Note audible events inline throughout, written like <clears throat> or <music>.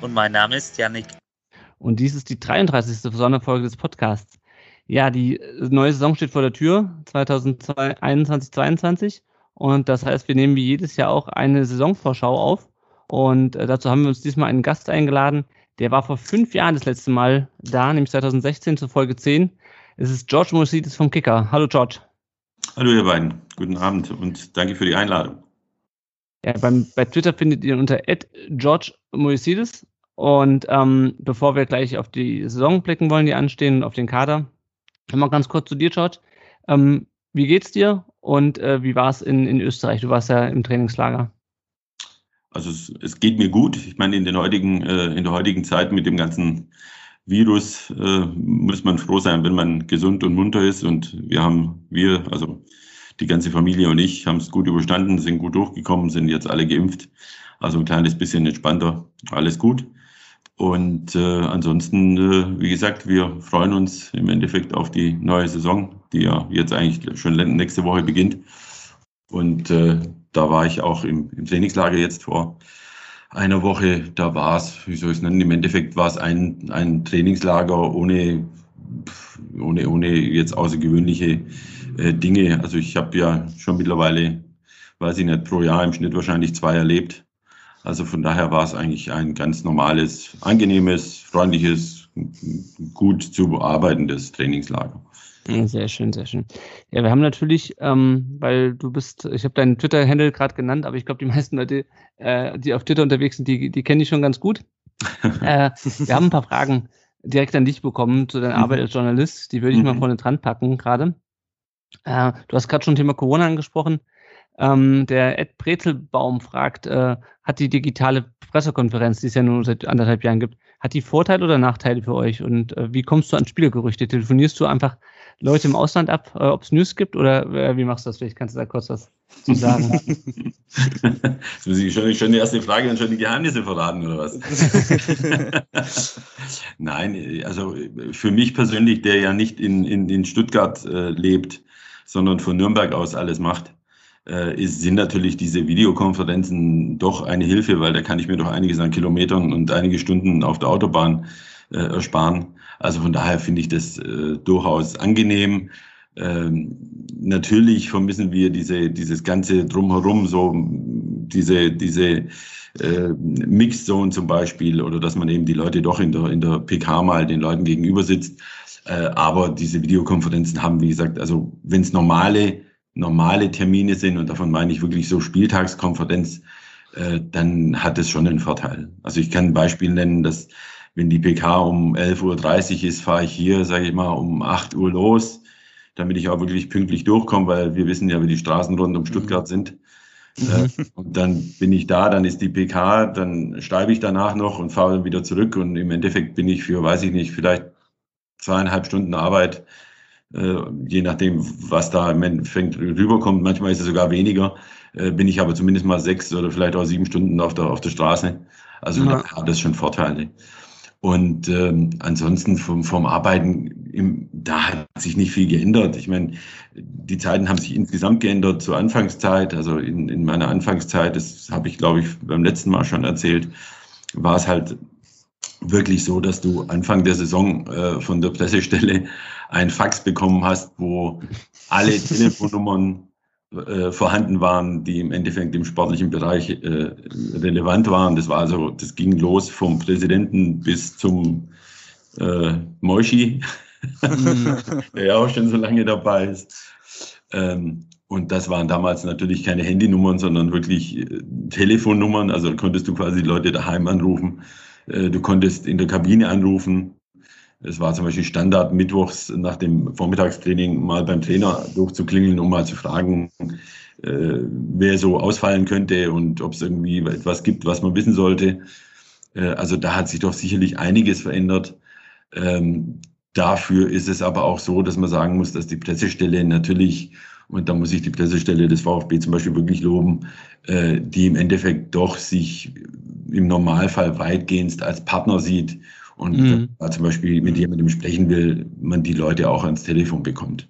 Und mein Name ist Janik. Und dies ist die 33. Sonderfolge des Podcasts. Ja, die neue Saison steht vor der Tür, 2021, 2022. Und das heißt, wir nehmen wie jedes Jahr auch eine Saisonvorschau auf. Und äh, dazu haben wir uns diesmal einen Gast eingeladen. Der war vor fünf Jahren das letzte Mal da, nämlich 2016 zur Folge 10. Es ist George Mosides vom Kicker. Hallo George. Hallo ihr beiden, guten Abend und danke für die Einladung. Ja, beim, bei Twitter findet ihr unter George Moisides. Und ähm, bevor wir gleich auf die Saison blicken wollen, die anstehen, auf den Kader, mal ganz kurz zu dir, George. Ähm, wie geht's dir und äh, wie war es in, in Österreich? Du warst ja im Trainingslager. Also es, es geht mir gut. Ich meine, in, den heutigen, äh, in der heutigen Zeit mit dem ganzen Virus äh, muss man froh sein, wenn man gesund und munter ist. Und wir haben, wir, also die ganze Familie und ich, haben es gut überstanden, sind gut durchgekommen, sind jetzt alle geimpft. Also ein kleines bisschen entspannter, alles gut. Und äh, ansonsten, äh, wie gesagt, wir freuen uns im Endeffekt auf die neue Saison, die ja jetzt eigentlich schon nächste Woche beginnt. Und äh, da war ich auch im, im Trainingslager jetzt vor einer Woche. Da war es, wie soll ich es nennen, im Endeffekt war es ein, ein Trainingslager ohne, ohne, ohne jetzt außergewöhnliche äh, Dinge. Also ich habe ja schon mittlerweile, weiß ich nicht, pro Jahr im Schnitt wahrscheinlich zwei erlebt. Also von daher war es eigentlich ein ganz normales, angenehmes, freundliches, gut zu bearbeitendes Trainingslager. Sehr schön, sehr schön. Ja, wir haben natürlich, ähm, weil du bist, ich habe deinen Twitter-Handle gerade genannt, aber ich glaube, die meisten Leute, äh, die auf Twitter unterwegs sind, die, die kenne ich schon ganz gut. <laughs> äh, wir haben ein paar Fragen direkt an dich bekommen zu deiner mhm. Arbeit als Journalist. Die würde ich mhm. mal vorne dran packen gerade. Äh, du hast gerade schon Thema Corona angesprochen. Ähm, der Ed Brezelbaum fragt, äh, hat die digitale Pressekonferenz, die es ja nun seit anderthalb Jahren gibt, hat die Vorteile oder Nachteile für euch? Und äh, wie kommst du an Spielergerüchte? Telefonierst du einfach Leute im Ausland ab, äh, ob es News gibt oder äh, wie machst du das? Vielleicht kannst du da kurz was zu sagen. Jetzt muss ich schon, schon die erste Frage und schon die Geheimnisse verraten oder was? <laughs> Nein, also für mich persönlich, der ja nicht in, in, in Stuttgart äh, lebt, sondern von Nürnberg aus alles macht, ist, sind natürlich diese Videokonferenzen doch eine Hilfe, weil da kann ich mir doch einiges an Kilometern und einige Stunden auf der Autobahn äh, ersparen. Also von daher finde ich das äh, durchaus angenehm. Ähm, natürlich vermissen wir diese, dieses ganze Drumherum, so diese, diese äh, Mixzone zum Beispiel, oder dass man eben die Leute doch in der, in der PK mal den Leuten gegenüber sitzt. Äh, aber diese Videokonferenzen haben, wie gesagt, also wenn es normale normale Termine sind, und davon meine ich wirklich so Spieltagskonferenz, äh, dann hat es schon einen Vorteil. Also ich kann ein Beispiel nennen, dass wenn die PK um 11.30 Uhr ist, fahre ich hier, sage ich mal, um 8 Uhr los, damit ich auch wirklich pünktlich durchkomme, weil wir wissen ja, wie die Straßen rund um Stuttgart sind. Mhm. Äh, und dann bin ich da, dann ist die PK, dann schreibe ich danach noch und fahre dann wieder zurück und im Endeffekt bin ich für, weiß ich nicht, vielleicht zweieinhalb Stunden Arbeit je nachdem, was da im Endeffekt rüberkommt. Manchmal ist es sogar weniger. Äh, bin ich aber zumindest mal sechs oder vielleicht auch sieben Stunden auf der, auf der Straße. Also ja. da hat das schon Vorteile. Und ähm, ansonsten vom, vom Arbeiten, im, da hat sich nicht viel geändert. Ich meine, die Zeiten haben sich insgesamt geändert zur Anfangszeit. Also in, in meiner Anfangszeit, das habe ich, glaube ich, beim letzten Mal schon erzählt, war es halt wirklich so, dass du Anfang der Saison äh, von der Pressestelle ein Fax bekommen hast, wo alle <laughs> Telefonnummern äh, vorhanden waren, die im Endeffekt im sportlichen Bereich äh, relevant waren. Das war also, das ging los vom Präsidenten bis zum äh, Moshi, <laughs> der ja auch schon so lange dabei ist. Ähm, und das waren damals natürlich keine Handynummern, sondern wirklich äh, Telefonnummern. Also konntest du quasi Leute daheim anrufen. Äh, du konntest in der Kabine anrufen. Es war zum Beispiel Standard, mittwochs nach dem Vormittagstraining mal beim Trainer durchzuklingeln, um mal zu fragen, äh, wer so ausfallen könnte und ob es irgendwie etwas gibt, was man wissen sollte. Äh, also da hat sich doch sicherlich einiges verändert. Ähm, dafür ist es aber auch so, dass man sagen muss, dass die Pressestelle natürlich, und da muss ich die Pressestelle des VfB zum Beispiel wirklich loben, äh, die im Endeffekt doch sich im Normalfall weitgehend als Partner sieht und mhm. zum Beispiel mit jemandem sprechen will, man die Leute auch ans Telefon bekommt.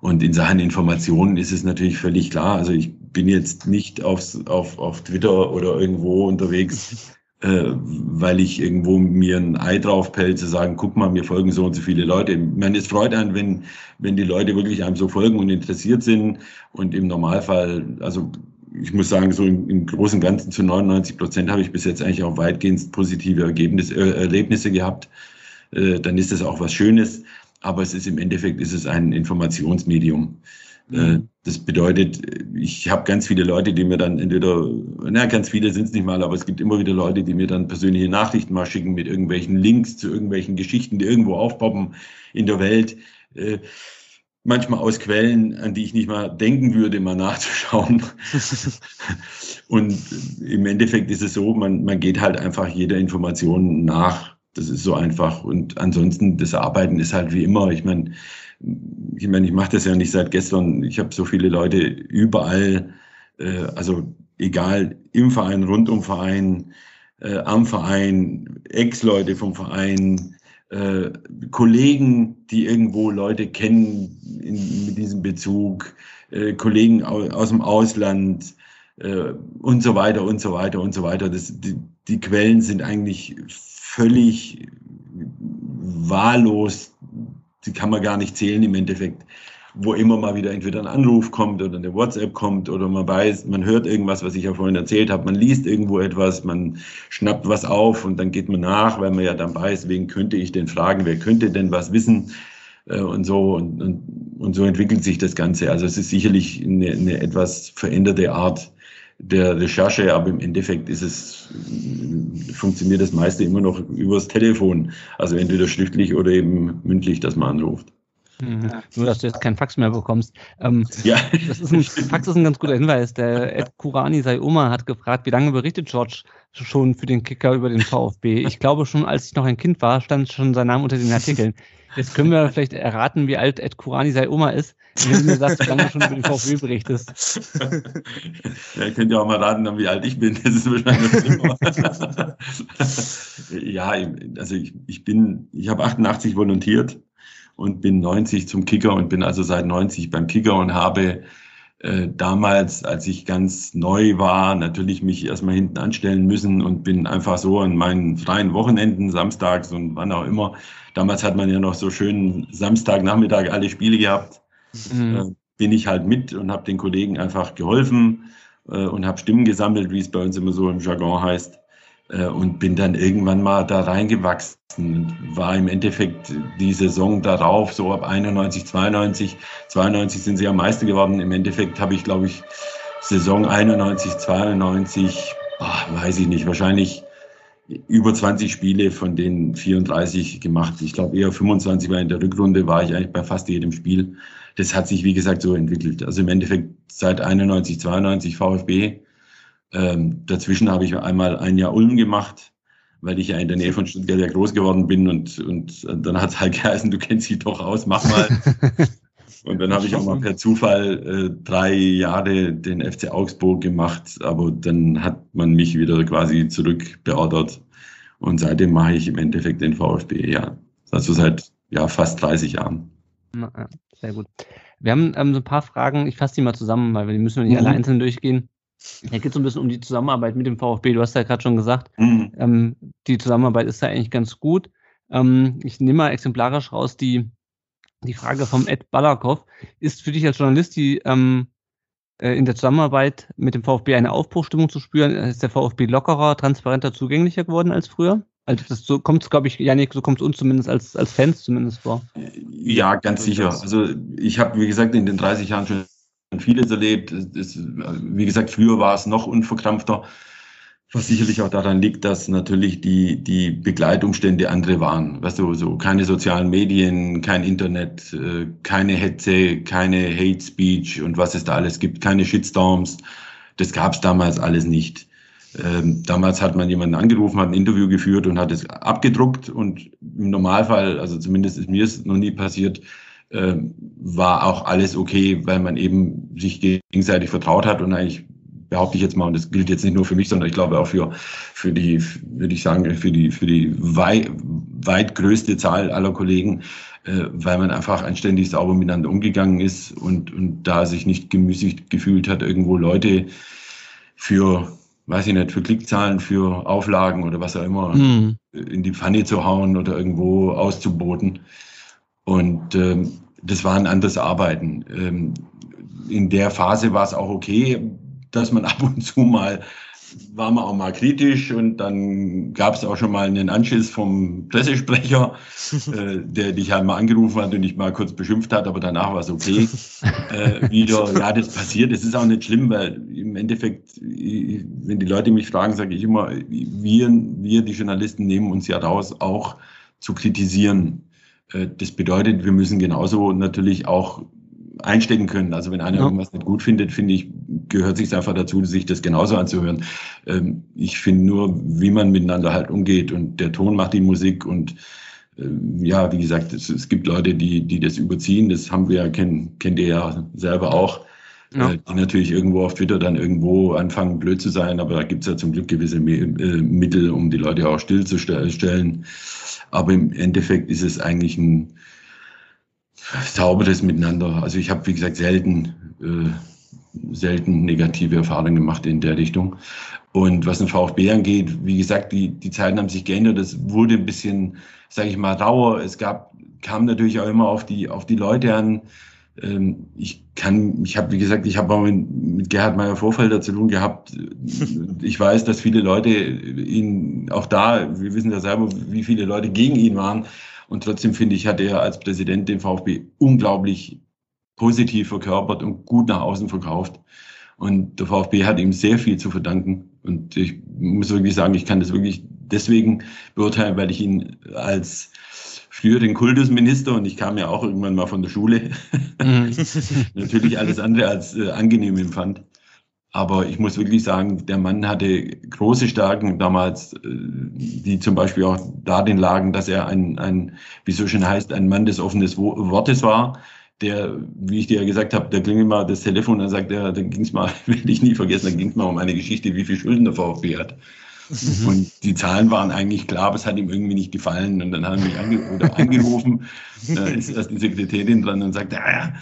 Und in Sachen Informationen ist es natürlich völlig klar. Also ich bin jetzt nicht aufs, auf, auf Twitter oder irgendwo unterwegs, äh, weil ich irgendwo mir ein Ei draufpelle, zu sagen, guck mal, mir folgen so und so viele Leute. Ich meine, es freut einen, wenn, wenn die Leute wirklich einem so folgen und interessiert sind. Und im Normalfall, also ich muss sagen, so im, im Großen und Ganzen zu 99 Prozent habe ich bis jetzt eigentlich auch weitgehend positive Ergebnisse, äh, Erlebnisse gehabt. Äh, dann ist das auch was Schönes. Aber es ist im Endeffekt ist es ein Informationsmedium. Äh, mhm. Das bedeutet, ich habe ganz viele Leute, die mir dann entweder, na, ganz viele sind es nicht mal, aber es gibt immer wieder Leute, die mir dann persönliche Nachrichten mal schicken mit irgendwelchen Links zu irgendwelchen Geschichten, die irgendwo aufpoppen in der Welt. Manchmal aus Quellen, an die ich nicht mal denken würde, mal nachzuschauen. <laughs> und im Endeffekt ist es so, man, man geht halt einfach jeder Information nach. Das ist so einfach. Und ansonsten, das Arbeiten ist halt wie immer. Ich meine, ich meine, ich mache das ja nicht seit gestern. Ich habe so viele Leute überall, äh, also egal im Verein, rund um Verein, äh, am Verein, Ex-Leute vom Verein, äh, Kollegen, die irgendwo Leute kennen in, mit diesem Bezug, äh, Kollegen aus, aus dem Ausland äh, und so weiter und so weiter und so weiter. Das, die, die Quellen sind eigentlich völlig wahllos. Die kann man gar nicht zählen im Endeffekt wo immer mal wieder entweder ein Anruf kommt oder eine WhatsApp kommt oder man weiß, man hört irgendwas, was ich ja vorhin erzählt habe, man liest irgendwo etwas, man schnappt was auf und dann geht man nach, weil man ja dann weiß, wen könnte ich denn fragen, wer könnte denn was wissen äh, und so und, und, und so entwickelt sich das Ganze. Also es ist sicherlich eine, eine etwas veränderte Art der Recherche, aber im Endeffekt ist es, funktioniert das meiste immer noch übers Telefon. Also entweder schriftlich oder eben mündlich, dass man anruft. Mhm. Nur, dass du jetzt keinen Fax mehr bekommst. Ähm, <laughs> ja. Das ist ein, Fax ist ein ganz guter Hinweis. Der Ed Kurani sei Oma hat gefragt, wie lange berichtet George schon für den Kicker über den VfB? Ich glaube schon, als ich noch ein Kind war, stand schon sein Name unter den Artikeln. Jetzt können wir vielleicht erraten, wie alt Ed Kurani sei Oma ist, wenn du mir sagst, wie lange du schon über den VfB berichtest. <laughs> Ja, ihr könnt ja auch mal raten, wie alt ich bin. Das ist wahrscheinlich <laughs> Ja, also ich, ich bin, ich habe 88 volontiert und bin 90 zum Kicker und bin also seit 90 beim Kicker und habe äh, damals, als ich ganz neu war, natürlich mich erstmal hinten anstellen müssen und bin einfach so an meinen freien Wochenenden, samstags und wann auch immer. Damals hat man ja noch so schön Samstagnachmittag alle Spiele gehabt. Mhm. Äh, bin ich halt mit und habe den Kollegen einfach geholfen äh, und habe Stimmen gesammelt, wie es bei uns immer so im Jargon heißt. Äh, und bin dann irgendwann mal da reingewachsen. War im Endeffekt die Saison darauf, so ab 91, 92. 92 sind sie am meisten geworden. Im Endeffekt habe ich, glaube ich, Saison 91, 92, ach, weiß ich nicht, wahrscheinlich über 20 Spiele von den 34 gemacht. Ich glaube eher 25, weil in der Rückrunde war ich eigentlich bei fast jedem Spiel. Das hat sich, wie gesagt, so entwickelt. Also im Endeffekt seit 91, 92 VfB ähm, dazwischen habe ich einmal ein Jahr Ulm gemacht, weil ich ja in der Nähe von Stuttgart ja groß geworden bin und, und dann hat es halt <laughs> geheißen, du kennst dich doch aus, mach mal. <laughs> und dann habe ich auch mal per Zufall äh, drei Jahre den FC Augsburg gemacht, aber dann hat man mich wieder quasi zurückbeordert und seitdem mache ich im Endeffekt den VfB, ja. Also seit ja, fast 30 Jahren. Ja, sehr gut. Wir haben ähm, so ein paar Fragen, ich fasse die mal zusammen, weil wir müssen nicht mhm. alle einzeln durchgehen. Da geht es so ein bisschen um die Zusammenarbeit mit dem VfB. Du hast ja gerade schon gesagt, mhm. ähm, die Zusammenarbeit ist da eigentlich ganz gut. Ähm, ich nehme mal exemplarisch raus die, die Frage vom Ed Balakov. Ist für dich als Journalist die ähm, äh, in der Zusammenarbeit mit dem VfB eine Aufbruchstimmung zu spüren? Ist der VfB lockerer, transparenter, zugänglicher geworden als früher? Also das so kommt es, glaube ich, Janik, so kommt es uns zumindest als, als Fans zumindest vor. Ja, ganz sicher. Also ich habe, wie gesagt, in den 30 Jahren schon vieles erlebt. Es, wie gesagt, früher war es noch unverkrampfter, was sicherlich auch daran liegt, dass natürlich die, die Begleitumstände andere waren. Weißt du, so keine sozialen Medien, kein Internet, äh, keine Hetze, keine Hate Speech und was es da alles gibt, keine Shitstorms. Das gab es damals alles nicht. Ähm, damals hat man jemanden angerufen, hat ein Interview geführt und hat es abgedruckt und im Normalfall, also zumindest ist mir es noch nie passiert, war auch alles okay, weil man eben sich gegenseitig vertraut hat und eigentlich behaupte ich jetzt mal, und das gilt jetzt nicht nur für mich, sondern ich glaube auch für, für die, würde ich sagen, für die, für die weit, weit größte Zahl aller Kollegen, äh, weil man einfach anständig sauber miteinander umgegangen ist und, und da sich nicht gemüßigt gefühlt hat, irgendwo Leute für, weiß ich nicht, für Klickzahlen, für Auflagen oder was auch immer mhm. in die Pfanne zu hauen oder irgendwo auszuboten. Und ähm, das war ein anderes Arbeiten. Ähm, in der Phase war es auch okay, dass man <laughs> ab und zu mal war man auch mal kritisch und dann gab es auch schon mal einen Anschiss vom Pressesprecher, <laughs> äh, der dich halt mal angerufen hat und dich mal kurz beschimpft hat, aber danach war es okay. äh, wieder, <laughs> ja, das passiert. Es ist auch nicht schlimm, weil im Endeffekt, wenn die Leute mich fragen, sage ich immer, wir, wir, die Journalisten, nehmen uns ja raus, auch zu kritisieren. Äh, das bedeutet, wir müssen genauso natürlich auch einstecken können. Also wenn einer ja. irgendwas nicht gut findet, finde ich, gehört sich einfach dazu, sich das genauso anzuhören. Ähm, ich finde nur, wie man miteinander halt umgeht und der Ton macht die Musik und äh, ja, wie gesagt, es, es, gibt Leute, die, die das überziehen. Das haben wir ja, kennt, kennt ihr ja selber auch. Ja. Äh, die natürlich irgendwo auf Twitter dann irgendwo anfangen, blöd zu sein, aber da gibt's ja zum Glück gewisse äh, Mittel, um die Leute auch stillzustellen. Aber im Endeffekt ist es eigentlich ein, sauberes Miteinander. Also ich habe, wie gesagt, selten, äh, selten negative Erfahrungen gemacht in der Richtung. Und was den VfB angeht, wie gesagt, die, die Zeiten haben sich geändert. Es wurde ein bisschen, sage ich mal, rauer. Es gab, kam natürlich auch immer auf die, auf die Leute an. Ähm, ich kann, ich habe, wie gesagt, ich habe auch mit, mit Gerhard Meyer Vorfelder zu tun gehabt. <laughs> Ich weiß, dass viele Leute ihn auch da, wir wissen ja selber, wie viele Leute gegen ihn waren. Und trotzdem finde ich, hat er als Präsident den VfB unglaublich positiv verkörpert und gut nach außen verkauft. Und der VfB hat ihm sehr viel zu verdanken. Und ich muss wirklich sagen, ich kann das wirklich deswegen beurteilen, weil ich ihn als früher den Kultusminister und ich kam ja auch irgendwann mal von der Schule, mhm. <laughs> natürlich alles andere als äh, angenehm empfand. Aber ich muss wirklich sagen, der Mann hatte große Stärken damals, äh, die zum Beispiel auch darin lagen, dass er ein, ein wie so schön heißt, ein Mann des offenen Wortes war. Der, wie ich dir ja gesagt habe, der klingelt mal das Telefon, dann sagt er, dann ging es mal, <laughs> werde ich nie vergessen, dann ging es mal um eine Geschichte, wie viel Schulden der VfB hat. Mhm. Und die Zahlen waren eigentlich klar, aber es hat ihm irgendwie nicht gefallen. Und dann hat er mich ange <laughs> angerufen, da ist erst die Sekretärin dran und sagt, ja, ja,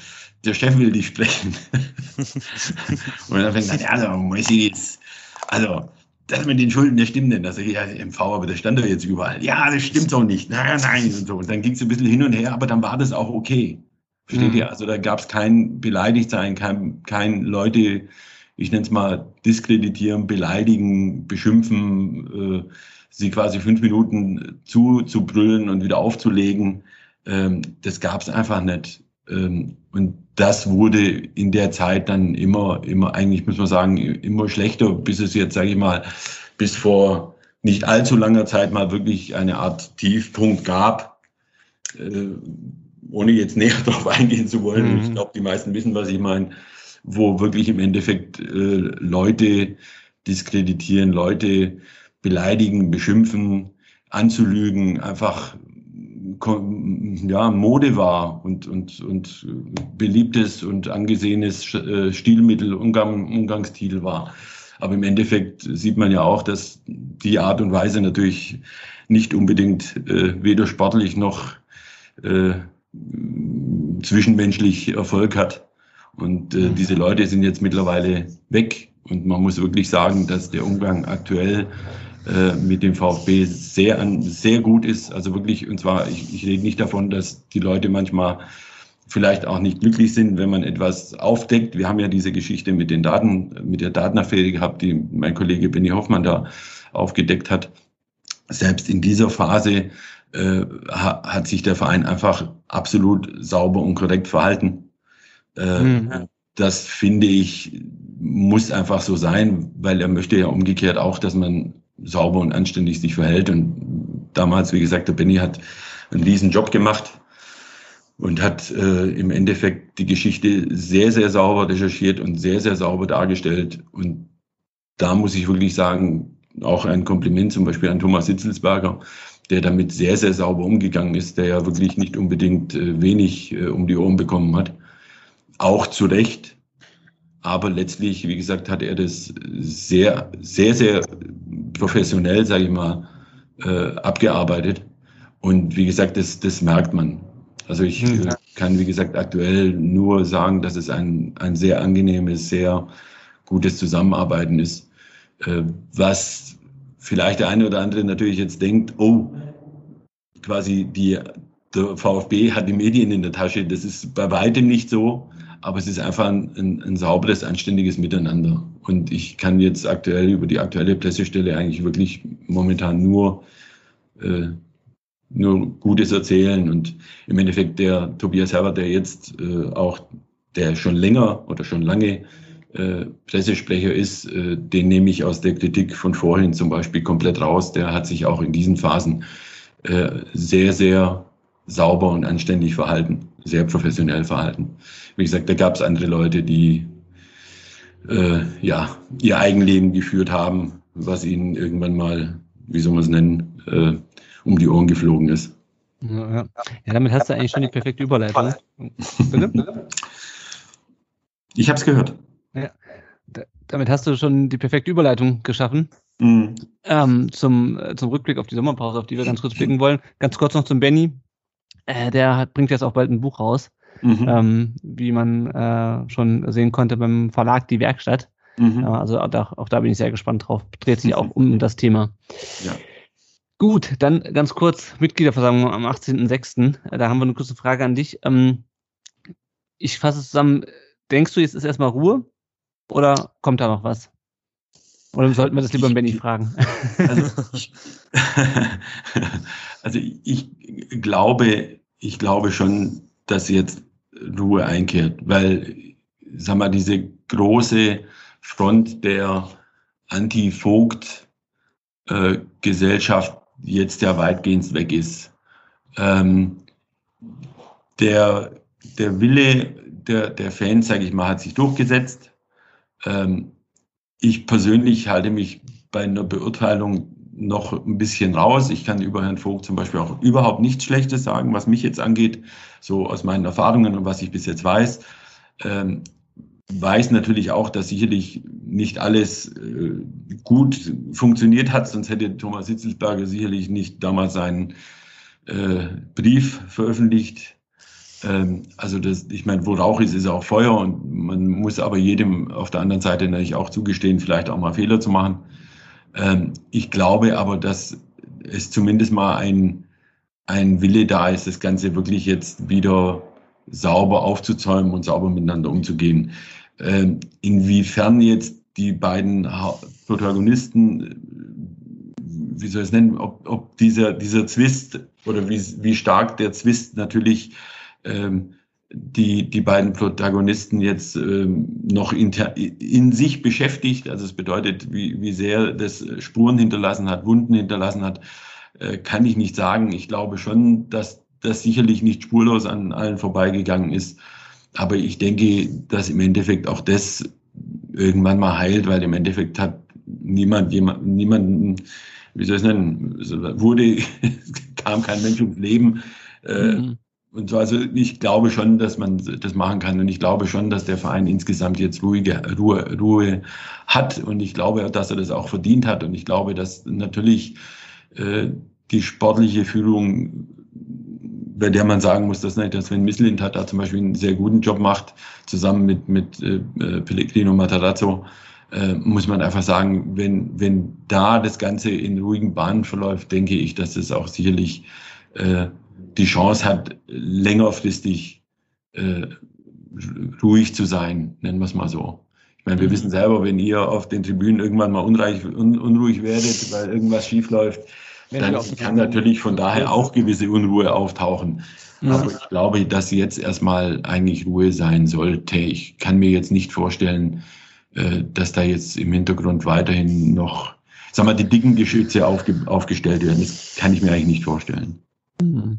der Chef will dich sprechen. <laughs> und dann fängt er an, also, muss ich jetzt, also, das mit den Schulden, das stimmt nicht. Also, ja, MV, aber das stand doch jetzt überall. Ja, das stimmt so nicht. Nein, nein, und so. Und dann ging es ein bisschen hin und her, aber dann war das auch okay. Versteht mhm. ihr? Also, da gab es kein Beleidigtsein, kein, kein Leute, ich nenne es mal, diskreditieren, beleidigen, beschimpfen, äh, sie quasi fünf Minuten zu, zu brüllen und wieder aufzulegen. Ähm, das gab es einfach nicht. Ähm, und das wurde in der Zeit dann immer, immer, eigentlich muss man sagen, immer schlechter, bis es jetzt, sage ich mal, bis vor nicht allzu langer Zeit mal wirklich eine Art Tiefpunkt gab, äh, ohne jetzt näher <laughs> darauf eingehen zu wollen. Mhm. Ich glaube, die meisten wissen, was ich meine, wo wirklich im Endeffekt äh, Leute diskreditieren, Leute beleidigen, beschimpfen, anzulügen, einfach ja, Mode war und, und, und beliebtes und angesehenes äh, Stilmittel, Umgang, Umgangsstil war. Aber im Endeffekt sieht man ja auch, dass die Art und Weise natürlich nicht unbedingt äh, weder sportlich noch äh, zwischenmenschlich Erfolg hat. Und äh, mhm. diese Leute sind jetzt mittlerweile weg. Und man muss wirklich sagen, dass der Umgang aktuell äh, mit dem VfB sehr, an, sehr gut ist. Also wirklich, und zwar, ich, ich rede nicht davon, dass die Leute manchmal vielleicht auch nicht glücklich sind, wenn man etwas aufdeckt. Wir haben ja diese Geschichte mit den Daten, mit der Datenaffäre gehabt, die mein Kollege Benny Hoffmann da aufgedeckt hat. Selbst in dieser Phase äh, hat sich der Verein einfach absolut sauber und korrekt verhalten. Äh, mhm. Das finde ich, muss einfach so sein, weil er möchte ja umgekehrt auch, dass man sauber und anständig sich verhält. Und damals, wie gesagt, der Benny hat einen riesen Job gemacht und hat äh, im Endeffekt die Geschichte sehr, sehr sauber recherchiert und sehr, sehr sauber dargestellt. Und da muss ich wirklich sagen, auch ein Kompliment zum Beispiel an Thomas Sitzelsberger, der damit sehr, sehr sauber umgegangen ist, der ja wirklich nicht unbedingt äh, wenig äh, um die Ohren bekommen hat. Auch zu Recht. Aber letztlich, wie gesagt, hat er das sehr, sehr, sehr professionell, sage ich mal, äh, abgearbeitet. Und wie gesagt, das, das merkt man. Also ich mhm. kann, wie gesagt, aktuell nur sagen, dass es ein, ein sehr angenehmes, sehr gutes Zusammenarbeiten ist. Äh, was vielleicht der eine oder andere natürlich jetzt denkt, oh, quasi die, der VfB hat die Medien in der Tasche. Das ist bei weitem nicht so, aber es ist einfach ein, ein, ein sauberes, anständiges Miteinander. Und ich kann jetzt aktuell über die aktuelle Pressestelle eigentlich wirklich momentan nur, äh, nur Gutes erzählen. Und im Endeffekt der Tobias Herbert, der jetzt äh, auch, der schon länger oder schon lange äh, Pressesprecher ist, äh, den nehme ich aus der Kritik von vorhin zum Beispiel komplett raus. Der hat sich auch in diesen Phasen äh, sehr, sehr sauber und anständig verhalten, sehr professionell verhalten. Wie gesagt, da gab es andere Leute, die äh, ja ihr Eigenleben geführt haben, was ihnen irgendwann mal, wie soll man es nennen, äh, um die Ohren geflogen ist. Ja, ja. damit hast du eigentlich schon die perfekte Überleitung. Ich habe es gehört. Ja. damit hast du schon die perfekte Überleitung geschaffen. Mhm. Ähm, zum, äh, zum Rückblick auf die Sommerpause, auf die wir ganz kurz blicken wollen. Ganz kurz noch zum Benny. Äh, der hat, bringt jetzt auch bald ein Buch raus, mhm. ähm, wie man äh, schon sehen konnte beim Verlag Die Werkstatt. Mhm. Äh, also auch da, auch da bin ich sehr gespannt drauf. Dreht sich auch um <laughs> das Thema. Ja. Gut, dann ganz kurz Mitgliederversammlung am 18.06. Da haben wir eine kurze Frage an dich. Ähm, ich fasse es zusammen. Denkst du, jetzt ist erstmal Ruhe? Oder kommt da noch was? Oder sollten wir das lieber Benny fragen? <laughs> Also ich, <laughs> also ich glaube, ich glaube schon, dass jetzt Ruhe einkehrt, weil, sag mal, diese große Front der Anti-Vogt-Gesellschaft jetzt ja weitgehend weg ist. Ähm, der, der Wille der, der Fans, sage ich mal, hat sich durchgesetzt. Ähm, ich persönlich halte mich bei einer Beurteilung noch ein bisschen raus. Ich kann über Herrn Vogt zum Beispiel auch überhaupt nichts Schlechtes sagen, was mich jetzt angeht, so aus meinen Erfahrungen und was ich bis jetzt weiß. Ähm, weiß natürlich auch, dass sicherlich nicht alles äh, gut funktioniert hat, sonst hätte Thomas Hitzelsberger sicherlich nicht damals seinen äh, Brief veröffentlicht. Ähm, also das, ich meine, wo Rauch ist, ist auch Feuer und man muss aber jedem auf der anderen Seite natürlich auch zugestehen, vielleicht auch mal Fehler zu machen. Ähm, ich glaube aber, dass es zumindest mal ein, ein Wille da ist, das Ganze wirklich jetzt wieder sauber aufzuzäumen und sauber miteinander umzugehen. Ähm, inwiefern jetzt die beiden Protagonisten, wie soll ich es nennen, ob, ob dieser, dieser Zwist oder wie, wie stark der Zwist natürlich ähm, die, die beiden Protagonisten jetzt ähm, noch in, in sich beschäftigt. Also es bedeutet, wie, wie sehr das Spuren hinterlassen hat, Wunden hinterlassen hat, äh, kann ich nicht sagen. Ich glaube schon, dass das sicherlich nicht spurlos an allen vorbeigegangen ist. Aber ich denke, dass im Endeffekt auch das irgendwann mal heilt, weil im Endeffekt hat niemand, jemand, niemanden, wie soll ich es nennen, wurde, <laughs> kam kein Mensch ums Leben. Äh, mhm. Und so, also ich glaube schon, dass man das machen kann. Und ich glaube schon, dass der Verein insgesamt jetzt ruhige, Ruhe, Ruhe hat. Und ich glaube, dass er das auch verdient hat. Und ich glaube, dass natürlich äh, die sportliche Führung, bei der man sagen muss, dass, nicht, dass Sven Misslint hat da zum Beispiel einen sehr guten Job macht, zusammen mit, mit äh, Pellegrino Matarazzo, äh, muss man einfach sagen, wenn, wenn da das Ganze in ruhigen Bahnen verläuft, denke ich, dass es auch sicherlich äh, die Chance hat, längerfristig äh, ruhig zu sein, nennen wir es mal so. Ich meine, wir mhm. wissen selber, wenn ihr auf den Tribünen irgendwann mal unreich, un, unruhig werdet, weil irgendwas schief läuft, dann kann natürlich von daher auch gewisse Unruhe auftauchen. Ja. Aber ich glaube, dass jetzt erstmal eigentlich Ruhe sein sollte. Ich kann mir jetzt nicht vorstellen, äh, dass da jetzt im Hintergrund weiterhin noch, sagen wir, die dicken Geschütze aufge, aufgestellt werden. Das kann ich mir eigentlich nicht vorstellen.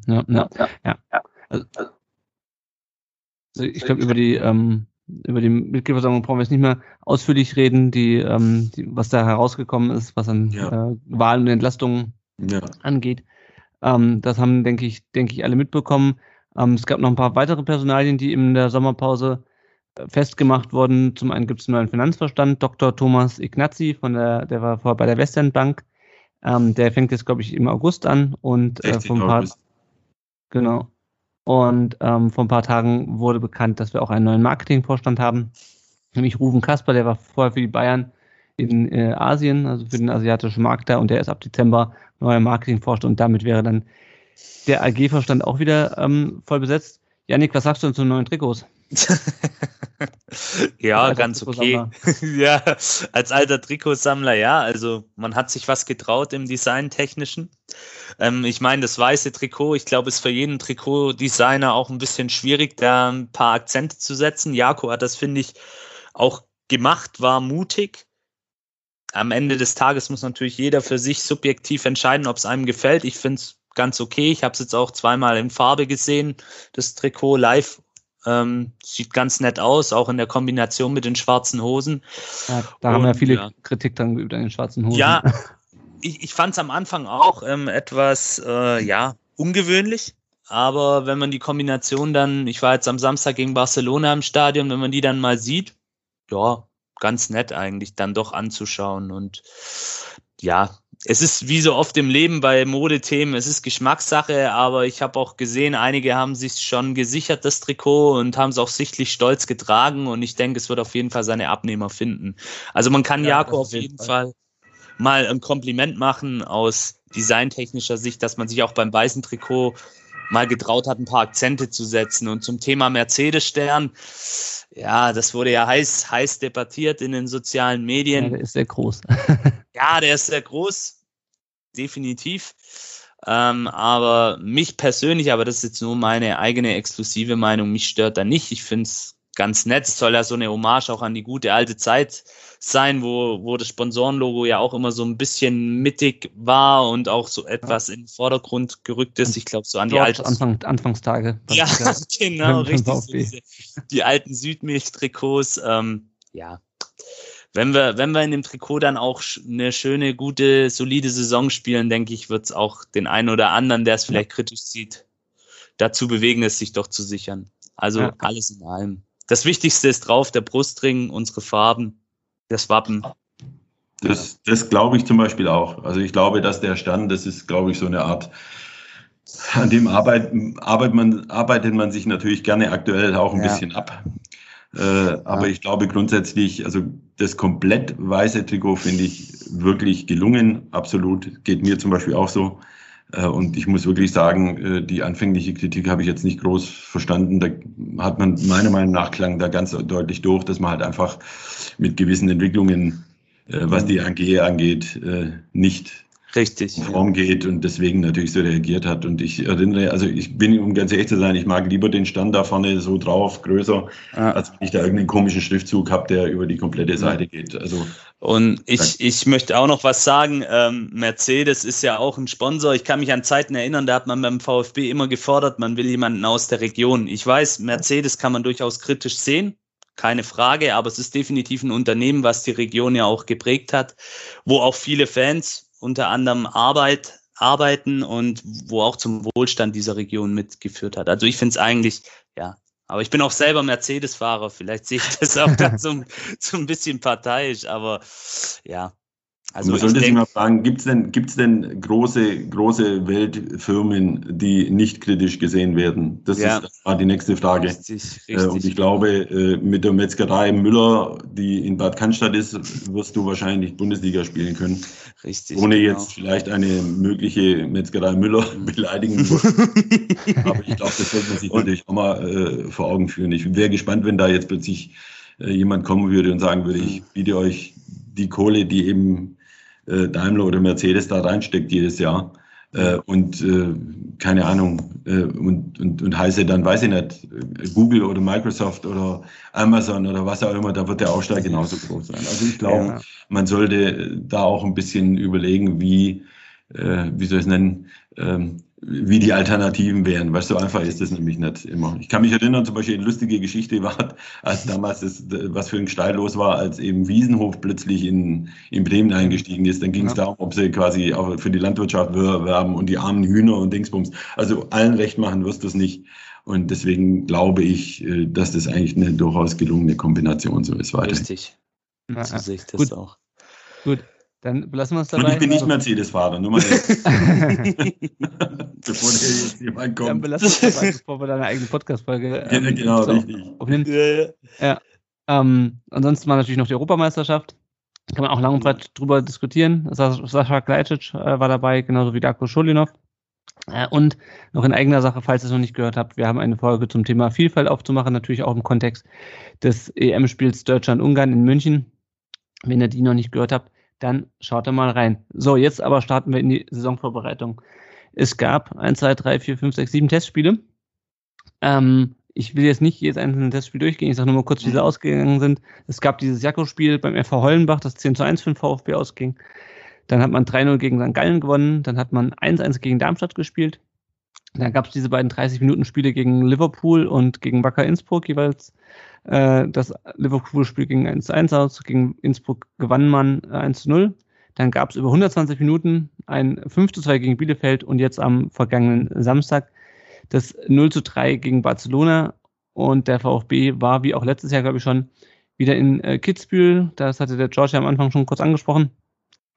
Ja, ja, ja. ja. Also, also ich glaube, über die, ähm, über die Mitgliederversammlung brauchen wir jetzt nicht mehr ausführlich reden, die, ähm, die was da herausgekommen ist, was an Ja. äh, Wahlen und Entlastungen Ja. angeht. Ähm, das haben, denke ich, denke ich, alle mitbekommen. Ähm, es gab noch ein paar weitere Personalien, die in der Sommerpause äh, festgemacht wurden. Zum einen gibt es einen neuen Finanzverstand, Dr. Thomas Ignazi, von der, der war vorher bei der Westernbank. Ähm, der fängt jetzt, glaube ich, im August an und äh, 16. vor ein paar, genau. Und ähm, vor ein paar Tagen wurde bekannt, dass wir auch einen neuen Marketingvorstand haben, nämlich Ruben Kasper, der war vorher für die Bayern in äh, Asien, also für den asiatischen Markt da, und der ist ab Dezember neuer Marketingvorstand und damit wäre dann der AG-Vorstand auch wieder ähm, voll besetzt. Janik, was sagst du denn zu den neuen Trikots? <laughs> ja, ganz okay. <laughs> Ja, als alter Trikotsammler, ja. Also man hat sich was getraut im Designtechnischen. Ähm, ich meine, das weiße Trikot, ich glaube, ist für jeden Trikotdesigner auch ein bisschen schwierig, da ein paar Akzente zu setzen. Jako hat das, finde ich, auch gemacht, war mutig. Am Ende des Tages muss natürlich jeder für sich subjektiv entscheiden, ob es einem gefällt. Ich finde es ganz okay. Ich habe es jetzt auch zweimal in Farbe gesehen, das Trikot live. Ähm, sieht ganz nett aus, auch in der Kombination mit den schwarzen Hosen. Ja, da haben ja Und, viele ja. Kritik dann geübt an den schwarzen Hosen. Ja, <laughs> ich, ich fand es am Anfang auch ähm, etwas, äh, ja, ungewöhnlich. Aber wenn man die Kombination dann, ich war jetzt am Samstag gegen Barcelona im Stadion, wenn man die dann mal sieht, ja, ganz nett eigentlich dann doch anzuschauen. Und ja, es ist wie so oft im Leben bei Modethemen, es ist Geschmackssache, aber ich habe auch gesehen, einige haben sich schon gesichert, das Trikot, und haben es auch sichtlich stolz getragen. Und ich denke, es wird auf jeden Fall seine Abnehmer finden. Also man kann Ja, Jako auf jeden jeden Fall mal ein Kompliment machen aus designtechnischer Sicht, dass man sich auch beim weißen Trikot mal getraut hat, ein paar Akzente zu setzen. Und zum Thema Mercedes-Stern, ja, das wurde ja heiß, heiß debattiert in den sozialen Ja, Medien. der ist sehr groß. <laughs> Ja, der ist sehr groß, definitiv. Ähm, aber mich persönlich, aber das ist jetzt nur meine eigene exklusive Meinung, mich stört er nicht. Ich finde es ganz nett. Es soll ja so eine Hommage auch an die gute alte Zeit sein, wo, wo das Sponsorenlogo ja auch immer so ein bisschen mittig war und auch so etwas in den Vordergrund gerückt ist. Ich glaube, so an die Dort alte Anfang, Anfangstage. ja, <laughs> genau, richtig. So diese, die alten Südmilch-Trikots. Ähm, ja. Wenn wir, wenn wir in dem Trikot dann auch eine schöne, gute, solide Saison spielen, denke ich, wird es auch den einen oder anderen, der es vielleicht kritisch sieht, dazu bewegen, es sich doch zu sichern. Also Ja. alles in allem. Das Wichtigste ist drauf, der Brustring, unsere Farben, das Wappen. Das, das glaube ich zum Beispiel auch. Also ich glaube, dass der Stern, das ist, glaube ich, so eine Art, an dem arbeit, arbeitet, man, arbeitet man sich natürlich gerne aktuell auch ein Ja. bisschen ab. Äh, aber ich glaube grundsätzlich, also das komplett weiße Trikot finde ich wirklich gelungen, absolut. Geht mir zum Beispiel auch so. Äh, und ich muss wirklich sagen, äh, die anfängliche Kritik habe ich jetzt nicht groß verstanden. Da hat man meiner Meinung nach klang da ganz deutlich durch, dass man halt einfach mit gewissen Entwicklungen, äh, was die AG angeht, äh, nicht Richtig. Form geht und deswegen natürlich so reagiert hat. Und ich erinnere, also ich bin, um ganz ehrlich zu sein, ich mag lieber den Stand da vorne so drauf, größer, Ja. als wenn ich da irgendeinen komischen Schriftzug habe, der über die komplette Seite geht. Also Und ich, ich möchte auch noch was sagen. Ähm, Mercedes ist ja auch ein Sponsor. Ich kann mich an Zeiten erinnern, da hat man beim VfB immer gefordert, man will jemanden aus der Region. Ich weiß, Mercedes kann man durchaus kritisch sehen. Keine Frage, aber es ist definitiv ein Unternehmen, was die Region ja auch geprägt hat, wo auch viele Fans unter anderem Arbeit, arbeiten und wo auch zum Wohlstand dieser Region mitgeführt hat. Also ich finde es eigentlich, ja, aber ich bin auch selber Mercedes-Fahrer, vielleicht sehe ich das auch dann <laughs> so, so ein bisschen parteiisch, aber ja. Also man sollte sich mal fragen, gibt es denn, gibt's denn große, große Weltfirmen, die nicht kritisch gesehen werden? Das Ja. ist mal die nächste Frage. richtig, Äh, Und ich richtig. glaube, äh, mit der Metzgerei Müller, die in Bad Cannstatt ist, wirst du wahrscheinlich Bundesliga spielen können. richtig Ohne genau. jetzt vielleicht eine mögliche Metzgerei Müller <laughs> beleidigen zu <laughs> Aber ich glaube, das sollte man sich natürlich auch mal äh, vor Augen führen. Ich wäre gespannt, wenn da jetzt plötzlich äh, jemand kommen würde und sagen würde, ich biete euch die Kohle, die eben äh, Daimler oder Mercedes da reinsteckt jedes Jahr. Äh, und äh, keine Ahnung, äh, und, und, und heiße dann, weiß ich nicht, Google oder Microsoft oder Amazon oder was auch immer, da wird der Aufschlag genauso groß sein. Also ich glaube, Ja. man sollte da auch ein bisschen überlegen, wie, äh, wie soll ich es nennen, ähm, wie die Alternativen wären. Weißt du, so einfach ist das nämlich nicht immer. Ich kann mich erinnern, zum Beispiel eine lustige Geschichte war, als damals das, was für ein Steil los war, als eben Wiesenhof plötzlich in, in Bremen eingestiegen ist. Dann ging es ja. darum, ob sie quasi auch für die Landwirtschaft werben und die armen Hühner und Dingsbums. Also allen recht machen wirst du es nicht. Und deswegen glaube ich, äh, dass das eigentlich eine durchaus gelungene Kombination so ist. Weiterhin. Richtig. Ja, so sehe ich das Gut. auch. Gut. Dann belassen wir es dabei. Und ich bin nicht Mercedes-Fahrer, nur mal <laughs> Bevor der jetzt jemand kommt. Dann belassen wir es dabei, bevor wir deine eigene Podcast-Folge ähm, ja, genau, richtig. aufnehmen. Ja, ja. ja. Ähm, ansonsten war natürlich noch die Europameisterschaft. Kann man auch lang und breit drüber diskutieren. Sascha Glajcic äh, war dabei, genauso wie Darko Schulinov. Äh, und noch in eigener Sache, falls ihr es noch nicht gehört habt, wir haben eine Folge zum Thema Vielfalt aufzumachen, natürlich auch im Kontext des EM-Spiels Deutschland-Ungarn in München. Wenn ihr die noch nicht gehört habt, dann schaut da mal rein. So, jetzt aber starten wir in die Saisonvorbereitung. Es gab 1, 2, 3, 4, 5, 6, 7 Testspiele. Ähm, ich will jetzt nicht jedes einzelne Testspiel durchgehen, ich sage nur mal kurz, wie sie ausgegangen sind. Es gab dieses Jakko-Spiel beim FV Hollenbach, das 10 zu 1 für den VfB ausging. Dann hat man 3-0 gegen St. Gallen gewonnen. Dann hat man 1-1 gegen Darmstadt gespielt. Dann gab es diese beiden 30-Minuten-Spiele gegen Liverpool und gegen Wacker Innsbruck jeweils. Äh, das Liverpool-Spiel ging 1-1 aus, gegen Innsbruck gewann man 1-0. Dann gab es über 120 Minuten ein 5-2 gegen Bielefeld und jetzt am vergangenen Samstag das 0-3 gegen Barcelona. Und der VfB war, wie auch letztes Jahr, glaube ich, schon wieder in äh, Kitzbühel. Das hatte der George ja am Anfang schon kurz angesprochen.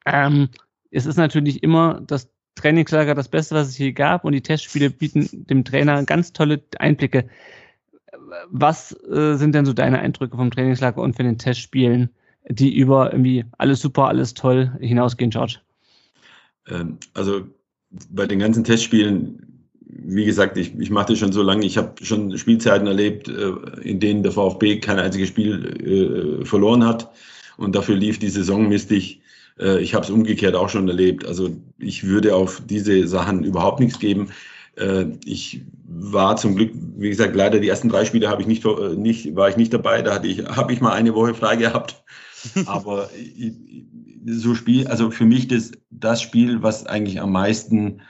Ähm, es ist natürlich immer das Trainingslager das Beste, was es hier gab und die Testspiele bieten dem Trainer ganz tolle Einblicke. Was äh, sind denn so deine Eindrücke vom Trainingslager und von den Testspielen, die über irgendwie alles super, alles toll hinausgehen, George? Ähm, also bei den ganzen Testspielen, wie gesagt, ich, ich mache das schon so lange, ich habe schon Spielzeiten erlebt, äh, in denen der VfB kein einziges Spiel äh, verloren hat und dafür lief die Saison mistig. Äh, ich habe es umgekehrt auch schon erlebt. Also ich würde auf diese Sachen überhaupt nichts geben. Äh, ich war zum Glück, wie gesagt, leider die ersten drei Spiele habe ich nicht, äh, nicht, war ich nicht dabei. Da hatte ich, habe ich mal eine Woche frei gehabt. <laughs> Aber so Spiel, also für mich das, das Spiel, was eigentlich am meisten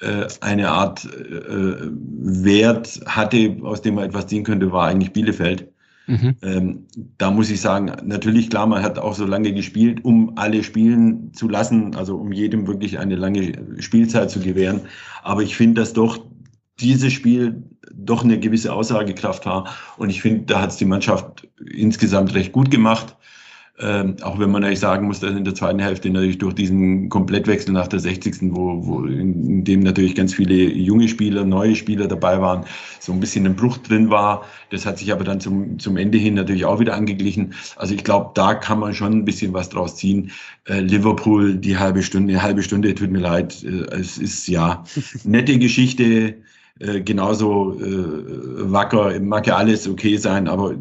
äh, eine Art äh, Wert hatte, aus dem man etwas ziehen könnte, war eigentlich Bielefeld. Mhm. Ähm, da muss ich sagen, natürlich klar, man hat auch so lange gespielt, um alle spielen zu lassen, also um jedem wirklich eine lange Spielzeit zu gewähren. Aber ich finde, dass doch dieses Spiel doch eine gewisse Aussagekraft war. Und ich finde, da hat es die Mannschaft insgesamt recht gut gemacht. Ähm, auch wenn man natürlich sagen muss, dass in der zweiten Hälfte natürlich durch diesen Komplettwechsel nach der 60. wo, wo in, in dem natürlich ganz viele junge Spieler, neue Spieler dabei waren, so ein bisschen ein Bruch drin war. Das hat sich aber dann zum, zum Ende hin natürlich auch wieder angeglichen. Also ich glaube, da kann man schon ein bisschen was draus ziehen. Äh, Liverpool, die halbe Stunde, eine halbe Stunde, tut mir leid. Äh, es ist ja nette Geschichte. Äh, genauso äh, wacker, mag ja alles okay sein, aber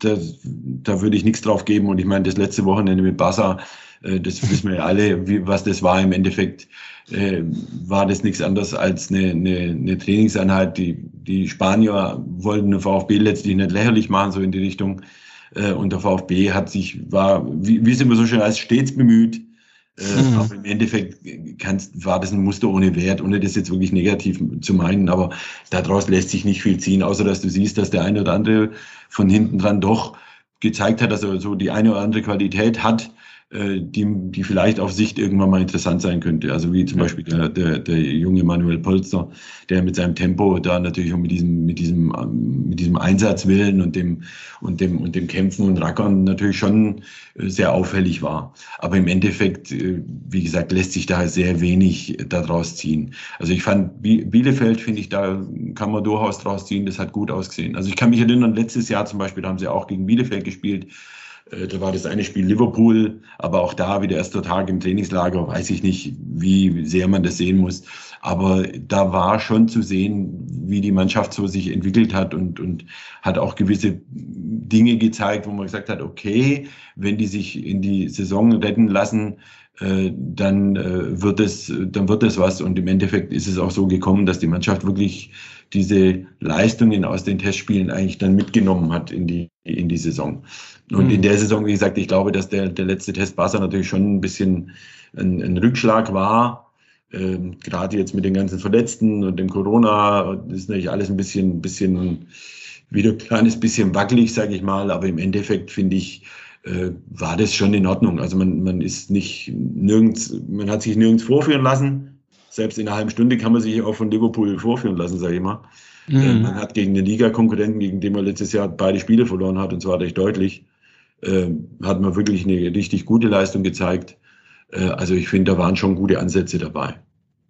da, da würde ich nichts drauf geben. Und ich meine, das letzte Wochenende mit Barca, äh, das wissen wir ja alle, wie, was das war. Im Endeffekt äh, war das nichts anderes als eine, eine, eine Trainingseinheit. Die, die Spanier wollten den VfB letztlich nicht lächerlich machen, so in die Richtung. Äh, und der VfB hat sich, war, wie, wie es immer so schön heißt, stets bemüht, äh, mhm. Aber im Endeffekt kannst, war das ein Muster ohne Wert, ohne das jetzt wirklich negativ zu meinen. Aber daraus lässt sich nicht viel ziehen, außer dass du siehst, dass der eine oder andere von hinten dran doch gezeigt hat, dass er so die eine oder andere Qualität hat, die, die vielleicht auf Sicht irgendwann mal interessant sein könnte. Also wie zum Beispiel der, der, der junge Manuel Polster, der mit seinem Tempo da natürlich auch mit diesem, mit diesem, ähm, mit diesem Einsatzwillen und dem, und dem, und dem Kämpfen und Rackern natürlich schon äh, sehr auffällig war. Aber im Endeffekt, äh, wie gesagt, lässt sich da sehr wenig daraus ziehen. Also ich fand Bielefeld, finde ich, da kann man durchaus draus ziehen, das hat gut ausgesehen. Also ich kann mich erinnern, letztes Jahr zum Beispiel haben sie auch gegen Bielefeld gespielt. Äh, da war das eine Spiel Liverpool, aber auch da wieder erster Tag im Trainingslager, weiß ich nicht, wie sehr man das sehen muss. Aber da war schon zu sehen, wie die Mannschaft so sich entwickelt hat und, und hat auch gewisse Dinge gezeigt, wo man gesagt hat, okay, wenn die sich in die Saison retten lassen, äh, dann äh, wird es, dann wird es was. Und im Endeffekt ist es auch so gekommen, dass die Mannschaft wirklich diese Leistungen aus den Testspielen eigentlich dann mitgenommen hat in die, in die Saison. Und mhm. in der Saison, wie gesagt, ich glaube, dass der, der letzte Test Barca natürlich schon ein bisschen ein, ein Rückschlag war. Ähm, Gerade jetzt mit den ganzen Verletzten und dem Corona ist natürlich alles ein bisschen, bisschen wieder ein kleines bisschen wackelig, sage ich mal. Aber im Endeffekt finde ich, äh, war das schon in Ordnung. Also man, man ist nicht nirgends, man hat sich nirgends vorführen lassen. Selbst in einer halben Stunde kann man sich auch von Liverpool vorführen lassen, sage ich mal. Mhm. Man hat gegen den Liga-Konkurrenten, gegen den man letztes Jahr beide Spiele verloren hat, und zwar recht deutlich, äh, hat man wirklich eine richtig gute Leistung gezeigt. Äh, also ich finde, da waren schon gute Ansätze dabei.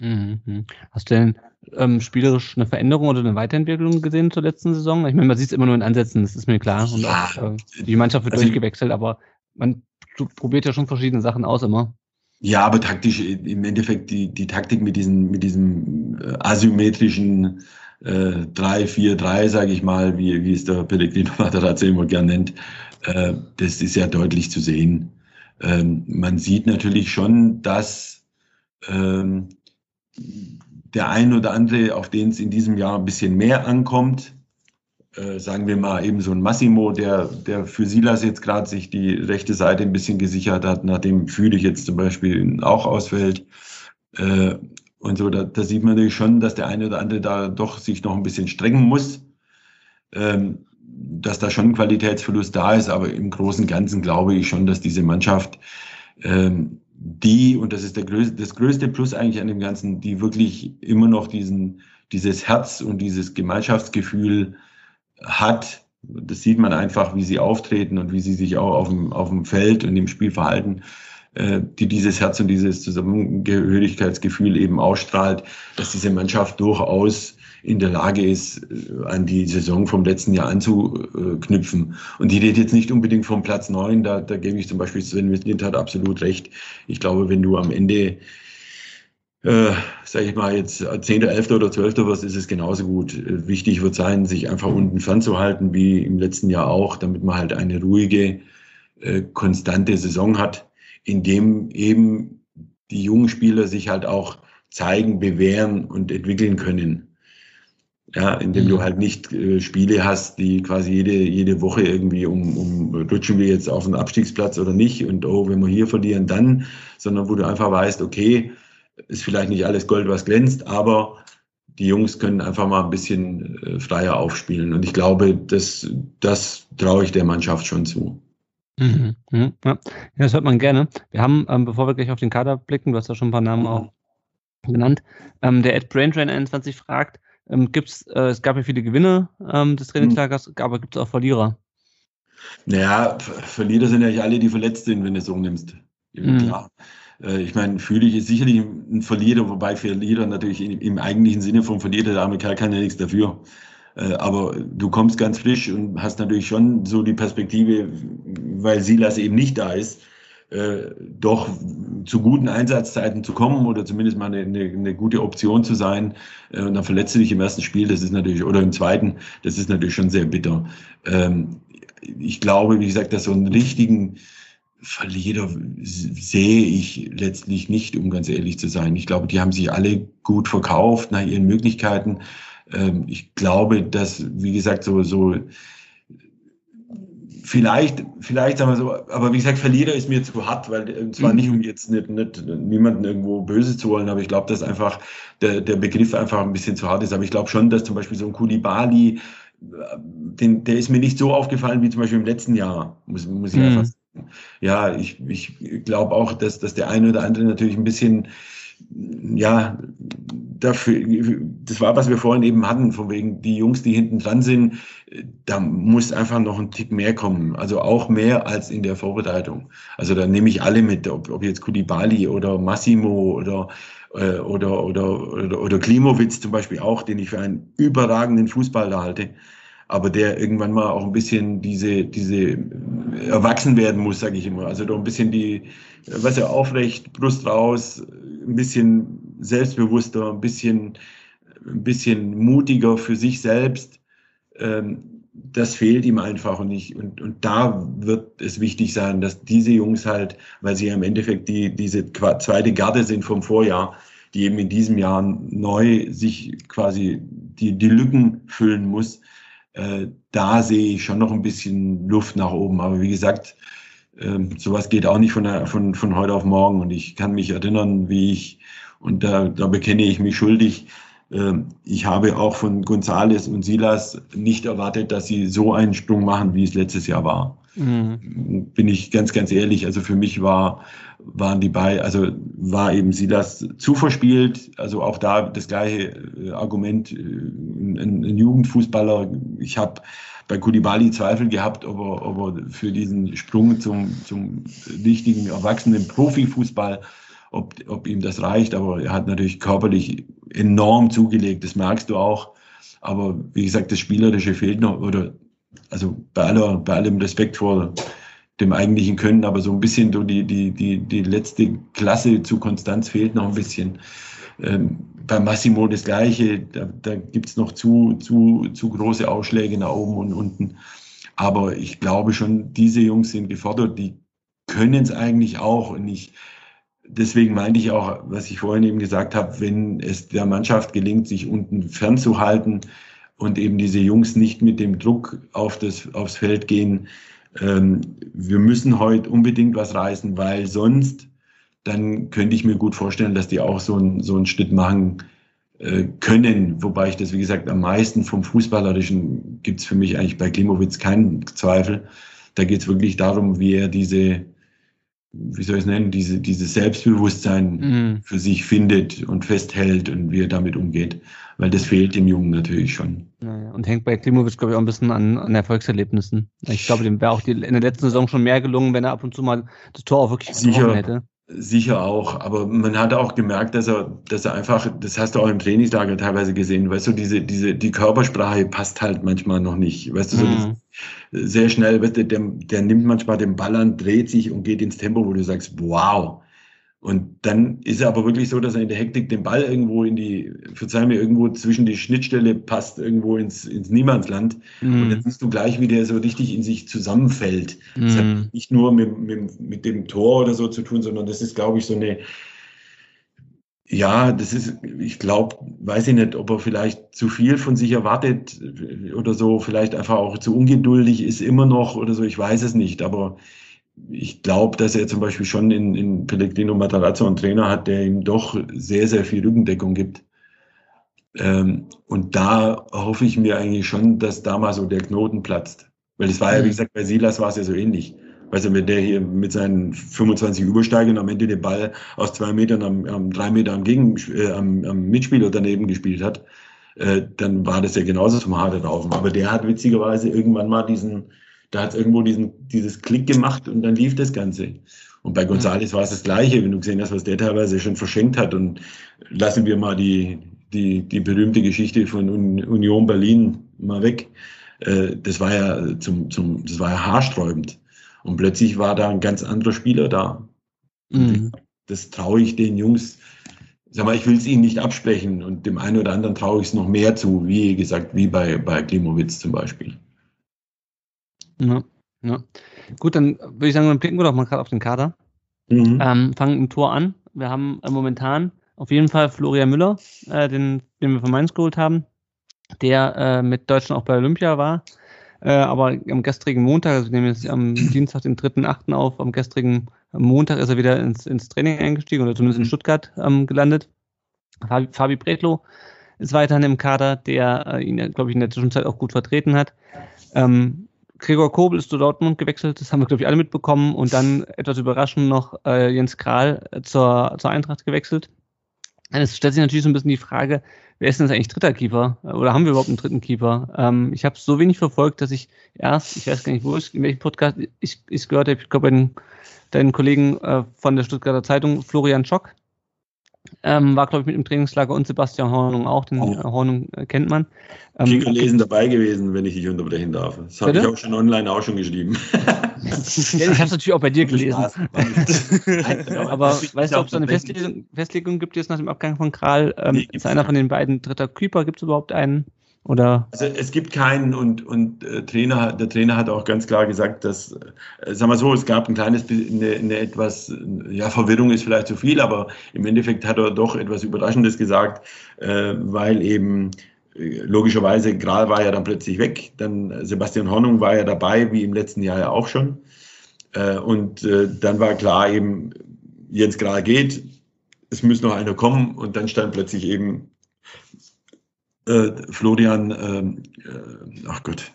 Mhm. Hast du denn ähm, spielerisch eine Veränderung oder eine Weiterentwicklung gesehen zur letzten Saison? Ich meine, man sieht es immer nur in Ansätzen, das ist mir klar. Und auch, äh, die Mannschaft wird also durchgewechselt, aber man probiert ja schon verschiedene Sachen aus immer. Ja, aber taktisch im Endeffekt die, die Taktik mit diesem, mit diesem äh, asymmetrischen äh, 3-4-3, sage ich mal, wie, wie es der Pellegrino <laughs> Materazzi immer gern nennt, äh, das ist ja deutlich zu sehen. Ähm, man sieht natürlich schon, dass ähm, der ein oder andere, auf den es in diesem Jahr ein bisschen mehr ankommt, äh, sagen wir mal eben so ein Massimo, der, der für Silas jetzt gerade sich die rechte Seite ein bisschen gesichert hat, nachdem Fühlig jetzt zum Beispiel auch ausfällt. Äh, und so, da, da sieht man natürlich schon, dass der eine oder andere da doch sich noch ein bisschen strengen muss. Ähm, dass da schon ein Qualitätsverlust da ist, aber im Großen und Ganzen glaube ich schon, dass diese Mannschaft ähm, die, und das ist der größte, das größte Plus eigentlich an dem Ganzen, die wirklich immer noch diesen, dieses Herz und dieses Gemeinschaftsgefühl hat. Das sieht man einfach, wie sie auftreten und wie sie sich auch auf dem, auf dem Feld und im Spiel verhalten, äh, die dieses Herz und dieses Zusammengehörigkeitsgefühl eben ausstrahlt, dass diese Mannschaft durchaus in der Lage ist, äh, an die Saison vom letzten Jahr anzuknüpfen. Und die redet jetzt nicht unbedingt vom Platz neun. da, da gebe ich zum Beispiel Sven Wislint hat absolut recht. Ich glaube, wenn du am Ende äh, sage ich mal, jetzt 10., 11. oder 12. was ist es genauso gut. Äh, wichtig wird sein, sich einfach unten fernzuhalten, wie im letzten Jahr auch, damit man halt eine ruhige, äh, konstante Saison hat, in dem eben die jungen Spieler sich halt auch zeigen, bewähren und entwickeln können ja, indem mhm. du halt nicht äh, Spiele hast, die quasi jede, jede Woche irgendwie um, um rutschen wir jetzt auf den Abstiegsplatz oder nicht und oh, wenn wir hier verlieren, dann, sondern wo du einfach weißt, okay, ist vielleicht nicht alles Gold, was glänzt, aber die Jungs können einfach mal ein bisschen äh, freier aufspielen. Und ich glaube, das, das traue ich der Mannschaft schon zu. Mhm, mhm, ja. das hört man gerne. Wir haben, ähm, bevor wir gleich auf den Kader blicken, du hast ja schon ein paar Namen auch genannt, ähm, der Ed Braintrain 21 fragt, ähm, gibt's, äh, es gab ja viele Gewinne ähm, des Trainingslagers, mhm. aber gibt es auch Verlierer? Naja, Verlierer sind ja alle, die verletzt sind, wenn du es so nimmst. Mhm. Klar. Äh, ich meine, Fühlig ist sicherlich ein Verlierer, wobei Verlierer natürlich im eigentlichen Sinne vom Verlierer, der Amerikaner kann ja nichts dafür. Äh, aber du kommst ganz frisch und hast natürlich schon so die Perspektive, weil Silas eben nicht da ist, äh, doch zu guten Einsatzzeiten zu kommen oder zumindest mal eine, eine, eine gute Option zu sein. Und dann verletzt du dich im ersten Spiel, das ist natürlich, oder im zweiten, das ist natürlich schon sehr bitter. Ähm, ich glaube, wie gesagt, dass so einen richtigen Verlierer sehe ich letztlich nicht, um ganz ehrlich zu sein. Ich glaube, die haben sich alle gut verkauft nach ihren Möglichkeiten. Ähm, ich glaube, dass, wie gesagt, so, so vielleicht, vielleicht sagen wir so, aber wie gesagt, Verlierer ist mir zu hart, weil äh, zwar mhm. nicht, um jetzt nicht, nicht niemanden irgendwo böse zu wollen, aber ich glaube, dass einfach der, der Begriff einfach ein bisschen zu hart ist. Aber ich glaube schon, dass zum Beispiel so ein Kulibali, äh, den, der ist mir nicht so aufgefallen wie zum Beispiel im letzten Jahr, muss, muss ich mhm. einfach sagen. Ja, ich, ich glaube auch, dass, dass der eine oder andere natürlich ein bisschen ja, dafür, das war, was wir vorhin eben hatten, von wegen die Jungs, die hinten dran sind, da muss einfach noch ein Tick mehr kommen. Also auch mehr als in der Vorbereitung. Also da nehme ich alle mit, ob, ob jetzt Kulibali oder Massimo oder, äh, oder, oder, oder, oder Klimowitz zum Beispiel auch, den ich für einen überragenden Fußballer halte aber der irgendwann mal auch ein bisschen diese, diese erwachsen werden muss, sage ich immer. Also doch ein bisschen die, was ja aufrecht, Brust raus, ein bisschen selbstbewusster, ein bisschen, ein bisschen mutiger für sich selbst. Ähm, das fehlt ihm einfach und ich, und, und da wird es wichtig sein, dass diese Jungs halt, weil sie ja im Endeffekt die, diese zweite Garde sind vom Vorjahr, die eben in diesem Jahr neu sich quasi die, die Lücken füllen muss, äh, da sehe ich schon noch ein bisschen Luft nach oben. Aber wie gesagt, äh, sowas geht auch nicht von, der, von, von heute auf morgen. Und ich kann mich erinnern, wie ich Und da, da bekenne ich mich schuldig. Ähm, ich habe auch von Gonzales und Silas nicht erwartet, dass sie so einen Sprung machen, wie es letztes Jahr war. Mhm. Bin ich ganz, ganz ehrlich. Also für mich war, waren die beiden, also war eben Silas zu verspielt. Also auch da das gleiche äh, Argument, äh, ein, ein Jugendfußballer. Ich habe bei Kulibali Zweifel gehabt, ob er, ob er für diesen Sprung zum, zum richtigen, erwachsenen Profifußball, ob, ob ihm das reicht. Aber er hat natürlich körperlich enorm zugelegt, das merkst du auch. Aber wie gesagt, das Spielerische fehlt noch, oder also bei, aller, bei allem Respekt vor dem eigentlichen Können, aber so ein bisschen so die, die, die, die letzte Klasse zu Konstanz fehlt noch ein bisschen. Ähm, bei Massimo das Gleiche, da, da gibt es noch zu, zu, zu große Ausschläge nach oben und unten. Aber ich glaube schon, diese Jungs sind gefordert, die können es eigentlich auch. Und ich, deswegen meinte ich auch, was ich vorhin eben gesagt habe, wenn es der Mannschaft gelingt, sich unten fernzuhalten und eben diese Jungs nicht mit dem Druck auf das, aufs Feld gehen, ähm, wir müssen heute unbedingt was reißen, weil sonst dann könnte ich mir gut vorstellen, dass die auch so, ein, so einen Schritt machen äh, können. Wobei ich das, wie gesagt, am meisten vom Fußballerischen gibt es für mich eigentlich bei Klimowitz keinen Zweifel. Da geht es wirklich darum, wie er diese, wie soll ich es nennen, diese, dieses Selbstbewusstsein mhm. für sich findet und festhält und wie er damit umgeht. Weil das fehlt dem Jungen natürlich schon. Naja, und hängt bei Klimowitz, glaube ich, auch ein bisschen an, an Erfolgserlebnissen. Ich glaube, dem wäre auch die, in der letzten Saison schon mehr gelungen, wenn er ab und zu mal das Tor auch wirklich Sicher. hätte. Sicher auch, aber man hat auch gemerkt, dass er, dass er einfach, das hast du auch im Trainingslager teilweise gesehen, weißt du, diese, diese, die Körpersprache passt halt manchmal noch nicht, weißt du, so mhm. sehr schnell, weißt du, der, der nimmt manchmal den Ball an, dreht sich und geht ins Tempo, wo du sagst, wow, und dann ist er aber wirklich so, dass er in der Hektik den Ball irgendwo in die, verzeih mir, irgendwo zwischen die Schnittstelle passt, irgendwo ins, ins Niemandsland. Mm. Und dann siehst du gleich, wie der so richtig in sich zusammenfällt. Mm. Das hat mhm. nicht nur mit, mit, mit dem Tor oder so zu tun, sondern das ist, glaube ich, so eine, ja, das ist, ich glaube, weiß ich nicht, ob er vielleicht zu viel von sich erwartet oder so, vielleicht einfach auch zu ungeduldig ist immer noch oder so, ich weiß es nicht, aber ich glaube, dass er zum Beispiel schon in, in Pellegrino Matarazzo einen Trainer hat, der ihm doch sehr, sehr viel Rückendeckung gibt. Ähm, und da hoffe ich mir eigentlich schon, dass da mal so der Knoten platzt. Weil es war ja, wie mhm. gesagt, bei Silas war es ja so ähnlich. Weißt du, wenn der hier mit seinen 25 Übersteigern am Ende den Ball aus zwei Metern am, am drei Meter am, Gegen, äh, am, am Mitspieler daneben gespielt hat, äh, dann war das ja genauso zum Harte raufen. Aber der hat witzigerweise irgendwann mal diesen, da hat es irgendwo diesen, dieses Klick gemacht und dann lief das Ganze. Und bei Gonzales war es das Gleiche, wenn du gesehen hast, was der teilweise schon verschenkt hat. Und lassen wir mal die, die, die berühmte Geschichte von Union Berlin mal weg. Äh, das war ja zum, zum, das war ja haarsträubend. Und plötzlich war da ein ganz anderer Spieler da. Mhm. Das traue ich den Jungs. Sag mal, ich will es ihnen nicht absprechen und dem einen oder anderen traue ich es noch mehr zu, wie gesagt, wie bei, bei Klimowitz zum Beispiel. Ja, ja. Gut, dann würde ich sagen, dann blicken wir doch mal gerade auf den Kader. Mhm. Ähm, fangen im Tor an. Wir haben äh, momentan auf jeden Fall Florian Müller, äh, den, den wir von Mainz geholt haben, der äh, mit Deutschland auch bei Olympia war. Äh, aber am gestrigen Montag, also wir nehmen jetzt am <clears throat> Dienstag, den 3.8. auf, am gestrigen Montag ist er wieder ins, ins Training eingestiegen oder zumindest in mhm. Stuttgart ähm, gelandet. Fabi, Fabi Bretlo ist weiterhin im Kader, der äh, ihn, glaube ich, in der Zwischenzeit auch gut vertreten hat. Ähm, Gregor Kobel ist zu Dortmund gewechselt, das haben wir, glaube ich, alle mitbekommen. Und dann etwas überraschend noch äh, Jens Kral äh, zur, zur Eintracht gewechselt. Es stellt sich natürlich so ein bisschen die Frage, wer ist denn jetzt eigentlich dritter Keeper? Oder haben wir überhaupt einen dritten Keeper? Ähm, ich habe so wenig verfolgt, dass ich erst, ich weiß gar nicht, wo ich, in welchem Podcast ich, ich gehört habe, ich glaube, bei den, deinen Kollegen äh, von der Stuttgarter Zeitung, Florian Schock, ähm, war, glaube ich, mit im Trainingslager und Sebastian Hornung auch. Den oh. Hornung äh, kennt man. Ähm, Kicker lesen dabei gewesen, wenn ich dich unterbrechen darf. Das habe ich auch schon online auch schon geschrieben. <laughs> ja, ich habe es natürlich auch bei dir gelesen. <laughs> Aber weißt du, ob es eine Festlegung, Festlegung gibt jetzt nach dem Abgang von Kral? Ähm, nee, ist einer von den beiden dritter Küper? Gibt es überhaupt einen? Oder? Also es gibt keinen und, und äh, Trainer, der Trainer hat auch ganz klar gesagt, dass, äh, sagen wir so, es gab ein kleines, eine, eine etwas, ja, Verwirrung ist vielleicht zu viel, aber im Endeffekt hat er doch etwas Überraschendes gesagt, äh, weil eben äh, logischerweise Gral war ja dann plötzlich weg, dann Sebastian Hornung war ja dabei, wie im letzten Jahr ja auch schon. Äh, und äh, dann war klar eben, Jens Gral geht, es muss noch einer kommen und dann stand plötzlich eben äh, Florian, ähm, äh, ach Gott.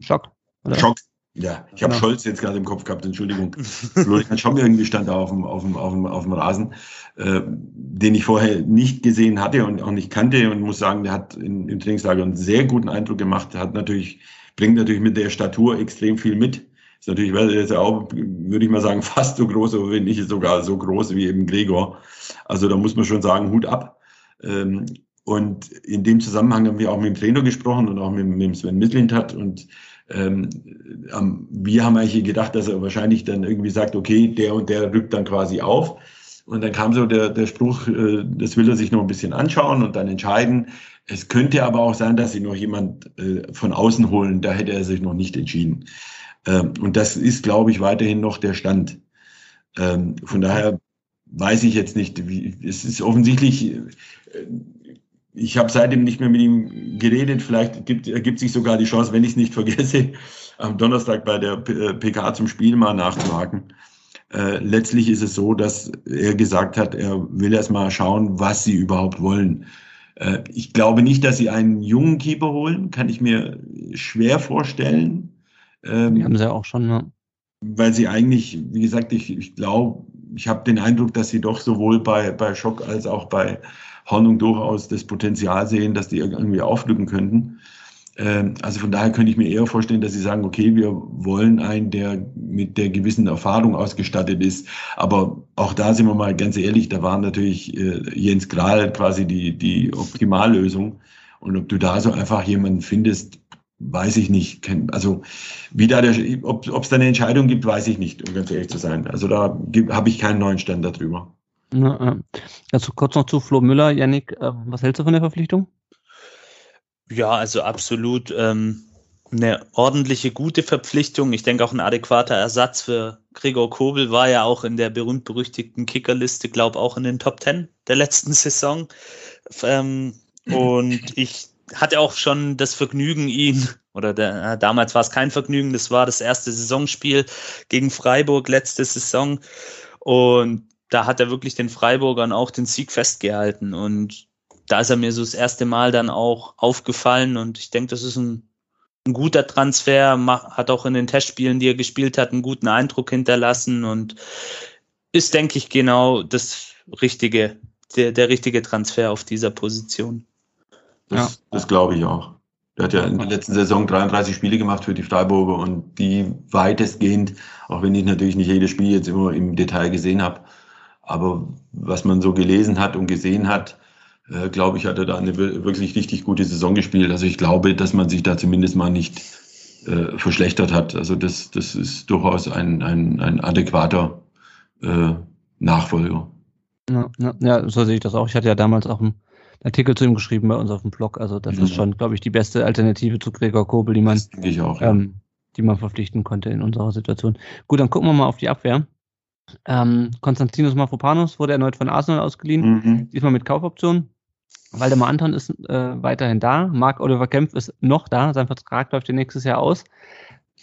Schock. Oder? Schock. Ja, ich habe genau. Scholz jetzt gerade im Kopf gehabt, Entschuldigung. Florian Schock irgendwie stand da auf dem, auf dem, auf dem, auf dem Rasen, äh, den ich vorher nicht gesehen hatte und auch nicht kannte und muss sagen, der hat in, im Trainingslager einen sehr guten Eindruck gemacht, hat natürlich, bringt natürlich mit der Statur extrem viel mit. Ist natürlich, ja auch, würde ich mal sagen, <laughs> fast so groß, aber wenn nicht sogar so groß wie eben Gregor. Also da muss man schon sagen, Hut ab. Ähm, und in dem Zusammenhang haben wir auch mit dem Trainer gesprochen und auch mit, mit dem Sven Mislintat und ähm, wir haben eigentlich gedacht, dass er wahrscheinlich dann irgendwie sagt, okay, der und der rückt dann quasi auf. Und dann kam so der, der Spruch, äh, das will er sich noch ein bisschen anschauen und dann entscheiden. Es könnte aber auch sein, dass sie noch jemand äh, von außen holen. Da hätte er sich noch nicht entschieden. Ähm, und das ist, glaube ich, weiterhin noch der Stand. Ähm, von daher weiß ich jetzt nicht, wie, es ist offensichtlich, äh, ich habe seitdem nicht mehr mit ihm geredet. Vielleicht gibt, ergibt sich sogar die Chance, wenn ich es nicht vergesse, <laughs> am Donnerstag bei der PK äh, zum Spiel mal nachzuhaken. Äh, letztlich ist es so, dass er gesagt hat, er will erst mal schauen, was sie überhaupt wollen. Äh, ich glaube nicht, dass sie einen jungen Keeper holen, kann ich mir schwer vorstellen. Ähm, die haben sie ja auch schon, ne? Weil sie eigentlich, wie gesagt, ich, ich glaube, ich habe den Eindruck, dass sie doch sowohl bei, bei Schock als auch bei Hornung durchaus das Potenzial sehen, dass die irgendwie auflücken könnten. Ähm, also von daher könnte ich mir eher vorstellen, dass sie sagen, okay, wir wollen einen, der mit der gewissen Erfahrung ausgestattet ist. Aber auch da sind wir mal ganz ehrlich, da war natürlich äh, Jens Grahl quasi die, die Optimallösung. Und ob du da so einfach jemanden findest, weiß ich nicht. Also wie da der, ob es da eine Entscheidung gibt, weiß ich nicht, um ganz ehrlich zu sein. Also da habe ich keinen neuen Stand darüber. Ja, also kurz noch zu Flo Müller, Yannick, äh, was hältst du von der Verpflichtung? Ja, also absolut ähm, eine ordentliche, gute Verpflichtung. Ich denke auch ein adäquater Ersatz für Gregor Kobel war ja auch in der berühmt-berüchtigten Kickerliste, glaube auch in den Top Ten der letzten Saison. Ähm, und <laughs> ich hatte auch schon das Vergnügen, ihn, oder der, damals war es kein Vergnügen, das war das erste Saisonspiel gegen Freiburg letzte Saison. Und da hat er wirklich den Freiburgern auch den Sieg festgehalten. Und da ist er mir so das erste Mal dann auch aufgefallen. Und ich denke, das ist ein, ein guter Transfer, hat auch in den Testspielen, die er gespielt hat, einen guten Eindruck hinterlassen und ist, denke ich, genau das richtige, der, der richtige Transfer auf dieser Position. Das, ja. das glaube ich auch. Er hat ja in der letzten Saison 33 Spiele gemacht für die Freiburger und die weitestgehend, auch wenn ich natürlich nicht jedes Spiel jetzt immer im Detail gesehen habe, aber was man so gelesen hat und gesehen hat, äh, glaube ich, hat er da eine wirklich richtig gute Saison gespielt. Also ich glaube, dass man sich da zumindest mal nicht äh, verschlechtert hat. Also das, das ist durchaus ein, ein, ein adäquater äh, Nachfolger. Ja, ja, ja, so sehe ich das auch. Ich hatte ja damals auch einen Artikel zu ihm geschrieben bei uns auf dem Blog. Also das ja. ist schon, glaube ich, die beste Alternative zu Gregor Kobel, die man, auch, ja. ähm, die man verpflichten konnte in unserer Situation. Gut, dann gucken wir mal auf die Abwehr. Ähm, Konstantinos Mafropanos wurde erneut von Arsenal ausgeliehen, mhm. diesmal mit Kaufoption. Waldemar Anton ist äh, weiterhin da. Marc Oliver Kempf ist noch da. Sein Vertrag läuft ja nächstes Jahr aus.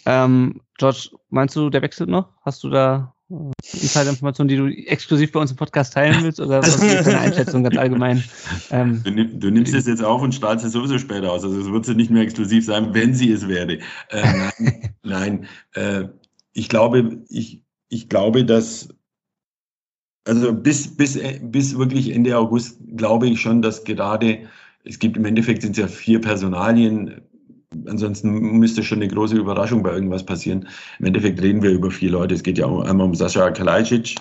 Ähm, George, meinst du, der wechselt noch? Hast du da äh, Insider-Informationen, die du exklusiv bei uns im Podcast teilen willst? Oder was ist deine Einschätzung ganz allgemein? Ähm, du, nimm, du, nimmst es jetzt auf und strahlst es sowieso später aus. Also es wird nicht mehr exklusiv sein, wenn sie es werde. Äh, nein, <laughs> nein äh, ich glaube, ich, ich glaube, dass also bis, bis, bis wirklich Ende August glaube ich schon, dass gerade, es gibt im Endeffekt sind es ja vier Personalien, ansonsten müsste schon eine große Überraschung bei irgendwas passieren. Im Endeffekt reden wir über vier Leute. Es geht ja einmal um Sascha Kalajdzic,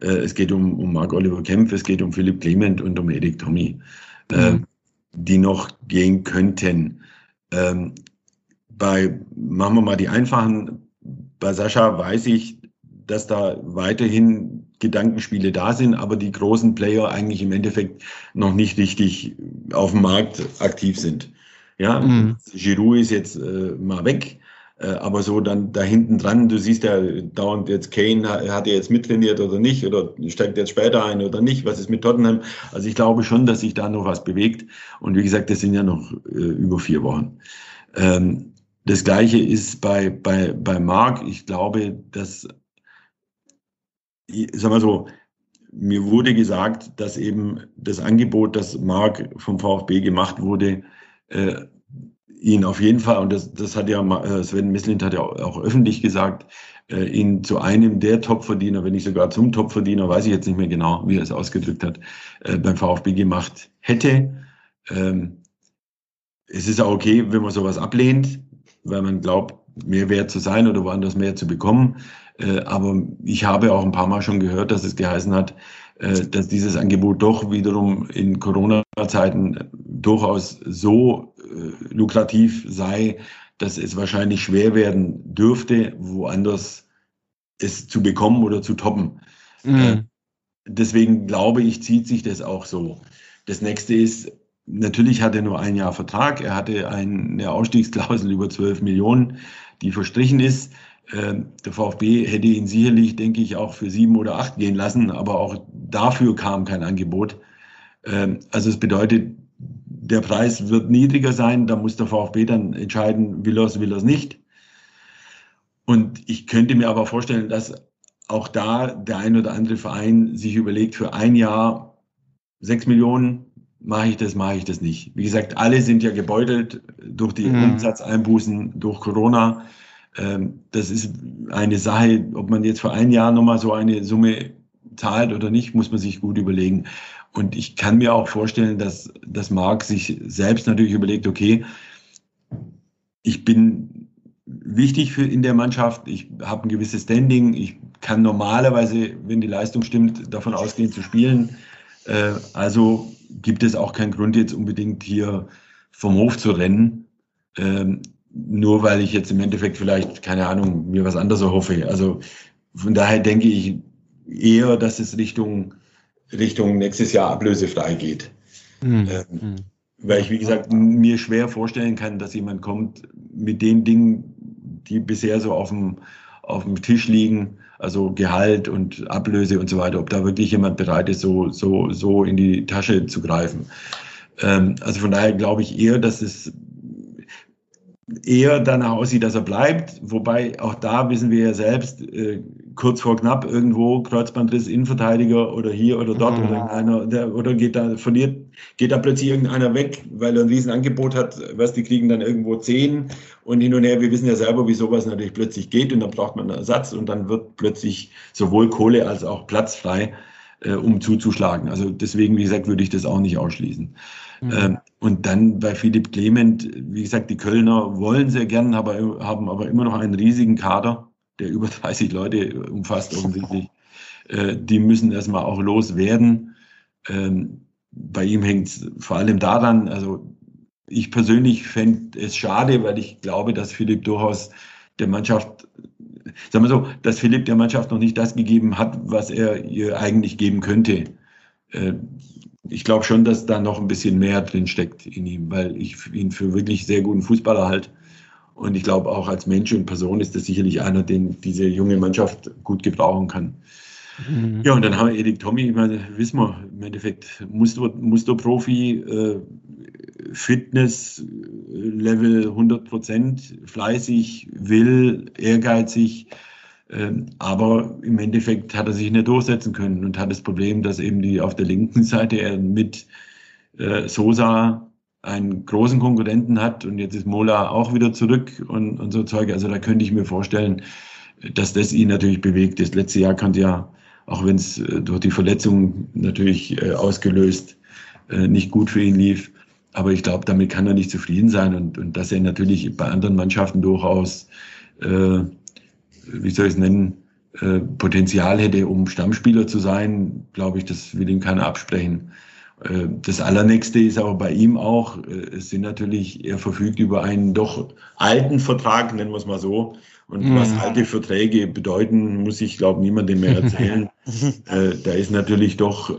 äh, es geht um, um Marc-Oliver Kempf, es geht um Philipp Clement und um Erik Tommy, äh, mhm. die noch gehen könnten. Ähm, bei, machen wir mal die einfachen, bei Sascha weiß ich, dass da weiterhin Gedankenspiele da sind, aber die großen Player eigentlich im Endeffekt noch nicht richtig auf dem Markt aktiv sind. Ja, mhm. Giroud ist jetzt äh, mal weg, äh, aber so dann da hinten dran, du siehst ja dauernd jetzt Kane, hat er jetzt mittrainiert oder nicht oder steigt jetzt später ein oder nicht, was ist mit Tottenham? Also ich glaube schon, dass sich da noch was bewegt und wie gesagt, das sind ja noch äh, über vier Wochen. Ähm, das gleiche ist bei, bei, bei Marc. Ich glaube, dass sagen wir so, mir wurde gesagt, dass eben das Angebot, das Marc vom VfB gemacht wurde, äh, ihn auf jeden Fall, und das, das hat ja äh, Sven Mislint hat ja auch öffentlich gesagt, äh, ihn zu einem der Topverdiener, wenn nicht sogar zum Topverdiener, weiß ich jetzt nicht mehr genau, wie er es ausgedrückt hat, äh, beim VfB gemacht hätte. Ähm, es ist auch okay, wenn man sowas ablehnt, weil man glaubt, mehr wert zu sein oder woanders mehr zu bekommen. Äh, aber ich habe auch ein paar Mal schon gehört, dass es geheißen hat, äh, dass dieses Angebot doch wiederum in Corona-Zeiten durchaus so äh, lukrativ sei, dass es wahrscheinlich schwer werden dürfte, woanders es zu bekommen oder zu toppen. Mhm. Deswegen glaube ich, zieht sich das auch so. Das nächste ist, natürlich hat er nur ein Jahr Vertrag. Er hatte eine Ausstiegsklausel über 12 Millionen, die verstrichen ist. Ähm, der VfB hätte ihn sicherlich, denke ich, auch für sieben oder acht gehen lassen, aber auch dafür kam kein Angebot. Ähm, also es bedeutet, der Preis wird niedriger sein, da muss der VfB dann entscheiden, will er es, will er es nicht. Und ich könnte mir aber vorstellen, dass auch da der ein oder andere Verein sich überlegt, für ein Jahr sechs Millionen mache ich das, mache ich das nicht. Wie gesagt, alle sind ja gebeutelt durch die mhm. Umsatzeinbußen, durch Corona. Ähm, das ist eine Sache, ob man jetzt für ein Jahr nochmal so eine Summe zahlt oder nicht, muss man sich gut überlegen. Und ich kann mir auch vorstellen, dass, dass Marc sich selbst natürlich überlegt, okay, ich bin wichtig für in der Mannschaft, ich habe ein gewisses Standing, ich kann normalerweise, wenn die Leistung stimmt, davon ausgehen zu spielen. Äh, also gibt es auch keinen Grund, jetzt unbedingt hier vom Hof zu rennen. Ähm, nur weil ich jetzt im Endeffekt vielleicht, keine Ahnung, mir was anderes erhoffe. Also von daher denke ich eher, dass es Richtung, Richtung nächstes Jahr ablösefrei geht. Mhm. Ähm, weil ich, wie gesagt, mir schwer vorstellen kann, dass jemand kommt mit den Dingen, die bisher so auf dem, auf dem Tisch liegen, also Gehalt und Ablöse und so weiter, ob da wirklich jemand bereit ist, so, so, so in die Tasche zu greifen. Ähm, also von daher glaube ich eher, dass es eher danach aussieht, dass er bleibt. Wobei auch da wissen wir ja selbst, äh, kurz vor knapp irgendwo Kreuzbandriss, Innenverteidiger oder hier oder dort mhm. oder einer, der, oder geht da, verliert, geht da plötzlich irgendeiner weg, weil er ein Riesenangebot hat, was die kriegen dann irgendwo zehn und hin und her. Wir wissen ja selber, wie sowas natürlich plötzlich geht und dann braucht man einen Ersatz und dann wird plötzlich sowohl Kohle als auch Platz frei, äh, um zuzuschlagen. Also deswegen, wie gesagt, würde ich das auch nicht ausschließen. Mhm. Ähm, und dann bei Philipp Clement, wie gesagt, die Kölner wollen sehr gern, aber, haben aber immer noch einen riesigen Kader, der über <laughs> 30 Leute umfasst offensichtlich. Äh, die müssen erstmal auch loswerden. Ähm, bei ihm hängt es vor allem daran, also ich persönlich fände es schade, weil ich glaube, dass Philipp durchaus der Mannschaft, sagen wir so, dass Philipp der Mannschaft noch nicht das gegeben hat, was er ihr eigentlich geben könnte. Äh, ich glaube schon, dass da noch ein bisschen mehr drin steckt in ihm, weil ich ihn für wirklich sehr guten Fußballer halte. Und ich glaube auch als Mensch und Person ist das sicherlich einer, den diese junge Mannschaft gut gebrauchen kann. Mhm. Ja, und dann haben wir Erik Tommy, ich meine, wissen wir, im Endeffekt Muster, Musterprofi, äh, Fitness, Level 100 Prozent, fleißig, will, ehrgeizig, aber im Endeffekt hat er sich nicht durchsetzen können und hat das Problem, dass eben die auf der linken <laughs> Seite er mit äh, Sosa einen großen Konkurrenten hat und jetzt ist Mola auch wieder zurück und, und so Zeug. Also da könnte ich mir vorstellen, dass das ihn natürlich bewegt. Das letzte Jahr kann ja, auch wenn es äh, durch die Verletzung natürlich äh, ausgelöst nicht gut für ihn lief, aber ich glaube, damit kann er nicht zufrieden sein und, und dass er natürlich bei anderen Mannschaften durchaus äh, wie soll ich es nennen, äh, Potenzial hätte, um Stammspieler zu sein, glaube ich, das will ihm keiner absprechen. Äh, das Allernächste ist aber bei ihm auch, äh, es sind natürlich, er verfügt über einen doch alten Vertrag, nennen wir es mal so. Und mhm. was alte Verträge bedeuten, muss ich, glaube niemandem mehr <laughs> erzählen. äh, da ist natürlich doch,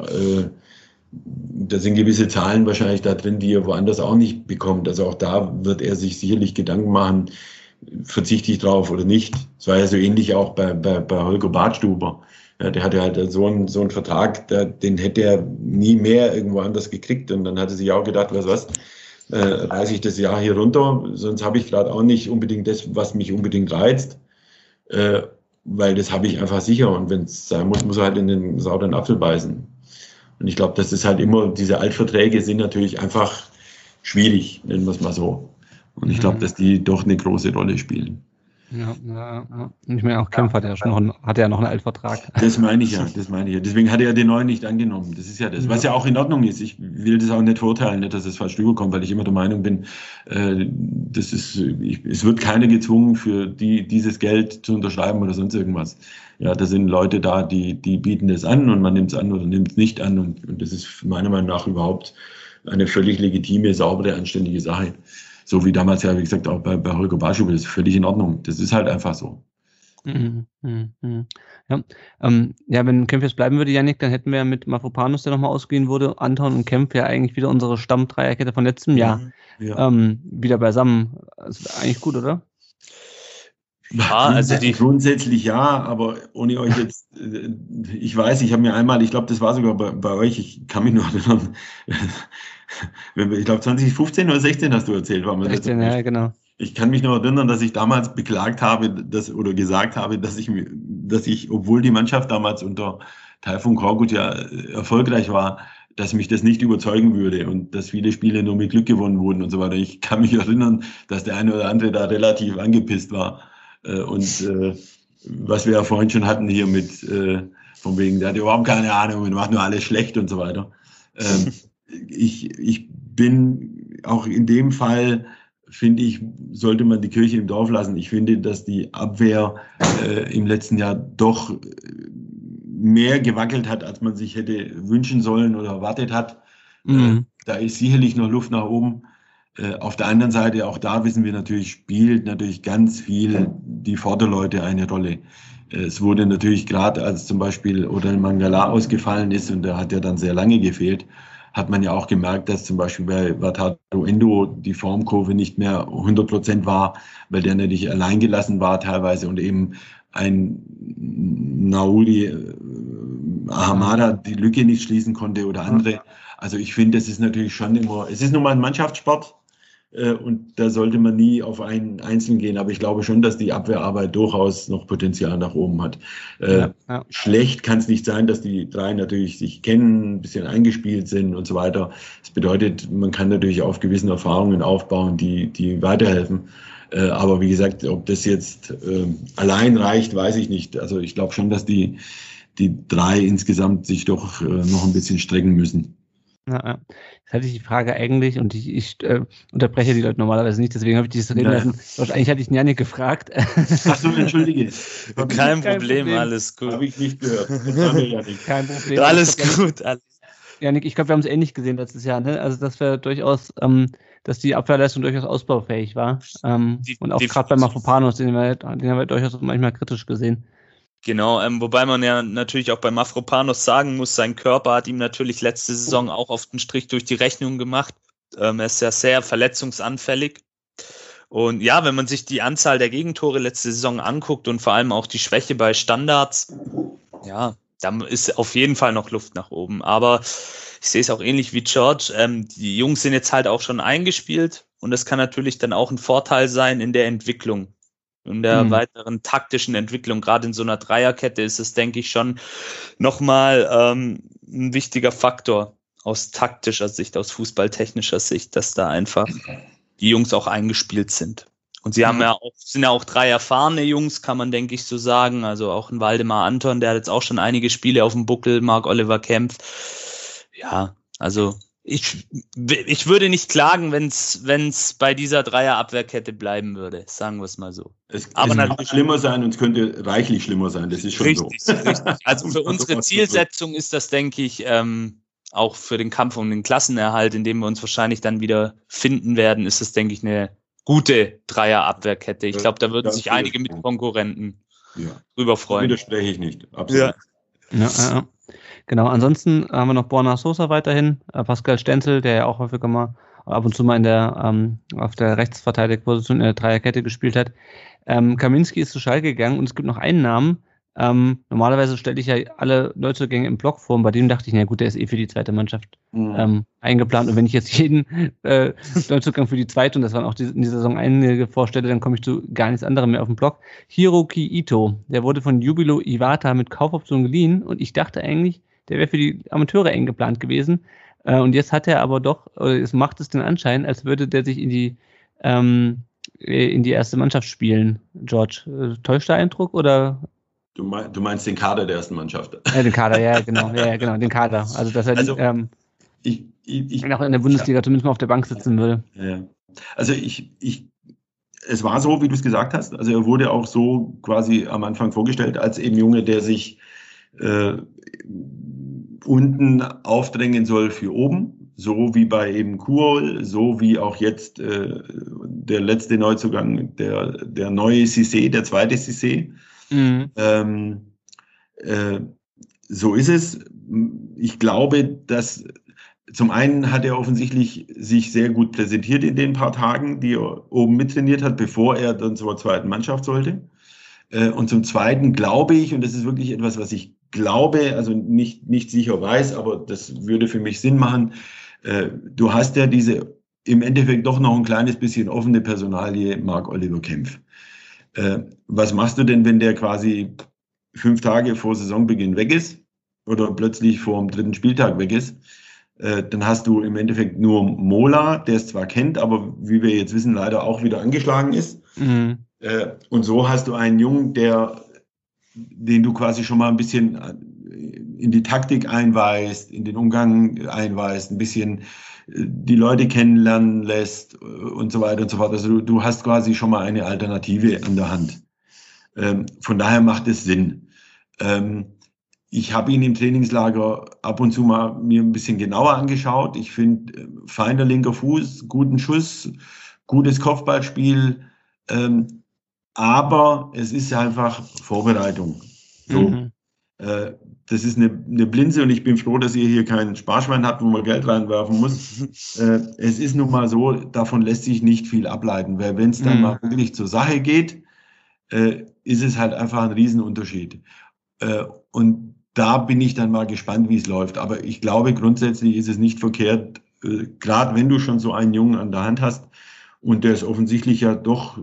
da sind gewisse Zahlen wahrscheinlich da drin, die er woanders auch nicht bekommt. Also auch da wird er sich sicherlich Gedanken machen, verzichte ich drauf oder nicht. Es war ja so ähnlich auch bei, bei, bei Holger Badstuber. Ja, der hatte halt so einen, so einen Vertrag, der, den hätte er nie mehr irgendwo anders gekriegt. Und dann hat er sich auch gedacht, was was, äh, reiße ich das Jahr hier runter, sonst habe ich gerade auch nicht unbedingt das, was mich unbedingt reizt. Äh, weil das habe ich einfach sicher und wenn es sein muss, muss er halt in den sauren Apfel beißen. Und ich glaube, das ist halt immer, diese Altverträge sind natürlich einfach schwierig, nennen wir es mal so. Und ich glaube, Mhm. dass die doch eine große Rolle spielen. Ja, ja, ja. Und ich meine, auch Kempf hat ja schon noch, einen, hat ja noch einen Altvertrag. Das meine ich ja, <laughs> das meine ich ja. Deswegen hat er ja den neuen nicht angenommen. Das ist ja das, was ja auch in Ordnung ist. Ich will das auch nicht verurteilen, nicht, dass es falsch rüberkommt, weil ich immer der Meinung bin, äh, das ist, ich, es wird keiner gezwungen, für die dieses Geld zu unterschreiben oder sonst irgendwas. Ja, da sind Leute da, die, die bieten das an und man nimmt es an oder nimmt es nicht an und, und das ist meiner Meinung nach überhaupt eine völlig legitime, saubere, anständige Sache. So wie damals ja, wie gesagt, auch bei, bei Holger Barschube, das ist völlig in Ordnung. Das ist halt einfach so. Mhm, mhm, mhm. Ja. Ähm, ja, wenn Kempf jetzt bleiben würde, Yannick, dann hätten wir ja mit Mafropanus, der nochmal ausgehen wurde, Anton und Kempf ja eigentlich wieder unsere Stammdreierkette von letztem Jahr Ja. ähm, wieder beisammen. Das ist eigentlich gut, oder? Ja, also die- Grundsätzlich ja, aber ohne euch jetzt, äh, ich weiß, ich habe mir einmal, ich glaube, das war sogar bei, bei euch, ich kann mich noch erinnern, <laughs> wenn wir- ich glaube 2015 oder 16 hast du erzählt, war mir das. 16, ja, genau. Ich kann mich noch erinnern, dass ich damals beklagt habe, dass, oder gesagt habe, dass ich, dass ich, obwohl die Mannschaft damals unter Taifun Korkut ja äh, erfolgreich war, dass mich das nicht überzeugen würde und dass viele Spiele nur mit Glück gewonnen wurden und so weiter. Ich kann mich <laughs> erinnern, dass der eine oder andere da relativ angepisst war. Äh, Und äh, was wir ja vorhin schon hatten hier mit, äh, von wegen, der hat überhaupt keine Ahnung und macht nur alles schlecht und so weiter. Ähm, <laughs> ich, ich bin auch in dem Fall, finde ich, sollte man die Kirche im Dorf lassen. Ich finde, dass die Abwehr äh, im letzten Jahr doch äh, mehr gewackelt hat, als man sich hätte wünschen sollen oder erwartet hat. Mhm. Da ist sicherlich noch Luft nach oben. Äh, Auf der anderen Seite, auch da wissen wir natürlich, spielt natürlich ganz viel die Vorderleute eine Rolle. Äh, Es wurde natürlich gerade, als zum Beispiel Odell Mangala ausgefallen ist und der hat ja dann sehr lange gefehlt, hat man ja auch gemerkt, dass zum Beispiel bei Wataru Endo die Formkurve nicht mehr 100 Prozent war, weil der natürlich allein gelassen war teilweise und eben ein Nauli äh, Ahamada die Lücke nicht schließen konnte oder andere. Also ich finde, es ist natürlich schon immer, es ist nun mal ein Mannschaftssport und da sollte man nie auf einen Einzelnen gehen. Aber ich glaube schon, dass die Abwehrarbeit durchaus noch Potenzial nach oben hat. Äh, Ja, ja. Schlecht kann es nicht sein, dass die drei natürlich sich kennen, ein bisschen eingespielt sind und so weiter. Das bedeutet, man kann natürlich auf gewissen Erfahrungen aufbauen, die, die weiterhelfen. Äh, aber wie gesagt, ob das jetzt äh, allein reicht, weiß ich nicht. Also ich glaube schon, dass die, die drei insgesamt sich doch äh, noch ein bisschen strecken müssen. Ja, hatte ich die Frage eigentlich, und ich, ich äh, unterbreche die Leute normalerweise nicht, deswegen habe ich dieses reden lassen. Doch, Eigentlich hatte ich den Janik gefragt. <laughs> Ach so, entschuldige. Kein, Kein Problem, Problem. alles gut. Habe ich nicht gehört. Kein Problem. Alles glaub, gut. Alles. Janik, ich glaube, wir haben es ähnlich gesehen letztes Jahr, ne? Also, dass wir durchaus, ähm, dass die Abwehrleistung durchaus ausbaufähig war. Ähm, Die- und auch gerade bei Mafropanos, den, wir, den haben wir durchaus manchmal kritisch gesehen. Genau, ähm, wobei man ja natürlich auch bei Mafropanos sagen muss, sein Körper hat ihm natürlich letzte Saison auch oft einen Strich durch die Rechnung gemacht. Ähm, er ist ja sehr verletzungsanfällig. Und ja, wenn man sich die Anzahl der Gegentore letzte Saison anguckt und vor allem auch die Schwäche bei Standards, ja, da ist auf jeden Fall noch Luft nach oben. Aber ich sehe es auch ähnlich wie George. Ähm, die Jungs sind jetzt halt auch schon eingespielt und das kann natürlich dann auch ein Vorteil sein in der Entwicklung in der Mhm. weiteren taktischen Entwicklung. Gerade in so einer Dreierkette ist es, denke ich, schon nochmal ähm, ein wichtiger Faktor aus taktischer Sicht, aus fußballtechnischer Sicht, dass da einfach die Jungs auch eingespielt sind. Und sie haben Mhm. ja auch, sind ja auch drei erfahrene Jungs, kann man, denke ich, so sagen. Also auch ein Waldemar Anton, der hat jetzt auch schon einige Spiele auf dem Buckel, Marc Oliver Kempf. Ja, also ich, ich würde nicht klagen, wenn es bei dieser Dreierabwehrkette bleiben würde, sagen wir es mal so. Es, Aber es kann schlimmer sein und es könnte reichlich schlimmer sein. Das ist schon Richtig, so. richtig. Also für <laughs> unsere Zielsetzung ist das, denke ich, ähm, auch für den Kampf um den Klassenerhalt, in dem wir uns wahrscheinlich dann wieder finden werden, ist es, denke ich, eine gute Dreierabwehrkette. Ich glaube, da würden das sich einige Mitkonkurrenten Ja, drüber da freuen. widerspreche ich nicht. Absolut. Ja. Ja, ja, ja. Genau, ansonsten haben wir noch Borna Sosa weiterhin, äh, Pascal Stenzel, der ja auch häufiger mal ab und zu mal in der, ähm, auf der Rechtsverteidigungsposition in der Dreierkette gespielt hat. Ähm, Kaminski ist zu Schalke gegangen und es gibt noch einen Namen, Ähm, normalerweise stelle ich ja alle Neuzugänge im Blog vor. Und bei dem dachte ich, na gut, der ist eh für die zweite Mannschaft mhm. ähm, eingeplant. Und wenn ich jetzt jeden äh, Neuzugang für die zweite, und das waren auch die, in dieser Saison einige vorstelle, dann komme ich zu gar nichts anderem mehr auf den Blog. Hiroki Ito, der wurde von Jubilo Iwata mit Kaufoption geliehen. Und ich dachte eigentlich, der wäre für die Amateure eingeplant gewesen. Äh, und jetzt hat er aber doch, oder es macht es den Anschein, als würde der sich in die ähm, in die erste Mannschaft spielen, George. Äh, täuscht der Eindruck oder Du, mein, du, meinst den Kader der ersten Mannschaft? Ja, den Kader, ja, <laughs> genau, ja, genau, den Kader. Also, dass er also, ähm, ich, ich, ich, auch in der Bundesliga ja. zumindest mal auf der Bank sitzen würde. Ja. Also ich, ich, es war so, wie du es gesagt hast. Also er wurde auch so quasi am Anfang vorgestellt als eben Junge, der sich äh, unten aufdrängen soll für oben, so wie bei eben Kuhl, so wie auch jetzt äh, der letzte Neuzugang, der, der neue Cissé, der zweite Cissé. Mhm. Ähm, äh, so ist es. Ich glaube, dass zum einen hat er offensichtlich sich sehr gut präsentiert in den paar Tagen, die er oben mittrainiert hat, bevor er dann zur zweiten Mannschaft sollte. Äh, und zum Zweiten glaube ich, und das ist wirklich etwas, was ich glaube, also nicht, nicht sicher weiß, aber das würde für mich Sinn machen. Äh, du hast ja diese im Endeffekt doch noch ein kleines bisschen offene Personalie Mark Oliver Kempf. Äh, was machst du denn, wenn der quasi fünf Tage vor Saisonbeginn weg ist oder plötzlich vor dem dritten Spieltag weg ist? Äh, dann hast du im Endeffekt nur Mola, der es zwar kennt, aber wie wir jetzt wissen, leider auch wieder angeschlagen ist. Mhm. Äh, und so hast du einen Jungen, der, den du quasi schon mal ein bisschen in die Taktik einweist, in den Umgang einweist, ein bisschen die Leute kennenlernen lässt äh, und so weiter und so fort. Also du, du hast quasi schon mal eine Alternative an der Hand. Ähm, von daher macht es Sinn. Ähm, ich habe ihn im Trainingslager ab und zu mal mir ein bisschen genauer angeschaut. Ich finde äh, feiner linker Fuß, guten Schuss, gutes Kopfballspiel. Ähm, aber es ist einfach Vorbereitung. So. Mhm. Äh, das ist eine, eine Blinze und ich bin froh, dass ihr hier kein Sparschwein habt, wo man Geld reinwerfen muss. <laughs> äh, es ist nun mal so, davon lässt sich nicht viel ableiten, weil wenn es dann mhm. mal wirklich zur Sache geht, äh, ist es halt einfach ein Riesenunterschied. Äh, und da bin ich dann mal gespannt, wie es läuft. Aber ich glaube, grundsätzlich ist es nicht verkehrt, äh, gerade wenn du schon so einen Jungen an der Hand hast und der es offensichtlich ja doch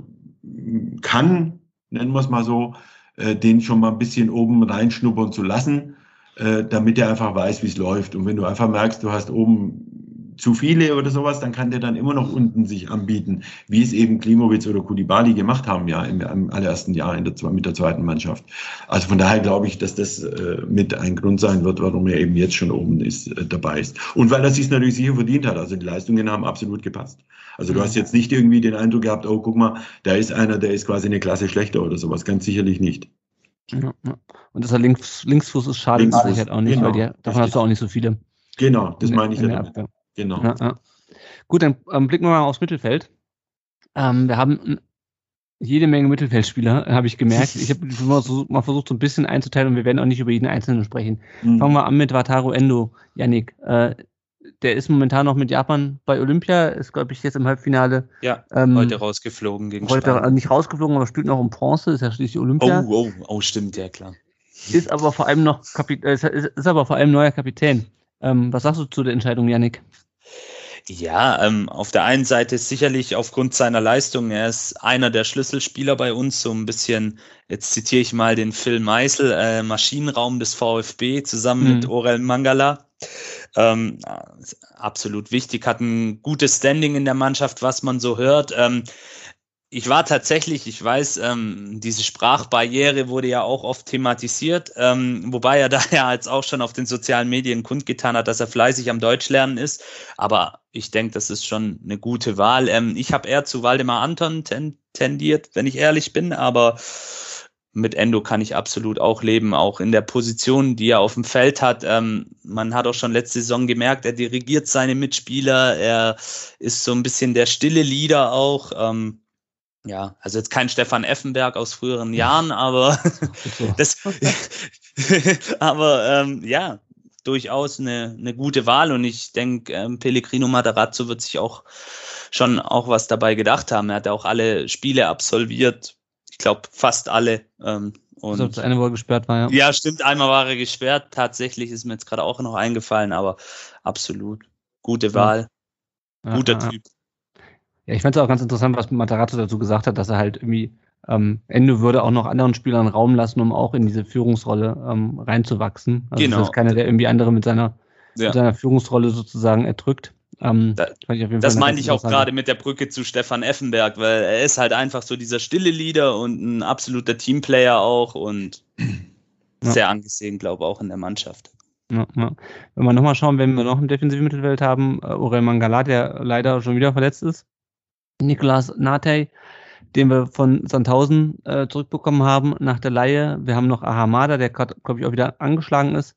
kann, nennen wir es mal so, äh, den schon mal ein bisschen oben reinschnuppern zu lassen, äh, damit er einfach weiß, wie es läuft. Und wenn du einfach merkst, du hast oben zu viele oder sowas, dann kann der dann immer noch unten sich anbieten, wie es eben Klimowitz oder Kulibali gemacht haben, ja, im, im allerersten Jahr in der, mit der zweiten Mannschaft. Also von daher glaube ich, dass das äh, mit ein Grund sein wird, warum er eben jetzt schon oben ist, äh, dabei ist. Und weil er sich natürlich sicher verdient hat. Also die Leistungen haben absolut gepasst. Also du hast jetzt nicht irgendwie den Eindruck gehabt, oh, guck mal, da ist einer, der ist quasi eine Klasse schlechter oder sowas. Ganz sicherlich nicht. Ja, ja. Und dass er links, Linksfuß ist, schade Linksfuß, halt auch nicht, genau, weil die, davon hast du auch nicht so viele. Genau, das meine ich ja Genau. Ja, ja. Gut, dann ähm, blicken wir mal aufs Mittelfeld. Ähm, wir haben jede Menge Mittelfeldspieler, habe ich gemerkt. Ich habe mal versucht, so ein bisschen einzuteilen und wir werden auch nicht über jeden Einzelnen sprechen. Mhm. Fangen wir an mit Wataru Endo, Yannick. Äh, der ist momentan noch mit Japan bei Olympia, ist, glaube ich, jetzt im Halbfinale. Ja, ähm, heute rausgeflogen gegen Heute Spanien. nicht rausgeflogen, aber spielt noch um Bronze, ist ja schließlich Olympia. Oh, oh, oh, stimmt, ja, klar. Ist aber vor allem noch Kapit äh, ist, ist aber vor allem neuer Kapitän. Ähm, was sagst du zu der Entscheidung, Yannick? Ja, ähm, auf der einen Seite sicherlich aufgrund seiner Leistung, er ist einer der Schlüsselspieler bei uns, so ein bisschen, jetzt zitiere ich mal den Phil Meisel, äh, Maschinenraum des VfB zusammen mhm. mit Orel Mangala. Ähm, absolut wichtig, hat ein gutes Standing in der Mannschaft, was man so hört. Ähm, ich war tatsächlich, ich weiß, ähm, diese Sprachbarriere wurde ja auch oft thematisiert, ähm, wobei er <laughs> da ja jetzt auch schon auf den sozialen Medien kundgetan hat, dass er fleißig am Deutschlernen ist. Aber ich denke, das ist schon eine gute Wahl. Ähm, ich habe eher zu Waldemar Anton ten tendiert, wenn ich ehrlich bin, aber mit Endo kann ich absolut auch leben, auch in der Position, die er auf dem Feld hat. Ähm, man hat auch schon letzte Saison gemerkt, er dirigiert seine Mitspieler, er ist so ein bisschen der stille Leader auch. Ähm, ja, also jetzt kein Stefan Effenberg aus früheren Jahren, <laughs> aber <laughs> das, <laughs> aber ähm, ja, durchaus eine, eine gute Wahl und ich denke, ähm, Pellegrino Matarazzo wird sich auch schon auch was dabei gedacht haben. Er hat auch alle Spiele absolviert, ich glaube fast alle. Ähm, Und also das eine, wo er gesperrt war, ja. Ja, stimmt, einmal war er gesperrt. Tatsächlich ist mir jetzt gerade auch noch eingefallen, aber absolut. Gute Wahl. Ja, Guter ja, Typ. Ja, ich fand es auch ganz interessant, was Matarazzo dazu gesagt hat, dass er halt irgendwie ähm, Ende würde auch noch anderen Spielern Raum lassen, um auch in diese Führungsrolle ähm, reinzuwachsen. Also Genau. das ist keiner, der irgendwie andere mit seiner, Ja. mit seiner Führungsrolle sozusagen erdrückt. Ähm, Da- Das Fall eine meinte ganz ich auch gerade mit der Brücke zu Stefan Effenberg, weil er ist halt einfach so dieser stille Leader und ein absoluter Teamplayer auch und Ja. sehr angesehen, glaube ich, auch in der Mannschaft. Ja, ja. Wenn wir nochmal schauen, wenn wir noch ein defensives Mittelfeld haben, äh, Aurel Mangala, der leider schon wieder verletzt ist. Niklas Natey, den wir von Sandhausen äh, zurückbekommen haben nach der Laie. Wir haben noch Ahamada, der gerade, glaube ich, auch wieder angeschlagen ist.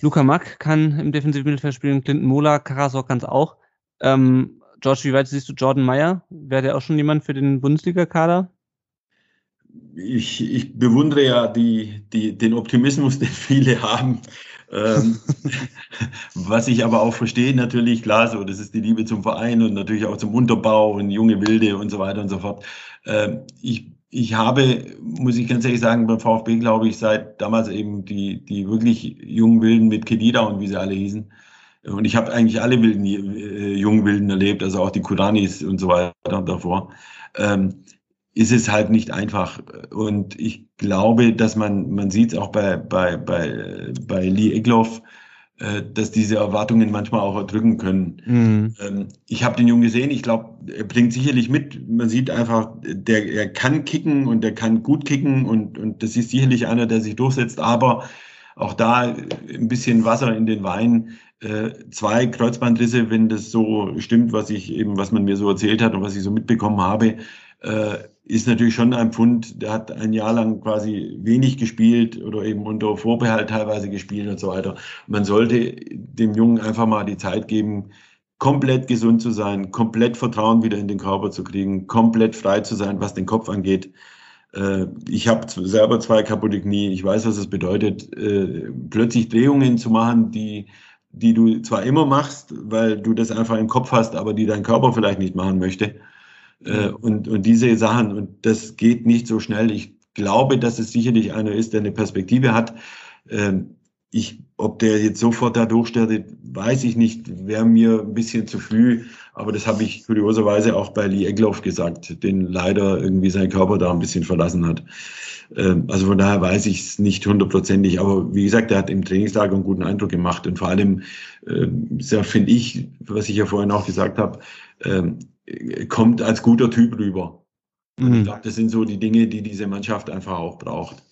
Luca Mack kann im defensiven Mittelfeld spielen, Clinton Mola, Karasor kann es auch. Ähm, George, wie weit siehst du Jordan Meyer? Wäre der auch schon jemand für den Bundesliga-Kader? Ich, ich bewundere ja die, die, den Optimismus, <laughs> den viele haben. Ähm, <laughs> was ich aber auch verstehe, natürlich, klar, so, das ist die Liebe zum Verein und natürlich auch zum Unterbau und junge Wilde und so weiter und so fort. Ähm, ich, ich habe, muss ich ganz ehrlich sagen, beim VfB, glaube ich, seit damals eben die, die wirklich jungen Wilden mit Kedida und wie sie alle hießen. Und ich habe eigentlich alle wilden, äh, jungen Wilden erlebt, also auch die Kuranis und so weiter davor. Ähm, ist es halt nicht einfach. Und ich glaube, dass man, man sieht es auch bei, bei, bei, bei Lee Egloff, äh, dass diese Erwartungen manchmal auch erdrücken können. Mhm. Ähm, ich habe den Jungen gesehen, ich glaube, er bringt sicherlich mit. Man sieht einfach, der, er kann kicken und er kann gut kicken und, und das ist sicherlich einer, der sich durchsetzt, aber auch da ein bisschen Wasser in den Wein. Äh, zwei Kreuzbandrisse, wenn das so stimmt, was ich eben, was man mir so erzählt hat und was ich so mitbekommen habe, äh, ist natürlich schon ein Pfund, der hat ein Jahr lang quasi wenig gespielt oder eben unter Vorbehalt teilweise gespielt und so weiter. Man sollte dem Jungen einfach mal die Zeit geben, komplett gesund zu sein, komplett Vertrauen wieder in den Körper zu kriegen, komplett frei zu sein, was den Kopf angeht. Äh, Ich habe selber zwei kaputte Knie. Ich weiß, was es bedeutet, äh, plötzlich Drehungen zu machen, die, die du zwar immer machst, weil du das einfach im Kopf hast, aber die dein Körper vielleicht nicht machen möchte. Äh, Und, und diese Sachen, und das geht nicht so schnell. Ich glaube, dass es sicherlich einer ist, der eine Perspektive hat. Ähm, Ich, ob der jetzt sofort da durchstartet, weiß ich nicht, wäre mir ein bisschen zu früh. Aber das habe ich kurioserweise auch bei Lee Egloff gesagt, den leider irgendwie sein Körper da ein bisschen verlassen hat. Ähm, Also von daher weiß ich es nicht hundertprozentig. Aber wie gesagt, er hat im Trainingslager einen guten Eindruck gemacht. Und vor allem, ähm, sehr finde ich, was ich ja vorhin auch gesagt habe, ähm, kommt als guter Typ rüber. Und ich Mhm. glaube, das sind so die Dinge, die diese Mannschaft einfach auch braucht.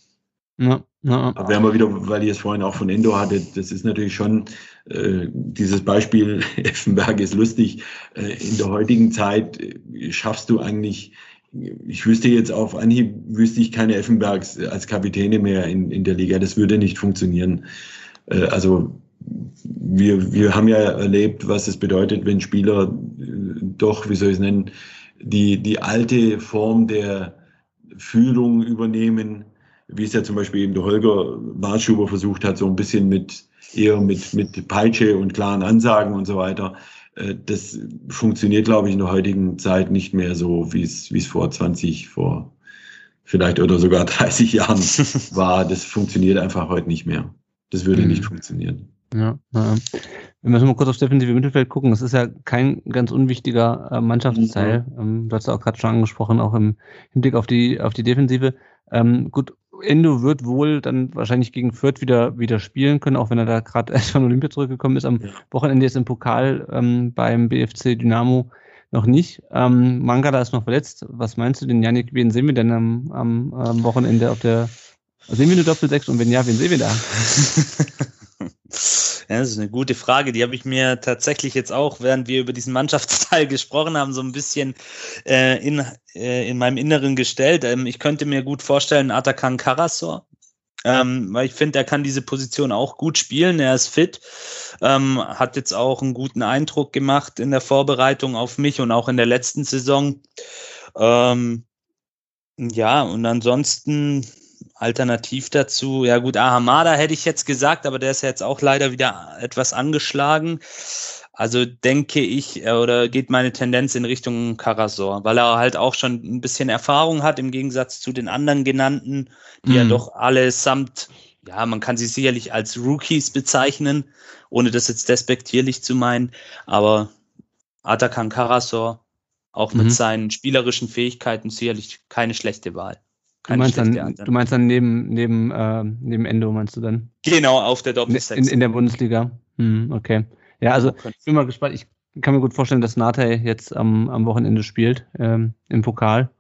Ja, ja. Aber wenn wir wieder, weil ihr es vorhin auch von Endo hattet, das ist natürlich schon äh, dieses Beispiel, <laughs> Effenberg ist lustig. Äh, in der heutigen Zeit äh, schaffst du eigentlich, ich wüsste jetzt auf Anhieb, wüsste ich keine Effenbergs als Kapitäne mehr in, in der Liga. Das würde nicht funktionieren. Äh, also wir, wir haben ja erlebt, was es bedeutet, wenn Spieler doch, wie soll ich es nennen, die, die alte Form der Führung übernehmen, wie es ja zum Beispiel eben der Holger Marschuber versucht hat, so ein bisschen mit eher mit, mit Peitsche und klaren Ansagen und so weiter. Äh, Das funktioniert, glaube ich, in der heutigen Zeit nicht mehr so, wie es, wie es vor 20, vor vielleicht oder sogar <laughs> 30 Jahren <laughs> war. Das funktioniert einfach heute nicht mehr. Das würde Mhm. nicht funktionieren. Ja. Wenn wir mal kurz aufs defensive Mittelfeld gucken, es ist ja kein ganz unwichtiger äh, Mannschaftsteil. Ähm, du hast ja auch gerade schon angesprochen, auch im Hinblick auf die, auf die Defensive. Ähm, gut, Endo wird wohl dann wahrscheinlich gegen Fürth wieder, wieder spielen können, auch wenn er da gerade erst <laughs> von Olympia zurückgekommen ist. Am Ja. Wochenende ist im Pokal ähm, beim BFC Dynamo noch nicht. Ähm, Mangala ist noch verletzt. Was meinst du denn, Janik? Wen sehen wir denn am, am, am Wochenende auf der Sehen wir eine Doppel-6 und wenn ja, wen sehen wir da? <laughs> Ja, das ist eine gute Frage. Die habe ich mir tatsächlich jetzt auch, während wir über diesen Mannschaftsteil <laughs> gesprochen haben, so ein bisschen äh, in, äh, in meinem Inneren gestellt. Ähm, ich könnte mir gut vorstellen, Atakan Karasor. Ähm, weil ich finde, er kann diese Position auch gut spielen. Er ist fit, ähm, hat jetzt auch einen guten Eindruck gemacht in der Vorbereitung auf mich und auch in der letzten Saison. Ähm, ja, und ansonsten alternativ dazu, ja gut, Ahamada hätte ich jetzt gesagt, aber der ist ja jetzt auch leider wieder etwas angeschlagen. Also denke ich, äh, oder geht meine Tendenz in Richtung Karasor, weil er halt auch schon ein bisschen Erfahrung hat im Gegensatz zu den anderen genannten, die mhm. ja doch allesamt, ja, man kann sie sicherlich als Rookies bezeichnen, ohne das jetzt despektierlich zu meinen, aber Atakan Karasor, auch mit mhm. seinen spielerischen Fähigkeiten sicherlich keine schlechte Wahl. Du meinst, dann, du meinst dann neben, neben, äh, neben Endo, meinst du dann? Genau, auf der Doppelsechs. In, in der Bundesliga. Hm, okay. Ja, also ich bin mal gespannt. Ich kann mir gut vorstellen, dass Nate jetzt am, am Wochenende spielt ähm, im Pokal.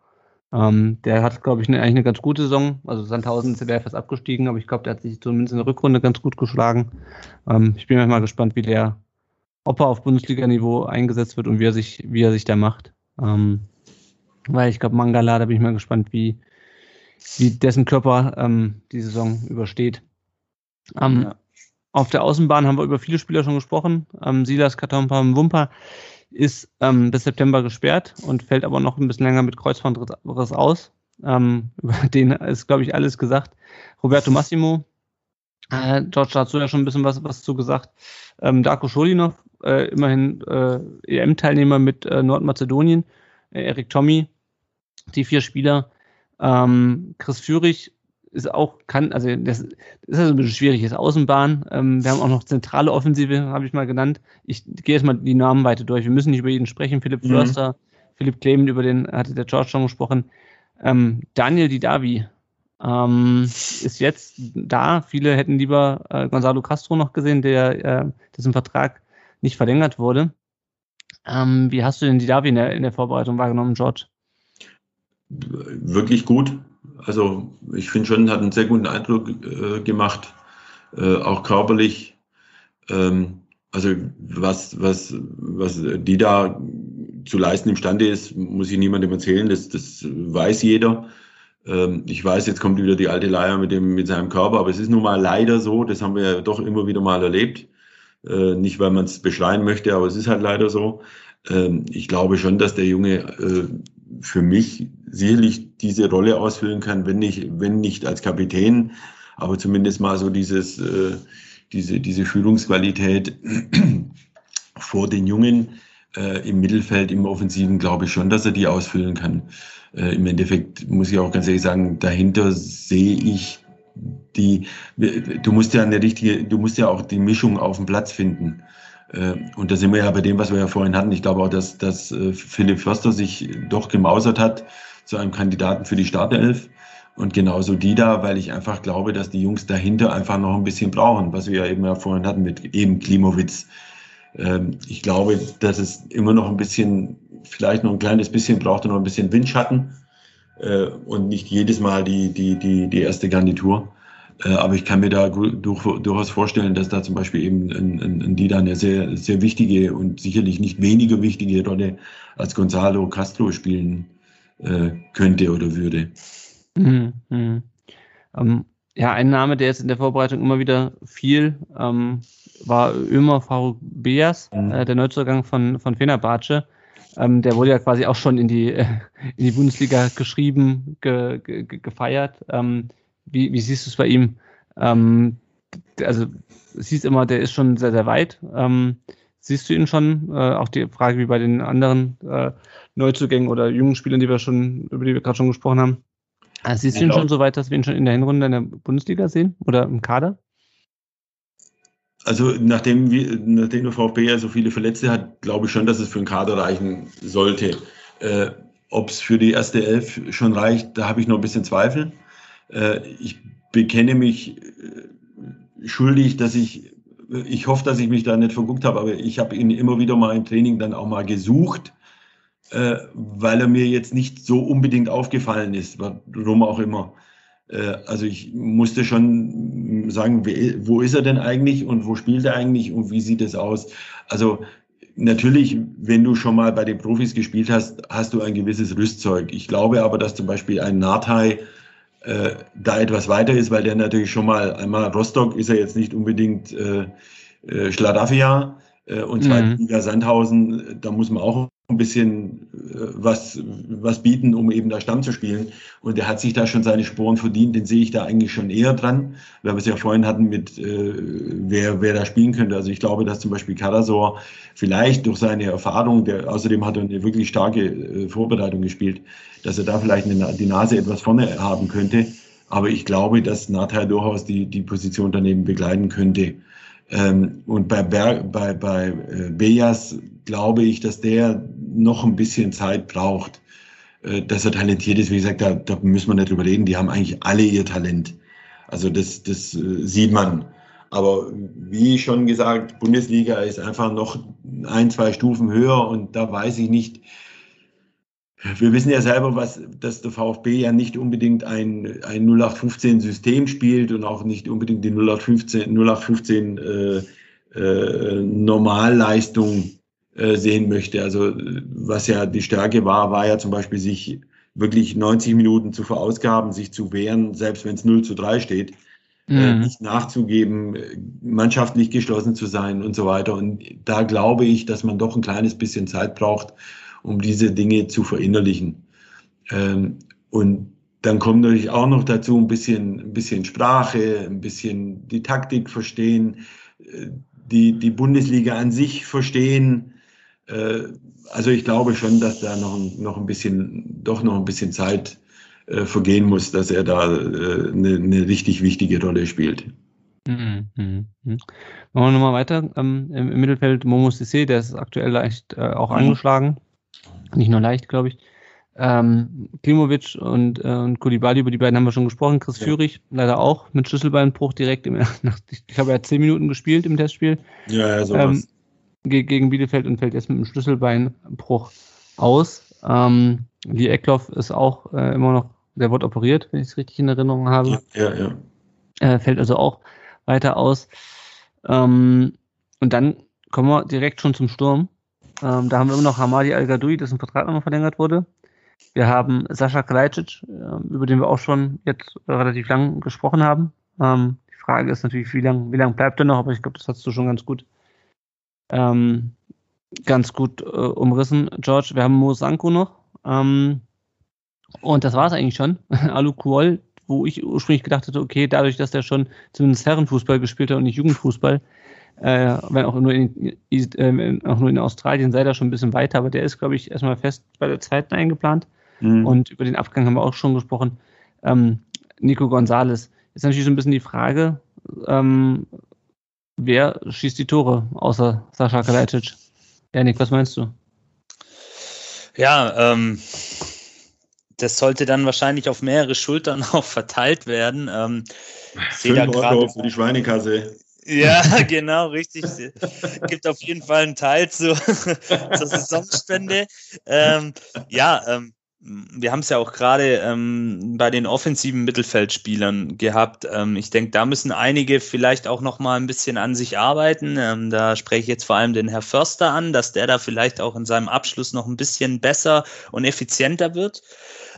Ähm, der hat, glaube ich, eine, eigentlich eine ganz gute Saison. Also Sandhausen wäre fast abgestiegen, aber ich glaube, der hat sich zumindest in der Rückrunde ganz gut geschlagen. Ähm, ich bin mal gespannt, wie der, ob er auf Bundesliga-Niveau eingesetzt wird und wie er sich, wie er sich da macht. Ähm, weil ich glaube, Mangala, da bin ich mal gespannt, wie, wie dessen Körper ähm, die Saison übersteht. Ähm, ja. Auf der Außenbahn haben wir über viele Spieler schon gesprochen. Ähm, Silas Katompa Wumpa ist ähm, bis September gesperrt und fällt aber noch ein bisschen länger mit Kreuzbandriss aus. Ähm, <laughs> über den ist, glaube ich, alles gesagt. Roberto Massimo, äh, George dazu ja schon ein bisschen was, was zu gesagt. Ähm, Darko Scholinov, äh, immerhin äh, EM-Teilnehmer mit äh, Nordmazedonien. Äh, Erik Tommy, die vier Spieler, ähm, Chris Führig ist auch, kann, also das, ist also ein bisschen schwierig, ist Außenbahn. Ähm, wir haben auch noch zentrale Offensive, habe ich mal genannt. Ich gehe jetzt mal die Namen weiter durch. Wir müssen nicht über jeden sprechen. Philipp mhm. Förster, Philipp Clement, über den hatte der George schon gesprochen. Ähm, Daniel Didavi ähm, ist jetzt da. Viele hätten lieber äh, Gonzalo Castro noch gesehen, der äh, dessen Vertrag nicht verlängert wurde. Ähm, wie hast du denn Didavi in der, in der Vorbereitung wahrgenommen, George? Wirklich gut. Also ich finde schon, hat einen sehr guten Eindruck äh, gemacht, äh, auch körperlich. Ähm, also was, was, was die da zu leisten imstande ist, muss ich niemandem erzählen, das, das weiß jeder. Ähm, ich weiß, jetzt kommt wieder die alte Leier mit, dem, mit seinem Körper, aber es ist nun mal leider so, das haben wir ja doch immer wieder mal erlebt. Äh, nicht, weil man es beschreien möchte, aber es ist halt leider so. Ähm, ich glaube schon, dass der Junge äh, für mich sicherlich diese Rolle ausfüllen kann, wenn nicht, wenn nicht als Kapitän, aber zumindest mal so dieses, äh, diese, diese Führungsqualität <clears throat> vor den Jungen äh, im Mittelfeld, im Offensiven, glaube ich schon, dass er die ausfüllen kann. Äh, Im Endeffekt muss ich auch ganz ehrlich sagen, dahinter sehe ich die, du musst ja eine richtige, du musst ja auch die Mischung auf dem Platz finden. Äh, und da sind wir ja bei dem, was wir ja vorhin hatten. Ich glaube auch, dass, dass äh, Philipp Förster sich doch gemausert hat zu einem Kandidaten für die Startelf. Und genauso die da, weil ich einfach glaube, dass die Jungs dahinter einfach noch ein bisschen brauchen, was wir ja eben ja vorhin hatten mit eben Klimowitz. Ähm, ich glaube, dass es immer noch ein bisschen, vielleicht noch ein kleines bisschen braucht, noch ein bisschen Windschatten äh, und nicht jedes Mal die, die, die, die erste Garnitur. Äh, aber ich kann mir da durchaus vorstellen, dass da zum Beispiel eben ein, ein, ein Dida eine sehr, sehr wichtige und sicherlich nicht weniger wichtige Rolle als Gonzalo Castro spielen äh, könnte oder würde. Mhm, mh. ähm, ja, ein Name, der jetzt in der Vorbereitung immer wieder fiel, ähm, war Ömer Faruk Beas, mhm. äh, der Neuzugang von, von Fenerbahce. Ähm, der wurde ja quasi auch schon in die, <laughs> in die Bundesliga geschrieben, ge, ge, gefeiert. Ähm, wie, wie siehst du es bei ihm? Ähm, also siehst immer, der ist schon sehr, sehr weit. Ähm, siehst du ihn schon? Äh, auch die Frage wie bei den anderen äh, Neuzugängen oder jungen Spielern, die wir schon, über die wir gerade schon gesprochen haben. Also siehst du ihn schon so weit, dass wir ihn schon in der Hinrunde in der Bundesliga sehen oder im Kader? Also nachdem, wir, nachdem der VfB ja so viele Verletzte hat, glaube ich schon, dass es für den Kader reichen sollte. Äh, Ob es für die erste Elf schon reicht, da habe ich noch ein bisschen Zweifel. Äh, ich bekenne mich äh, schuldig, dass ich, ich hoffe, dass ich mich da nicht verguckt habe, aber ich habe ihn immer wieder mal im Training dann auch mal gesucht, äh, weil er mir jetzt nicht so unbedingt aufgefallen ist, warum auch immer. Also ich musste schon sagen, wo ist er denn eigentlich und wo spielt er eigentlich und wie sieht es aus? Also natürlich, wenn du schon mal bei den Profis gespielt hast, hast du ein gewisses Rüstzeug. Ich glaube aber, dass zum Beispiel ein Nathai äh, da etwas weiter ist, weil der natürlich schon mal einmal Rostock ist er jetzt nicht unbedingt äh, äh, Schladafia, und zweite mhm. Sandhausen, da muss man auch ein bisschen äh, was, was bieten, um eben da Stamm zu spielen. Und er hat sich da schon seine Spuren verdient, den sehe ich da eigentlich schon eher dran, weil wir es ja vorhin hatten mit, äh, wer, wer da spielen könnte. Also ich glaube, dass zum Beispiel Karasor vielleicht durch seine Erfahrung, der, außerdem hat er eine wirklich starke äh, Vorbereitung gespielt, dass er da vielleicht eine, die Nase etwas vorne haben könnte. Aber ich glaube, dass Nathai durchaus die, die Position daneben begleiten könnte. Ähm, und bei, Ber bei, bei äh, Bejas glaube ich, dass der noch ein bisschen Zeit braucht, äh, dass er talentiert ist. Wie gesagt, da, da müssen wir nicht drüber reden. Die haben eigentlich alle ihr Talent. Also das, das äh, sieht man. Aber wie schon gesagt, Bundesliga ist einfach noch ein, zwei Stufen höher und da weiß ich nicht, wir wissen ja selber, was, dass der VfB ja nicht unbedingt ein, ein 0815-System spielt und auch nicht unbedingt die 0815, 0815 äh, äh, Normalleistung äh, sehen möchte. Also was ja die Stärke war, war ja zum Beispiel sich wirklich 90 Minuten zu verausgaben, sich zu wehren, selbst wenn es 0 zu 3 steht, äh, mhm. äh, nicht nachzugeben, mannschaftlich geschlossen zu sein und so weiter. Und da glaube ich, dass man doch ein kleines bisschen Zeit braucht, um diese Dinge zu verinnerlichen. Ähm, und dann kommt natürlich auch noch dazu ein bisschen, ein bisschen Sprache, ein bisschen die Taktik verstehen, äh, die, die Bundesliga an sich verstehen. Äh, also ich glaube schon, dass da noch, noch ein bisschen, doch noch ein bisschen Zeit äh, vergehen muss, dass er da eine, eine richtig wichtige Rolle spielt. Mhm, mhm, mhm. Machen wir nochmal weiter. Ähm, im, Mittelfeld Momo Sissé, der ist aktuell leicht auch angeschlagen. Nicht nur leicht, glaube ich. Ähm, Klimovic und, äh, und Kulibali, über die beiden haben wir schon gesprochen. Chris ja. Führig, leider auch mit Schlüsselbeinbruch direkt im, <laughs> nach, ich glaube, er hat zehn Minuten gespielt im Testspiel. Ja, ja, sowas. Ähm, ge gegen Bielefeld und fällt jetzt mit einem Schlüsselbeinbruch aus. Ähm, Lee Eckloff ist auch äh, immer noch, der wird operiert, wenn ich es richtig in Erinnerung habe. Ja, ja. Äh, fällt also auch weiter aus. Ähm, und dann kommen wir direkt schon zum Sturm. Ähm, da haben wir immer noch Hamadi Al-Gadoui, dessen Vertrag nochmal verlängert wurde. Wir haben Sascha Kalajdzic, äh, über den wir auch schon jetzt relativ lang gesprochen haben. Ähm, die Frage ist natürlich, wie lange wie lang bleibt er noch, aber ich glaube, das hast du schon ganz gut ähm, ganz gut äh, umrissen, George. Wir haben Mo Sanko noch. Ähm, und das war es eigentlich schon. <laughs> Alu Kuol, wo ich ursprünglich gedacht hatte, okay, dadurch, dass der schon zumindest Herrenfußball gespielt hat und nicht Jugendfußball, äh, wenn auch nur, in, äh, auch nur in Australien sei da schon ein bisschen weiter, aber der ist, glaube ich, erstmal fest bei der zweiten eingeplant. Mhm. Und über den Abgang haben wir auch schon gesprochen. Ähm, Nico Gonzalez. Ist natürlich so ein bisschen die Frage, ähm, wer schießt die Tore außer Sascha Kalajdzic? Janik, was meinst du? Ja, ähm, das sollte dann wahrscheinlich auf mehrere Schultern <laughs> auch verteilt werden. Ähm, Fünf Euro für die Schweinekasse. Ja, <laughs> genau, richtig. Gibt auf jeden Fall einen Teil zu, <laughs> zur Saisonspende. Ähm, ja, ähm, wir haben es ja auch gerade ähm, bei den offensiven Mittelfeldspielern gehabt. Ähm, ich denke, da müssen einige vielleicht auch noch mal ein bisschen an sich arbeiten. Ähm, da spreche ich jetzt vor allem den Herr Förster an, dass der da vielleicht auch in seinem Abschluss noch ein bisschen besser und effizienter wird.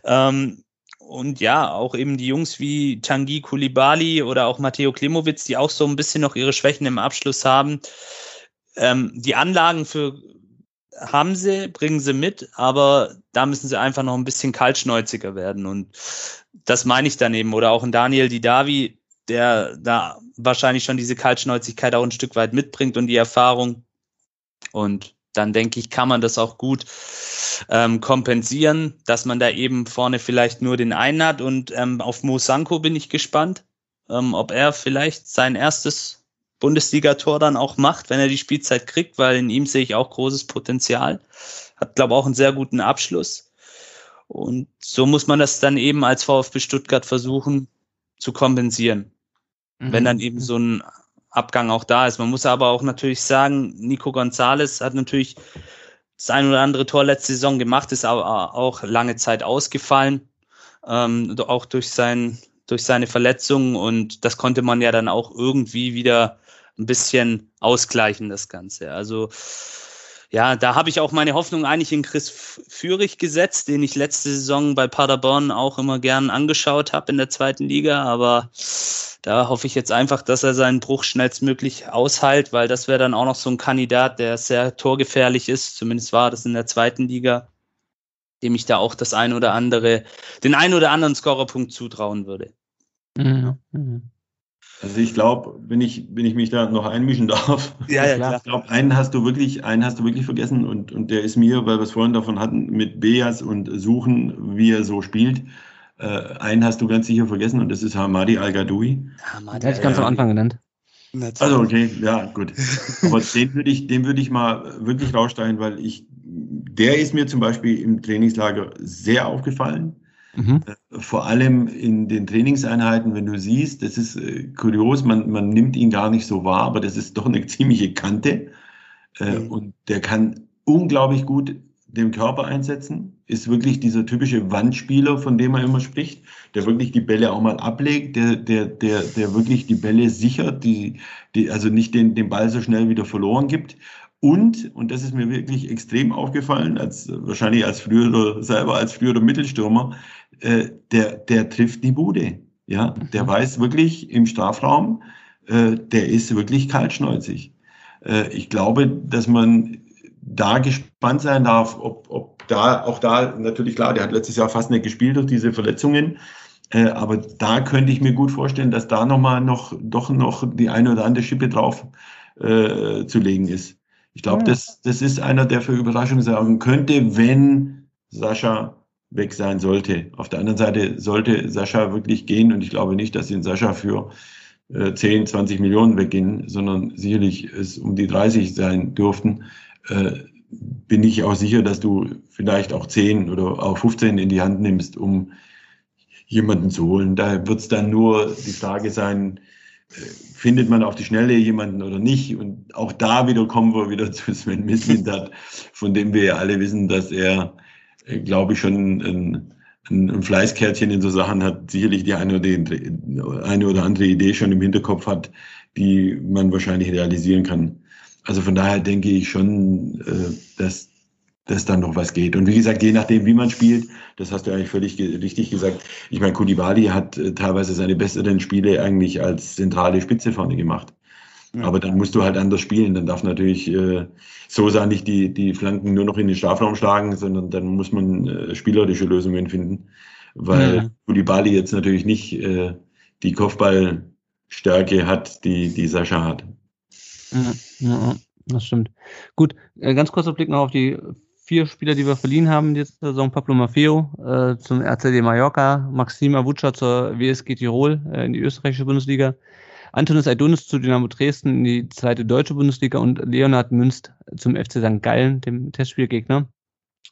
Ähm, und ja, auch eben die Jungs wie Tangi Kulibali oder auch Matteo Klimowitz, die auch so ein bisschen noch ihre Schwächen im Abschluss haben. Ähm, die Anlagen für haben sie, bringen sie mit, aber da müssen sie einfach noch ein bisschen kaltschnäuziger werden. Und das meine ich dann eben. Oder auch ein Daniel Didavi, der da wahrscheinlich schon diese Kaltschnäuzigkeit auch ein Stück weit mitbringt und die Erfahrung. Und dann denke ich, kann man das auch gut ähm, kompensieren, dass man da eben vorne vielleicht nur den einen hat. Und ähm, auf Mosanko bin ich gespannt, ähm, ob er vielleicht sein erstes Bundesligator dann auch macht, wenn er die Spielzeit kriegt, weil in ihm sehe ich auch großes Potenzial. Hat, glaube auch einen sehr guten Abschluss. Und so muss man das dann eben als VfB Stuttgart versuchen zu kompensieren. Mhm. Wenn dann eben so ein Abgang auch da ist. Man muss aber auch natürlich sagen, Nico Gonzalez hat natürlich das ein oder andere Tor letzte Saison gemacht, ist aber auch lange Zeit ausgefallen, ähm, auch durch sein durch seine Verletzung und das konnte man ja dann auch irgendwie wieder ein bisschen ausgleichen, das Ganze. Also ja, da habe ich auch meine Hoffnung eigentlich in Chris Führig gesetzt, den ich letzte Saison bei Paderborn auch immer gern angeschaut habe in der zweiten Liga, aber Da hoffe ich jetzt einfach, dass er seinen Bruch schnellstmöglich aushält, weil das wäre dann auch noch so ein Kandidat, der sehr torgefährlich ist. Zumindest war das in der zweiten Liga, dem ich da auch das ein oder andere, den ein oder anderen Scorerpunkt zutrauen würde. Mhm. Also ich glaube, wenn ich, wenn ich mich da noch einmischen <laughs> darf, ja, ja, klar. ich glaube, einen hast du wirklich, einen hast du wirklich vergessen und, und der ist mir, weil wir es vorhin davon hatten, mit Beas und Suchen, wie er so spielt. Äh, einen hast du ganz sicher vergessen und das ist Hamadi Al-Gadoui. Hamadi Hätte ich ganz am Anfang genannt. Also okay, ja, gut. Aber den würde ich, den würde ich mal wirklich raussteigen, weil ich, der ist mir zum Beispiel im Trainingslager sehr aufgefallen. Mhm. Vor allem in den Trainingseinheiten, wenn du siehst, das ist äh, kurios, man, man nimmt ihn gar nicht so wahr, aber das ist <laughs> doch eine ziemliche Kante. Äh, mhm. Und der kann unglaublich gut den Körper einsetzen, ist wirklich dieser typische Wandspieler, von dem man immer spricht, der wirklich die Bälle auch mal ablegt, der, der, der, der wirklich die Bälle sichert, die, die also nicht den, den Ball so schnell wieder verloren gibt. Und, und das ist mir wirklich extrem aufgefallen, als wahrscheinlich als früherer, selber als früherer Mittelstürmer, äh, der, der trifft die Bude. Ja, der mhm. weiß wirklich im Strafraum, äh, der ist wirklich kaltschnäuzig. Äh, ich glaube, dass man da gespannt sein darf, ob, ob da, auch da, natürlich klar, der hat letztes Jahr fast nicht gespielt durch diese Verletzungen. Äh, aber da könnte ich mir gut vorstellen, dass da nochmal noch, doch noch die eine oder andere Schippe drauf äh, zu legen ist. Ich glaube, ja. das, das ist einer, der für Überraschung sorgen könnte, wenn Sascha weg sein sollte. Auf der anderen Seite sollte Sascha wirklich gehen und ich glaube nicht, dass ihn Sascha für äh, 10, 20 Millionen weggehen, sondern sicherlich es um die 30 sein dürften. Äh, bin ich auch sicher, dass du vielleicht auch 10 oder auch 15 in die Hand nimmst, um jemanden zu holen. Da wird es dann nur die Frage sein, äh, findet man auf die Schnelle jemanden oder nicht? Und auch da wieder kommen wir wieder <laughs> zu Sven Mislintat, von dem wir ja alle wissen, dass er glaube ich, schon ein, ein, ein Fleißkärtchen in so Sachen hat, sicherlich die eine oder, eine oder andere Idee schon im Hinterkopf hat, die man wahrscheinlich realisieren kann. Also von daher denke ich schon, äh, dass, dass da noch was geht. Und wie gesagt, je nachdem, wie man spielt, das hast du eigentlich völlig richtig gesagt. Ich meine, Koulibaly hat äh, teilweise seine besseren Spiele eigentlich als zentrale Spitze vorne gemacht. Aber dann musst du halt anders spielen. Dann darf natürlich äh, Sosa nicht die, die Flanken nur noch in den Strafraum schlagen, sondern dann muss man äh, spielerische Lösungen finden. Weil ja. Kulibali jetzt natürlich nicht äh, die Kopfballstärke hat, die, die Sascha hat. Ja, ja, das stimmt. Gut, äh, ganz kurzer Blick noch auf die vier Spieler, die wir verliehen haben diese Saison. Pablo Maffeo äh, zum RCD Mallorca, Maxim Avuca zur WSG Tirol äh, in die österreichische Bundesliga, Antonis Aidonis zu Dynamo Dresden in die zweite deutsche Bundesliga und Leonhard Münst zum FC St. Gallen, dem Testspielgegner.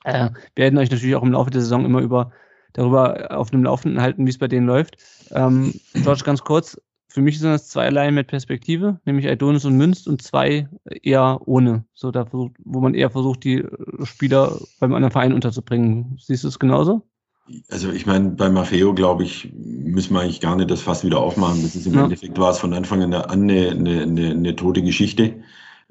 Äh, wir werden euch natürlich auch im Laufe der Saison immer über darüber auf dem Laufenden halten, wie es bei denen läuft. Ähm, George, ganz kurz, für mich sind das zweierlei mit Perspektive, nämlich Aidonis und Münst und zwei eher ohne, so da versucht, wo man eher versucht, die Spieler beim anderen Verein unterzubringen. Siehst du es genauso? Also ich meine, bei Maffeo, glaube ich, müssen wir eigentlich gar nicht das Fass wieder aufmachen. Das ist im ja. Endeffekt war es von Anfang an eine, eine, eine, eine tote Geschichte.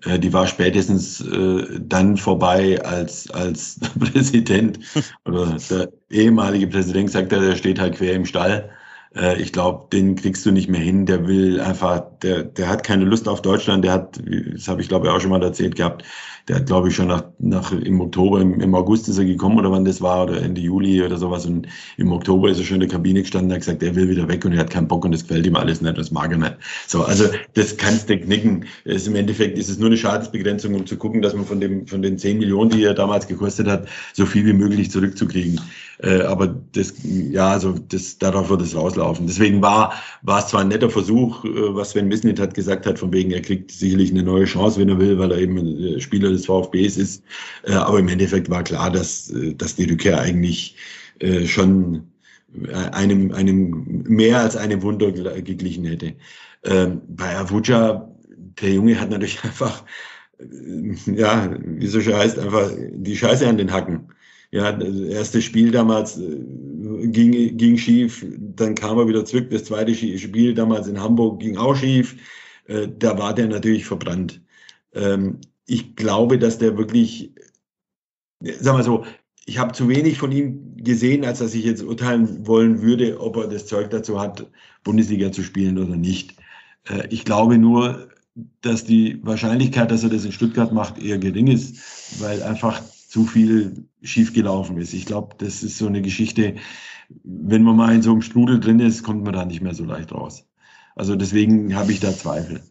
Äh, die war spätestens äh, dann vorbei, als, als <laughs> Präsident oder der ehemalige Präsident gesagt hat, er steht halt quer im Stall. Äh, ich glaube, den kriegst du nicht mehr hin. Der will einfach, der, der hat keine Lust auf Deutschland. Der hat, das habe ich glaube ich auch schon mal erzählt gehabt, der hat, glaube ich, schon nach, nach im Oktober, im, im, August ist er gekommen oder wann das war, oder Ende Juli oder sowas. Und im Oktober ist er schon in der Kabine gestanden und hat gesagt, er will wieder weg und er hat keinen Bock und das gefällt ihm alles nicht, das mag er nicht. So, also das kannst du knicken. Es, Im Endeffekt ist es nur eine Schadensbegrenzung, um zu gucken, dass man von dem, von den 10 Millionen, die er damals gekostet hat, so viel wie möglich zurückzukriegen. Äh, aber das, ja, also das, darauf wird es rauslaufen. Deswegen war, war es zwar ein netter Versuch, äh, was Sven Misnit hat gesagt hat, von wegen, er kriegt sicherlich eine neue Chance, wenn er will, weil er eben ein Spieler des VfBs ist. Äh, aber im Endeffekt war klar, dass, äh, dass die Rückkehr eigentlich äh, schon einem, einem mehr als einem Wunder geglichen hätte. Ähm, bei Avuja, der Junge hat natürlich <laughs> einfach, ja, wie so schön heißt, einfach die Scheiße an den Hacken. Ja, das erste Spiel damals ging, ging schief, dann kam er wieder zurück. Das zweite Spiel damals in Hamburg ging auch schief. Da war der natürlich verbrannt. Ähm, ich glaube, dass der wirklich, sag mal so, ich habe zu wenig von ihm gesehen, als dass ich jetzt urteilen wollen würde, ob er das Zeug dazu hat, Bundesliga zu spielen oder nicht. Äh, ich glaube nur, dass die Wahrscheinlichkeit, dass er das in Stuttgart macht, eher gering ist, weil einfach zu viel schiefgelaufen ist. Ich glaube, das ist so eine Geschichte, wenn man mal in so einem Strudel drin ist, kommt man da nicht mehr so leicht raus. Also deswegen habe ich da Zweifel.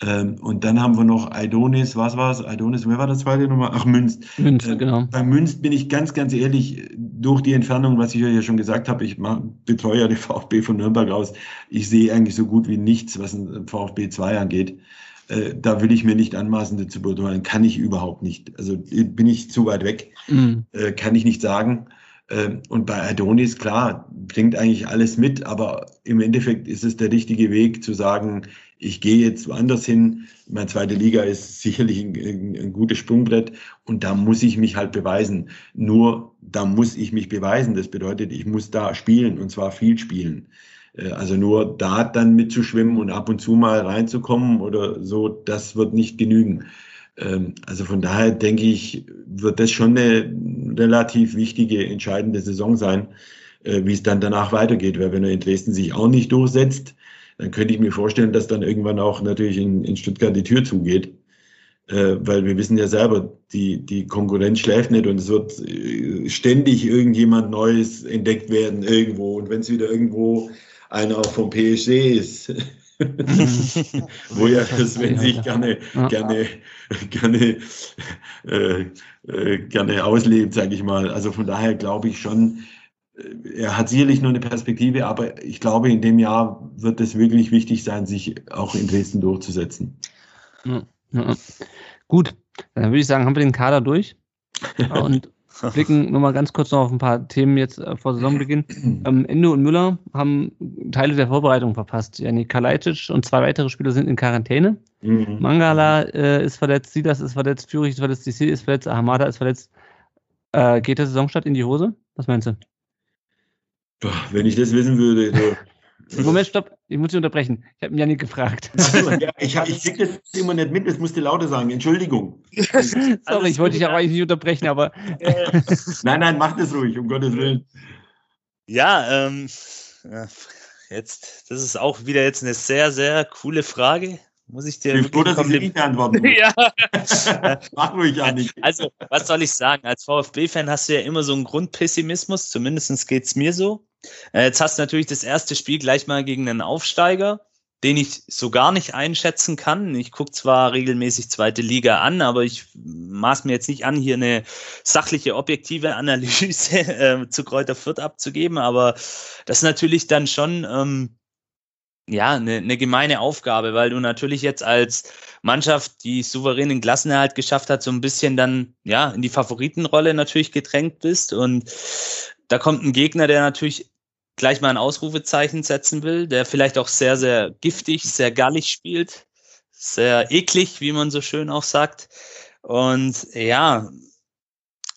Ähm, und dann haben wir noch Aidonis, was war es? Aidonis, wer war das zweite Nummer? Ach, Münst. Münst, äh, genau. Bei Münst bin ich ganz, ganz ehrlich, durch die Entfernung, was ich euch ja schon gesagt habe, ich mach, betreue ja den <laughs> VfB von Nürnberg aus. Ich sehe eigentlich so gut wie nichts, was ein VfB 2 angeht. Äh, da will ich mir nicht anmaßen, zu beurteilen. Kann ich überhaupt nicht. Also bin ich zu weit weg. Mhm. Äh, kann ich nicht sagen. Ähm, und bei Adonis, klar, bringt eigentlich alles mit, aber im Endeffekt ist es der richtige Weg zu sagen, ich gehe jetzt woanders hin. Meine zweite Liga ist sicherlich ein, ein, ein, gutes Sprungbrett und da muss ich mich halt beweisen. Nur da muss ich mich beweisen. Das bedeutet, ich muss da spielen und zwar viel spielen. Äh, also nur da dann mitzuschwimmen und ab und zu mal reinzukommen oder so, das wird nicht genügen. Ähm, also von daher denke ich, wird das schon eine relativ wichtige, entscheidende Saison sein, äh, wie es dann danach weitergeht. Weil wenn er in Dresden sich auch nicht durchsetzt, dann könnte ich mir vorstellen, dass dann irgendwann auch natürlich in, in Stuttgart die Tür zugeht. Äh, weil wir wissen ja selber, die, die Konkurrenz schläft nicht und es wird ständig irgendjemand Neues entdeckt werden irgendwo. Und wenn es wieder irgendwo einer auch vom PSG ist, <laughs> wo ja Sven sich gerne, gerne, gerne, äh, äh, gerne auslebt, sage ich mal. Also von daher glaube ich schon, äh, er hat sicherlich nur eine Perspektive, aber ich glaube, in dem Jahr wird es wirklich wichtig sein, sich auch in Dresden durchzusetzen. Ja, ja. Gut, dann würde ich sagen, haben wir den Kader durch. <laughs> Und blicken <laughs> nur mal ganz kurz noch auf ein paar Themen jetzt äh, vor Saisonbeginn. <clears throat> Ähm, Ende und Müller haben Teile der Vorbereitung verpasst. Janik Kalajdzic und zwei weitere Spieler sind in Quarantäne. Mhm. Mangala äh, ist verletzt, Sidas ist verletzt, Führig ist verletzt, DC ist verletzt, Ahamada ist verletzt. Äh, geht der Saisonstart in die Hose? Was meinst du? Wenn ich das wissen würde. So. Moment, stopp, ich muss dich unterbrechen. Ich habe ihn ja nicht gefragt. ja, ich ich krieg das immer nicht mit, das musste lauter sagen. Entschuldigung. <laughs> Sorry, ich wollte dich auch eigentlich nicht unterbrechen, aber. <laughs> nein, nein, mach das ruhig, um Gottes Willen. Ja, ähm, jetzt, das ist auch wieder jetzt eine sehr, sehr coole Frage. Muss ich dir. Ich bin froh, dass ich nicht beantworten <laughs> Ja. Mach ruhig, Janik. Also, was soll ich sagen? Als VfB-Fan hast du ja immer so einen Grundpessimismus, zumindest geht es mir so. Äh, jetzt hast du natürlich das erste Spiel gleich mal gegen einen Aufsteiger, den ich so gar nicht einschätzen kann. Ich gucke zwar regelmäßig zweite Liga an, aber ich maß mir jetzt nicht an, hier eine sachliche, objektive Analyse <laughs> äh, zu Kräuter Fürth abzugeben, aber das ist natürlich dann schon ähm, ja, eine, eine gemeine Aufgabe, weil du natürlich jetzt als Mannschaft, die souveränen Klassenerhalt geschafft hat, so ein bisschen dann ja in die Favoritenrolle natürlich gedrängt bist und da kommt ein Gegner, der natürlich gleich mal ein Ausrufezeichen setzen will, der vielleicht auch sehr, sehr giftig, sehr gallig spielt, sehr eklig, wie man so schön auch sagt. Und ja,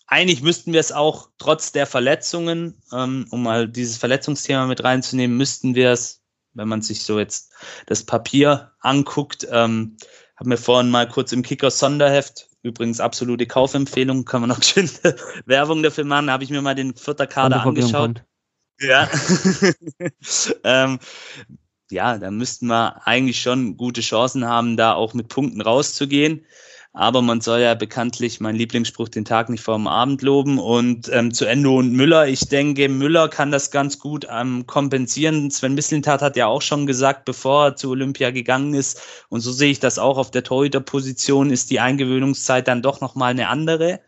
eigentlich müssten wir es auch trotz der Verletzungen, ähm, um mal dieses Verletzungsthema mit reinzunehmen, müssten wir es, wenn man sich so jetzt das Papier anguckt, ähm, habe mir vorhin mal kurz im Kicker Sonderheft Übrigens absolute Kaufempfehlung, <laughs> kann man noch schön <laughs> Werbung dafür machen. Da habe ich mir mal den vierter Kader angeschaut. Ja. <laughs> ähm, ja, da müssten wir eigentlich schon gute Chancen haben, da auch mit Punkten rauszugehen. Aber man soll ja bekanntlich, mein Lieblingsspruch, den Tag nicht vor dem Abend loben. Und ähm, zu Endo und Müller, ich denke, Müller kann das ganz gut ähm, kompensieren. Sven Mislintat hat ja auch schon gesagt, bevor er zu Olympia gegangen ist, und so sehe ich das auch auf der Torhüterposition, ist die Eingewöhnungszeit dann doch nochmal eine andere.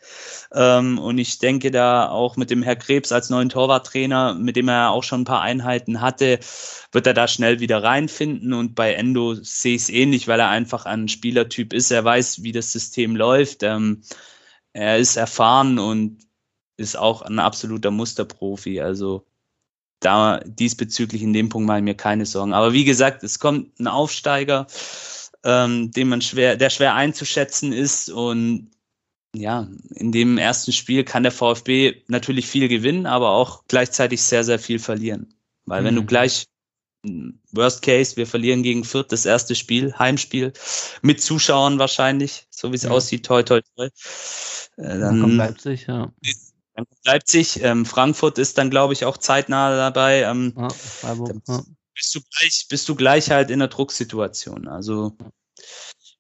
Ähm, und ich denke da auch mit dem Herr Krebs als neuen Torwarttrainer, mit dem er auch schon ein paar Einheiten hatte, wird er da schnell wieder reinfinden. Und bei Endo sehe ich es ähnlich, weil er einfach ein Spielertyp ist. Er weiß, wie das System läuft. Ähm, er ist erfahren und ist auch ein absoluter Musterprofi. Also da diesbezüglich in dem Punkt mache ich mir keine Sorgen. Aber wie gesagt, es kommt ein Aufsteiger, ähm, den man schwer, der schwer einzuschätzen ist und ja, in dem ersten Spiel kann der VfB natürlich viel gewinnen, aber auch gleichzeitig sehr, sehr viel verlieren. Weil mhm. wenn du mhm. gleich Worst Case, wir verlieren gegen Fürth das erste Spiel, Heimspiel, mit Zuschauern wahrscheinlich, so wie es ja. aussieht, toi, toi, toi. Äh, dann kommt Leipzig, ja. Leipzig, ähm, Frankfurt ist dann, glaube ich, auch zeitnah dabei. Ähm, Ja, Freiburg. Ja. bist, du gleich, bist du gleich halt in der Drucksituation. Also,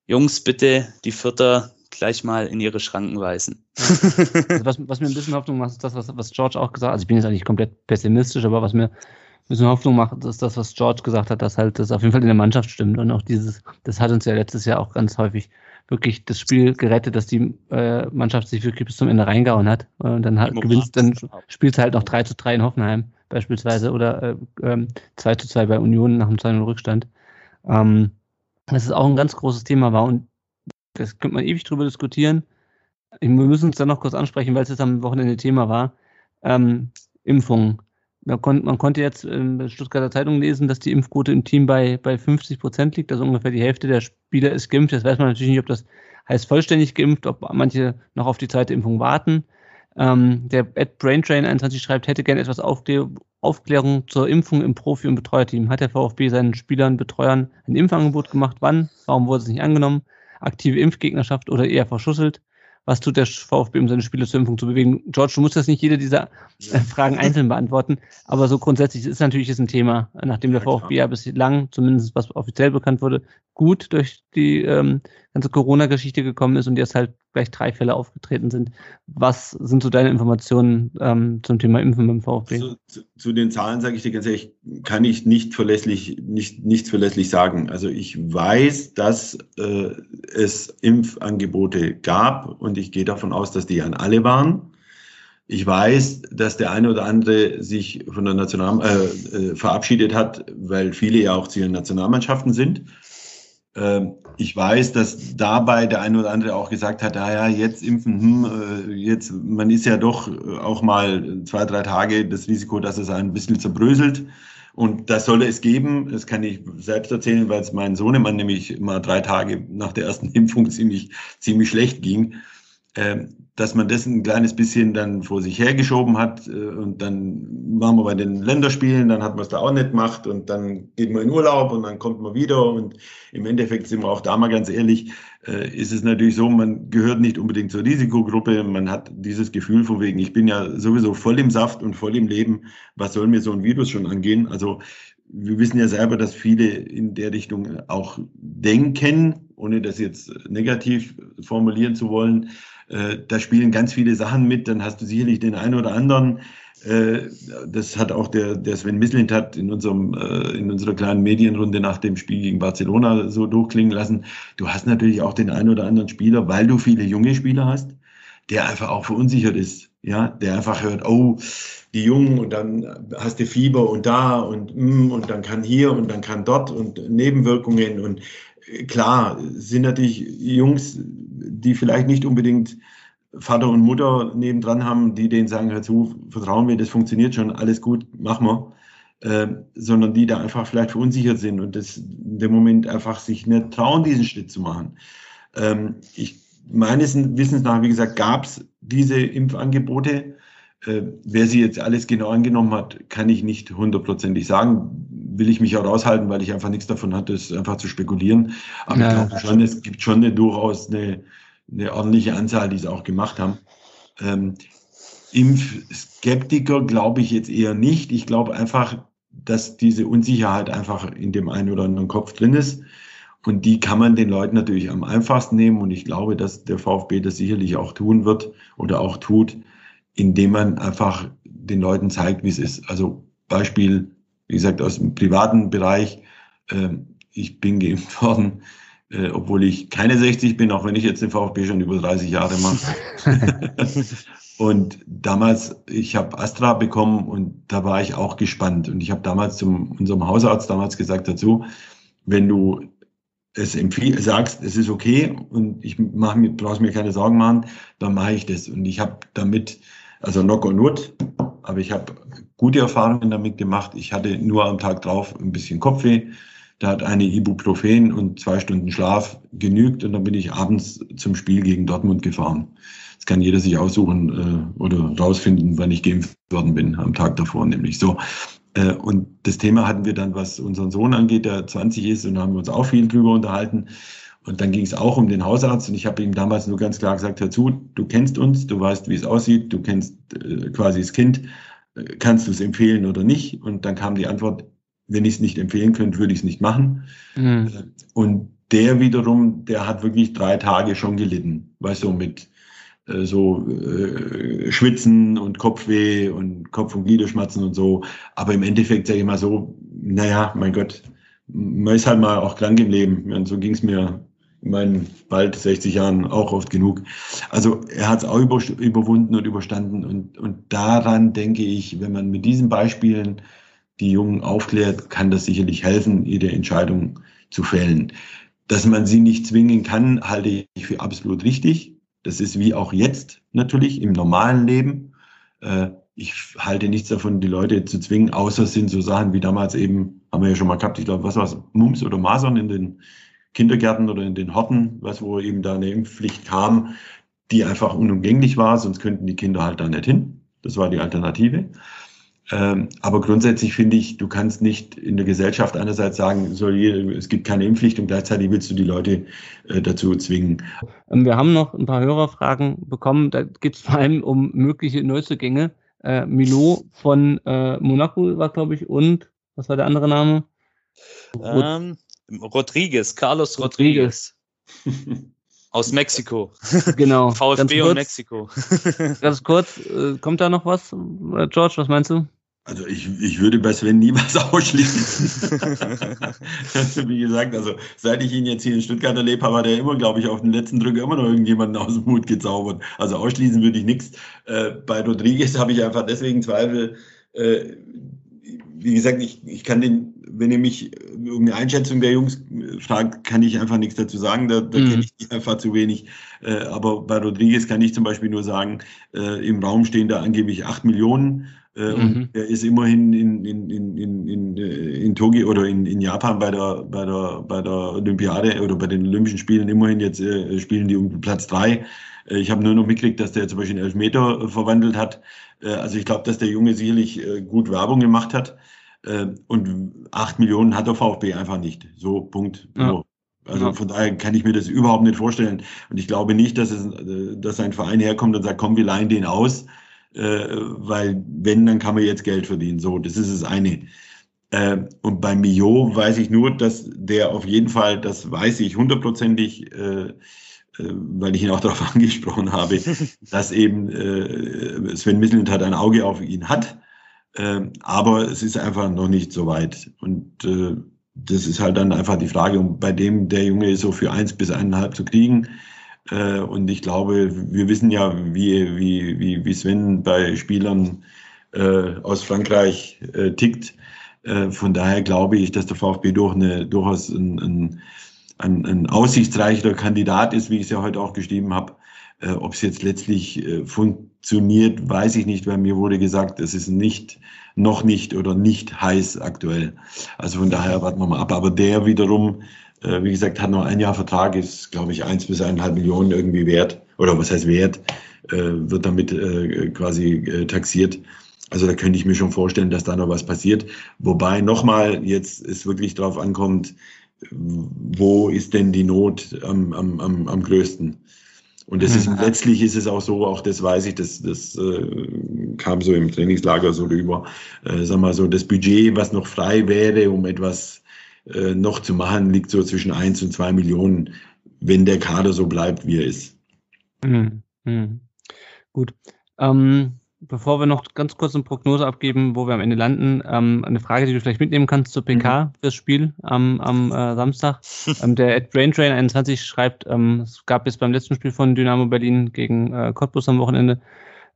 Jungs, bitte die Vierter gleich mal in ihre Schranken weisen. Also was, was mir ein bisschen Hoffnung macht, ist das, was, was George auch gesagt hat. Also ich bin jetzt eigentlich komplett pessimistisch, aber was mir ein bisschen Hoffnung macht, ist das, was George gesagt hat, dass halt das auf jeden Fall in der Mannschaft stimmt. Und auch dieses, das hat uns ja letztes Jahr auch ganz häufig wirklich das Spiel gerettet, dass die äh, Mannschaft sich wirklich bis zum Ende reingehauen hat. Und dann halt gewinnst, dann spielst du halt noch 3 zu 3 in Hoffenheim beispielsweise oder äh, ähm, 2 zu 2 bei Union nach einem 2 Rückstand. Ähm, das ist auch ein ganz großes Thema war und das könnte man ewig drüber diskutieren. Wir müssen uns da noch kurz ansprechen, weil es jetzt am Wochenende Thema war. Ähm, Impfungen. Man, kon man konnte jetzt in der Stuttgarter Zeitung lesen, dass die Impfquote im Team bei, bei 50 Prozent liegt, also ungefähr die Hälfte der Spieler ist geimpft. Jetzt weiß man natürlich nicht, ob das heißt vollständig geimpft, ob manche noch auf die zweite Impfung warten. Ähm, der Ed Braintrain 21 schreibt, hätte gerne etwas Aufklär Aufklärung zur Impfung im Profi- und Betreuerteam. Hat der VfB seinen Spielern, Betreuern ein Impfangebot gemacht? Wann? Warum wurde es nicht angenommen? Aktive Impfgegnerschaft oder eher verschusselt? Was tut der VfB, um seine Spieler zur Impfung zu bewegen? George, du musst das nicht jede dieser äh, Fragen einzeln beantworten, aber so grundsätzlich ist natürlich jetzt ein Thema, nachdem der VfB ja bislang, zumindest was offiziell bekannt wurde, gut durch die ähm, ganze Corona-Geschichte gekommen ist und jetzt halt gleich drei Fälle aufgetreten sind. Was sind so deine Informationen ähm, zum Thema Impfen beim VfB? Zu, zu, zu den Zahlen sage ich dir ganz ehrlich, kann ich nicht verlässlich, nicht, nichts verlässlich sagen. Also ich weiß, dass äh, es Impfangebote gab und ich gehe davon aus, dass die an alle waren. Ich weiß, dass der eine oder andere sich von der National äh, äh, verabschiedet hat, weil viele ja auch zu ihren Nationalmannschaften sind. Ähm, ich weiß, dass dabei der eine oder andere auch gesagt hat, ah ja, jetzt impfen, hm, jetzt, man ist ja doch auch mal zwei, drei Tage das Risiko, dass es ein bisschen zerbröselt. Und das solle es geben. Das kann ich selbst erzählen, weil es mein Sohnemann nämlich mal drei Tage nach der ersten <laughs> Impfung ziemlich, ziemlich schlecht ging. Ähm, dass man das ein kleines bisschen dann vor sich hergeschoben hat äh, und dann waren wir bei den Länderspielen, dann hat man es da auch nicht gemacht und dann geht man in Urlaub und dann kommt man wieder und im Endeffekt sind wir auch da mal ganz ehrlich, äh, ist es natürlich so, man gehört nicht unbedingt zur Risikogruppe, man hat dieses Gefühl von wegen, ich bin ja sowieso voll im Saft und voll im Leben, was soll mir so ein Virus schon angehen? Also wir wissen ja selber, dass viele in der Richtung auch denken, ohne das jetzt negativ formulieren zu wollen, äh, da spielen ganz viele Sachen mit. Dann hast du sicherlich den einen oder anderen. Äh, das hat auch der, der Sven Mislint hat in unserem äh, in unserer kleinen Medienrunde nach dem Spiel gegen Barcelona so durchklingen lassen. Du hast natürlich auch den einen oder anderen Spieler, weil du viele junge Spieler hast, der einfach auch verunsichert ist. Ja, der einfach hört, oh, die Jungen und dann hast du Fieber und da und mm, und dann kann hier und dann kann dort und Nebenwirkungen und klar sind natürlich Jungs, die vielleicht nicht unbedingt Vater und Mutter nebendran haben, die denen sagen, hör zu, vertrauen wir, das funktioniert schon, alles gut, machen wir. Äh, sondern die da einfach vielleicht verunsichert sind und das in dem Moment einfach sich nicht trauen, diesen Schritt zu machen. Ähm, ich, meines Wissens nach, wie gesagt, gab es diese Impfangebote. Äh, wer sie jetzt alles genau angenommen hat, kann ich nicht hundertprozentig sagen. Will ich mich auch raushalten, weil ich einfach nichts davon hatte, es einfach zu spekulieren. Aber ja. ich glaube schon, es gibt schon eine, durchaus eine, eine ordentliche Anzahl, die es auch gemacht haben. Ähm, Impfskeptiker glaube ich jetzt eher nicht. Ich glaube einfach, dass diese Unsicherheit einfach in dem einen oder anderen Kopf drin ist. Und die kann man den Leuten natürlich am einfachsten nehmen. Und ich glaube, dass der VfB das sicherlich auch tun wird oder auch tut, indem man einfach den Leuten zeigt, wie es ist. Also Beispiel, wie gesagt, aus dem privaten Bereich. Äh, ich bin geimpft <laughs> worden, äh, obwohl ich keine 60 bin, auch wenn ich jetzt den VfB schon über 30 Jahre mache. <laughs> und damals, ich habe Astra bekommen und da war ich auch gespannt. Und ich habe damals zum unserem Hausarzt damals gesagt dazu, wenn du es empfiehl, sagst, es ist okay und ich mache mir, brauchst mir keine Sorgen machen, dann mache ich das. Und ich habe damit also knock on wood. Aber ich habe gute Erfahrungen damit gemacht. Ich hatte nur am Tag drauf ein bisschen Kopfweh. Da hat eine Ibuprofen und zwei Stunden Schlaf genügt und dann bin ich abends zum Spiel gegen Dortmund gefahren. Das kann jeder sich aussuchen äh, oder rausfinden, wann ich geimpft worden bin, am Tag davor nämlich. So. Äh, und das Thema hatten wir dann, was unseren Sohn angeht, der 20 ist, und haben wir uns auch viel drüber unterhalten. Und dann ging es auch um den Hausarzt und ich habe ihm damals nur ganz klar gesagt, hör zu, du kennst uns, du weißt, wie es aussieht, du kennst äh, quasi das Kind, äh, kannst du es empfehlen oder nicht? Und dann kam die Antwort, wenn ich es nicht empfehlen könnte, würde ich es nicht machen. Mhm. Und der wiederum, der hat wirklich drei Tage schon gelitten, weißt du, mit äh, so äh, Schwitzen und Kopfweh und Kopf- und Gliederschmerzen und so. Aber im Endeffekt sage ich mal so, naja, mein Gott, man ist halt mal auch krank im Leben. Und so ging es mir meinen bald 60 Jahren auch oft genug. Also er hat es auch über, überwunden und überstanden. Und, und daran denke ich, wenn man mit diesen Beispielen die Jungen aufklärt, kann das sicherlich helfen, ihre Entscheidung zu fällen. Dass man sie nicht zwingen kann, halte ich für absolut richtig. Das ist wie auch jetzt natürlich im normalen Leben. Äh, ich halte nichts davon, die Leute zu zwingen, außer es sind so Sachen wie damals eben, haben wir ja schon mal gehabt, ich glaube, was war es, Mumps oder Masern in den Kindergärten oder in den Horten, was wo eben da eine Impfpflicht kam, die einfach unumgänglich war, sonst könnten die Kinder halt da nicht hin. Das war die Alternative. Ähm, aber grundsätzlich finde ich, du kannst nicht in der Gesellschaft einerseits sagen, jeder, es gibt keine Impfpflicht und gleichzeitig willst du die Leute äh, dazu zwingen. Ähm, wir haben noch ein paar Hörerfragen bekommen. Da geht es vor allem um mögliche Neuzugänge. Äh, Milo von äh, Monaco war, glaube ich, und was war der andere Name? Ähm, Rodriguez, Carlos Rodriguez. Aus Mexiko. <laughs> Genau. <laughs> VfB kurz, und Mexiko. <laughs> ganz kurz, äh, kommt da noch was, äh, George? Was meinst du? Also ich, ich würde bei Sven nie was ausschließen. Wie gesagt, also seit ich ihn jetzt hier in Stuttgart erlebt habe, hat er immer, glaube ich, auf den letzten Drücker immer noch irgendjemanden aus dem Hut gezaubert. Also ausschließen würde ich nichts. Äh, bei Rodriguez habe ich einfach deswegen Zweifel. Äh, wie gesagt, ich, ich kann den wenn ihr mich um eine Einschätzung der Jungs fragt, kann ich einfach nichts dazu sagen. Da, da mhm. kenne ich einfach zu wenig. Äh, aber bei Rodriguez kann ich zum Beispiel nur sagen, äh, im Raum stehen da angeblich acht Millionen. Äh, mhm. Und er ist immerhin in, in, in, in, in, äh, in Tokio oder in, in Japan bei der, bei, der, bei der Olympiade oder bei den Olympischen Spielen immerhin jetzt äh, spielen die um Platz drei. Äh, ich habe nur noch mitgekriegt, dass der zum Beispiel einen Elfmeter verwandelt hat. also ich glaube, dass der Junge sicherlich gut Werbung gemacht hat. Äh, und acht Millionen hat der VfB einfach nicht. So, Punkt. Ja. Also von daher kann ich mir das überhaupt nicht vorstellen. Und ich glaube nicht, dass, es, äh, dass ein Verein herkommt und sagt, komm, wir leihen den aus, äh, weil wenn, dann kann man jetzt Geld verdienen. So, das ist das eine. Äh, und bei Mio weiß ich nur, dass der auf jeden Fall, das weiß ich hundertprozentig, äh, weil ich ihn auch <laughs> darauf angesprochen habe, <laughs> dass eben Sven Mislintat ein Auge auf ihn hat äh, aber es ist einfach noch nicht so weit. Und äh, das ist halt dann einfach die Frage, um bei dem der Junge so für eins bis eineinhalb zu kriegen. Äh, und ich glaube, wir wissen ja, wie, wie, wie, wie Sven bei Spielern äh, aus Frankreich äh, tickt. Äh, von daher glaube ich, dass der VfB durch eine, durchaus ein, ein, ein, ein aussichtsreicher Kandidat ist, wie ich es ja heute auch geschrieben habe. Äh, Ob es jetzt letztlich äh, funktioniert, weiß ich nicht, weil mir wurde gesagt, es ist nicht, noch nicht oder nicht heiß aktuell. Also von daher warten wir mal ab. Aber der wiederum, äh, wie gesagt, hat noch ein Jahr Vertrag, ist, glaube ich, eins bis eineinhalb Millionen irgendwie wert. Oder was heißt wert? Äh, wird damit äh, quasi äh, taxiert. Also da könnte ich mir schon vorstellen, dass da noch was passiert. Wobei nochmal jetzt es wirklich darauf ankommt, wo ist denn die Not am, am, am, am größten? Und das ist letztlich ist es auch so, auch das weiß ich, das, das äh, kam so im Trainingslager so rüber. Äh, sag mal so, das Budget, was noch frei wäre, um etwas äh, noch zu machen, liegt so zwischen eins und zwei Millionen, wenn der Kader so bleibt, wie er ist. Mhm. Mhm. Gut. Ähm, bevor wir noch ganz kurz eine Prognose abgeben, wo wir am Ende landen, ähm, eine Frage, die du vielleicht mitnehmen kannst zur PK mhm. fürs Spiel am, am äh, Samstag. <laughs> ähm, der Ed Braintrain 21 schreibt, ähm, es gab jetzt beim letzten Spiel von Dynamo Berlin gegen äh, Cottbus am Wochenende,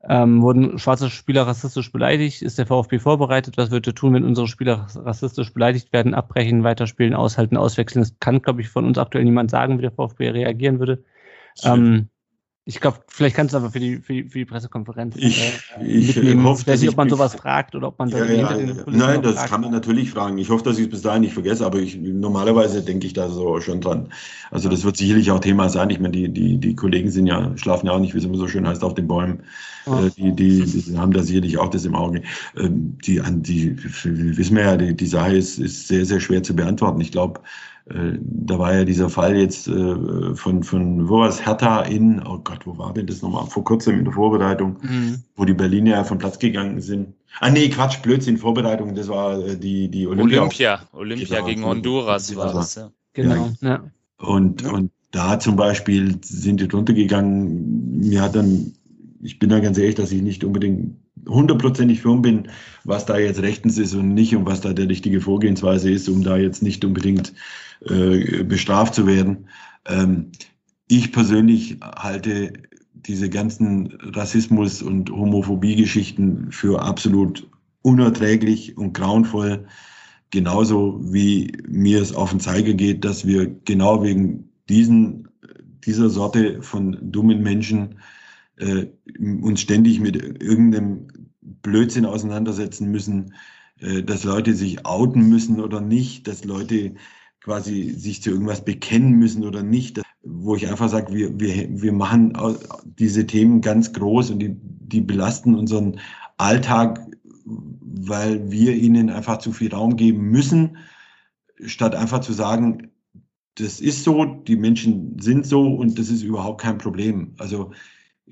ähm, wurden schwarze Spieler rassistisch beleidigt. Ist der VfB vorbereitet? Was wird er tun, wenn unsere Spieler rassistisch beleidigt werden? Abbrechen, weiterspielen, aushalten, auswechseln? Das kann, glaube ich, von uns aktuell niemand sagen, wie der VfB reagieren würde. Ähm, ich glaube, vielleicht kannst du aber für die, für die, für die Pressekonferenz ich, äh, ich mitnehmen. Hoffe, ich weiß nicht, ob man sowas fragt oder ob man ja, ja, ja. Nein, das fragt. kann man natürlich fragen. Ich hoffe, dass ich es bis dahin nicht vergesse, aber ich, normalerweise denke ich da so schon dran. Also das wird sicherlich auch Thema sein. Ich meine, die, die, die Kollegen sind ja, schlafen ja auch nicht, wie es immer so schön heißt, auf den Bäumen. Äh, die, die, die haben da sicherlich auch das im Auge. Ähm, die, die, wissen wir ja, die, die Sache ist, ist sehr, sehr schwer zu beantworten. Ich glaube, Äh, da war ja dieser Fall jetzt äh, von, von wo war es, Hertha in, oh Gott, wo war denn das nochmal? Vor kurzem in der Vorbereitung, mhm. wo die Berliner ja vom Platz gegangen sind. Ah nee, Quatsch, Blödsinn, Vorbereitung, das war äh, die, die Olympia. Olympia, Olympia genau, gegen Honduras war das, ja. Genau, ja. Und, ja. und da zum Beispiel sind die drunter gegangen. Mir hat dann, ich bin da ganz ehrlich, dass ich nicht unbedingt hundertprozentig firm bin, was da jetzt rechtens ist und nicht und was da der richtige Vorgehensweise ist, um da jetzt nicht unbedingt äh, bestraft zu werden. Ähm, ich persönlich halte diese ganzen Rassismus- und Homophobie-Geschichten für absolut unerträglich und grauenvoll. Genauso wie mir es auf den Zeiger geht, dass wir genau wegen diesen, dieser Sorte von dummen Menschen äh, uns ständig mit irgendeinem Blödsinn auseinandersetzen müssen, äh, dass Leute sich outen müssen oder nicht, dass Leute quasi sich zu irgendwas bekennen müssen oder nicht, wo ich einfach sage, wir, wir, wir machen diese Themen ganz groß und die, die belasten unseren Alltag, weil wir ihnen einfach zu viel Raum geben müssen, statt einfach zu sagen, das ist so, die Menschen sind so und das ist überhaupt kein Problem. Also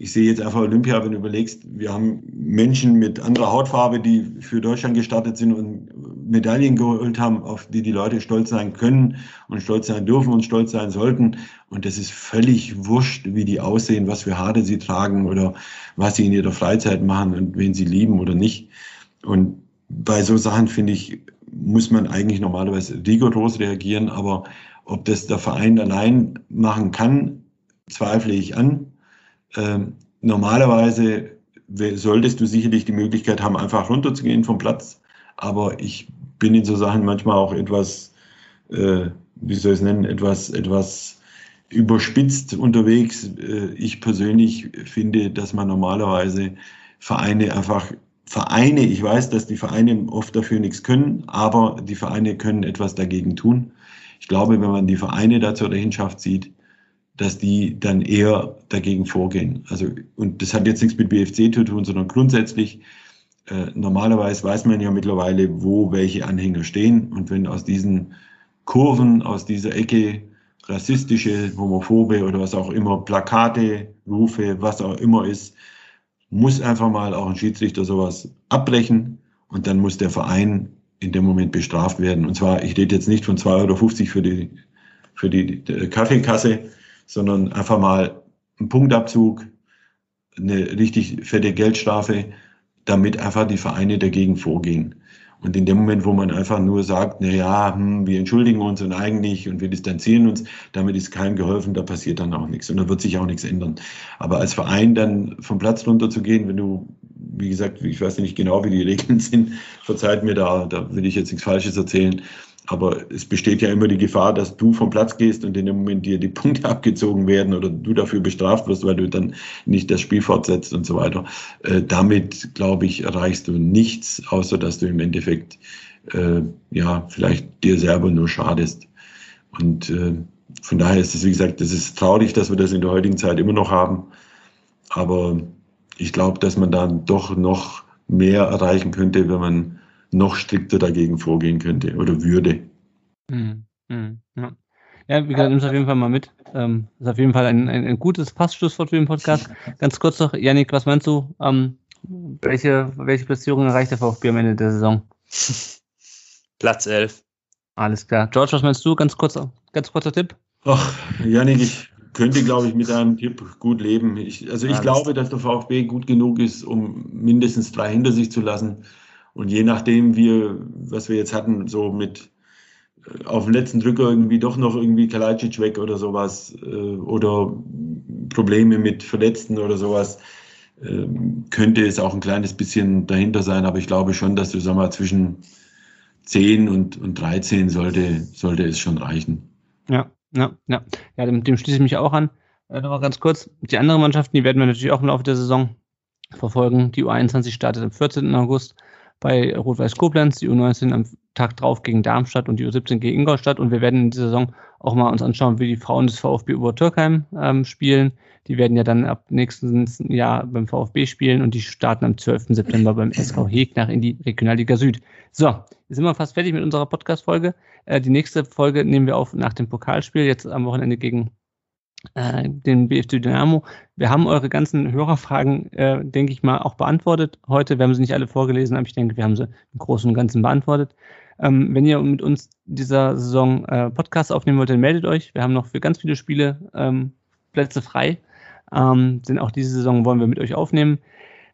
ich sehe jetzt einfach Olympia, wenn du überlegst, wir haben Menschen mit anderer Hautfarbe, die für Deutschland gestartet sind und Medaillen geholt haben, auf die die Leute stolz sein können und stolz sein dürfen und stolz sein sollten. Und das ist völlig wurscht, wie die aussehen, was für Haare sie tragen oder was sie in ihrer Freizeit machen und wen sie lieben oder nicht. Und bei so Sachen, finde ich, muss man eigentlich normalerweise rigoros reagieren. Aber ob das der Verein allein machen kann, zweifle ich an ähm, normalerweise solltest du sicherlich die Möglichkeit haben, einfach runterzugehen vom Platz. Aber ich bin in so Sachen manchmal auch etwas, äh, wie soll ich es nennen, etwas, etwas überspitzt unterwegs. Äh, ich persönlich finde, dass man normalerweise Vereine einfach Vereine, ich weiß, dass die Vereine oft dafür nichts können, aber die Vereine können etwas dagegen tun. Ich glaube, wenn man die Vereine da zur Rechenschaft zieht, dass die dann eher dagegen vorgehen. Also, und das hat jetzt nichts mit BFC zu tun, sondern grundsätzlich, äh, normalerweise weiß man ja mittlerweile, wo welche Anhänger stehen. Und wenn aus diesen Kurven, aus dieser Ecke rassistische, homophobe oder was auch immer, Plakate, Rufe, was auch immer ist, muss einfach mal auch ein Schiedsrichter sowas abbrechen und dann muss der Verein in dem Moment bestraft werden. Und zwar, ich rede jetzt nicht von 2,50 Euro für die, für die Kaffeekasse, sondern einfach mal einen Punktabzug, eine richtig fette Geldstrafe, damit einfach die Vereine dagegen vorgehen. Und in dem Moment, wo man einfach nur sagt, na ja, hm, wir entschuldigen uns und eigentlich und wir distanzieren uns, damit ist keinem geholfen, da passiert dann auch nichts und da wird sich auch nichts ändern. Aber als Verein dann vom Platz runter zu gehen, wenn du, wie gesagt, ich weiß nicht genau, wie die Regeln <laughs> sind, verzeiht mir da, da will ich jetzt nichts Falsches erzählen, aber es besteht ja immer die Gefahr, dass du vom Platz gehst und in dem Moment dir die Punkte <laughs> abgezogen werden oder du dafür bestraft wirst, weil du dann nicht das Spiel fortsetzt und so weiter. Äh, damit, glaube ich, erreichst du nichts, außer dass du im Endeffekt äh, ja vielleicht dir selber nur schadest. Und äh, von daher ist es, wie gesagt, das ist traurig, dass wir das in der heutigen Zeit immer noch haben. Aber ich glaube, dass man dann doch noch mehr erreichen könnte, wenn man noch strikter dagegen vorgehen könnte oder würde. Mhm. Mhm. Ja. Ja, wie gesagt, nimm es auf jeden Fall mal mit. Ähm, ist auf jeden Fall ein, ein, ein gutes Passschlusswort für den Podcast. Ganz kurz noch, Janik, was meinst du? Ähm, welche, welche Platzierung erreicht der VfB am Ende der Saison? <laughs> Platz 11. Alles klar. George, was meinst du? Ganz kurzer, ganz kurzer Tipp. Ach, Janik, ich könnte, glaube ich, mit einem Tipp gut leben. Ich, also ich Alles glaube, dass der VfB gut genug ist, um mindestens drei hinter sich zu lassen. Und je nachdem, wie, was wir jetzt hatten, so mit äh, auf den letzten Drücker irgendwie doch noch irgendwie Kalajdzic weg oder sowas äh, oder Probleme mit Verletzten oder sowas, äh, könnte es auch ein kleines bisschen dahinter sein. Aber ich glaube schon, dass du, sag mal, zwischen 10 und, und 13 sollte, sollte es schon reichen. Ja, ja, ja. Ja, dem, dem schließe ich mich auch an. Äh, Nochmal ganz kurz. Die anderen Mannschaften, die werden wir natürlich auch im Laufe der Saison verfolgen. Die U21 startet am 14. August bei Rot-Weiß Koblenz, die U19 am Tag drauf gegen Darmstadt und die U17 gegen Ingolstadt. Und wir werden in dieser Saison auch mal uns anschauen, wie die Frauen des VfB Obertürkheim ähm, spielen. Die werden ja dann ab nächsten Jahr beim VfB spielen und die starten am 12. September beim SV Hegnach in die Regionalliga Süd. So, jetzt sind wir fast fertig mit unserer Podcast-Folge. Äh, die nächste Folge nehmen wir auf nach dem Pokalspiel, jetzt am Wochenende gegen äh, den BFC Dynamo. Wir haben eure ganzen Hörerfragen, äh, denke ich mal, auch beantwortet heute. Wir haben sie nicht alle vorgelesen, aber ich denke, wir haben sie im Großen und Ganzen beantwortet. Ähm, wenn ihr mit uns dieser Saison äh, Podcast aufnehmen wollt, dann meldet euch. Wir haben noch für ganz viele Spiele ähm, Plätze frei. Ähm, sind auch diese Saison wollen wir mit euch aufnehmen.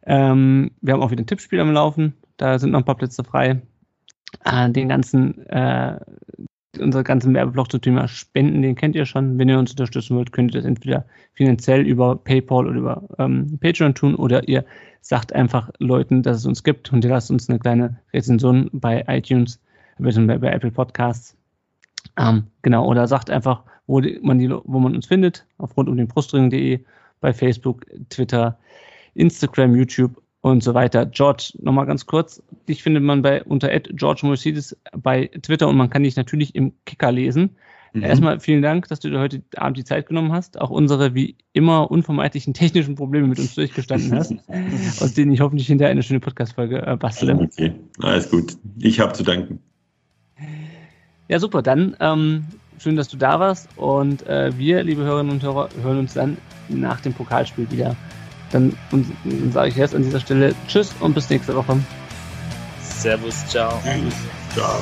Ähm, wir haben auch wieder ein Tippspiel am Laufen. Da sind noch ein paar Plätze frei. Äh, den ganzen äh, unser ganzen Werbeblock zum Thema Spenden, den kennt ihr schon. Wenn ihr uns unterstützen wollt, könnt ihr das entweder finanziell über PayPal oder über ähm, Patreon tun oder ihr sagt einfach Leuten, dass es uns gibt und ihr lasst uns eine kleine Rezension bei iTunes, bei, bei Apple Podcasts. Ähm, genau, oder sagt einfach, wo man, die, wo man uns findet, auf um Brustring.de, bei Facebook, Twitter, Instagram, YouTube und so weiter. George, nochmal ganz kurz. Dich findet man bei unter George Mercedes bei Twitter und man kann dich natürlich im Kicker lesen. Mhm. Erstmal vielen Dank, dass du dir heute Abend die Zeit genommen hast, auch unsere wie immer unvermeidlichen <laughs> technischen Probleme mit uns durchgestanden hast, <laughs> aus denen ich hoffentlich hinterher eine schöne Podcast-Folge äh, bastle. Okay, alles gut. Ich habe zu danken. Ja, super. Dann ähm, schön, dass du da warst und äh, wir, liebe Hörerinnen und Hörer, hören uns dann nach dem Pokalspiel wieder. Dann, dann sage ich jetzt an dieser Stelle Tschüss und bis nächste Woche. Servus, ciao. Ciao.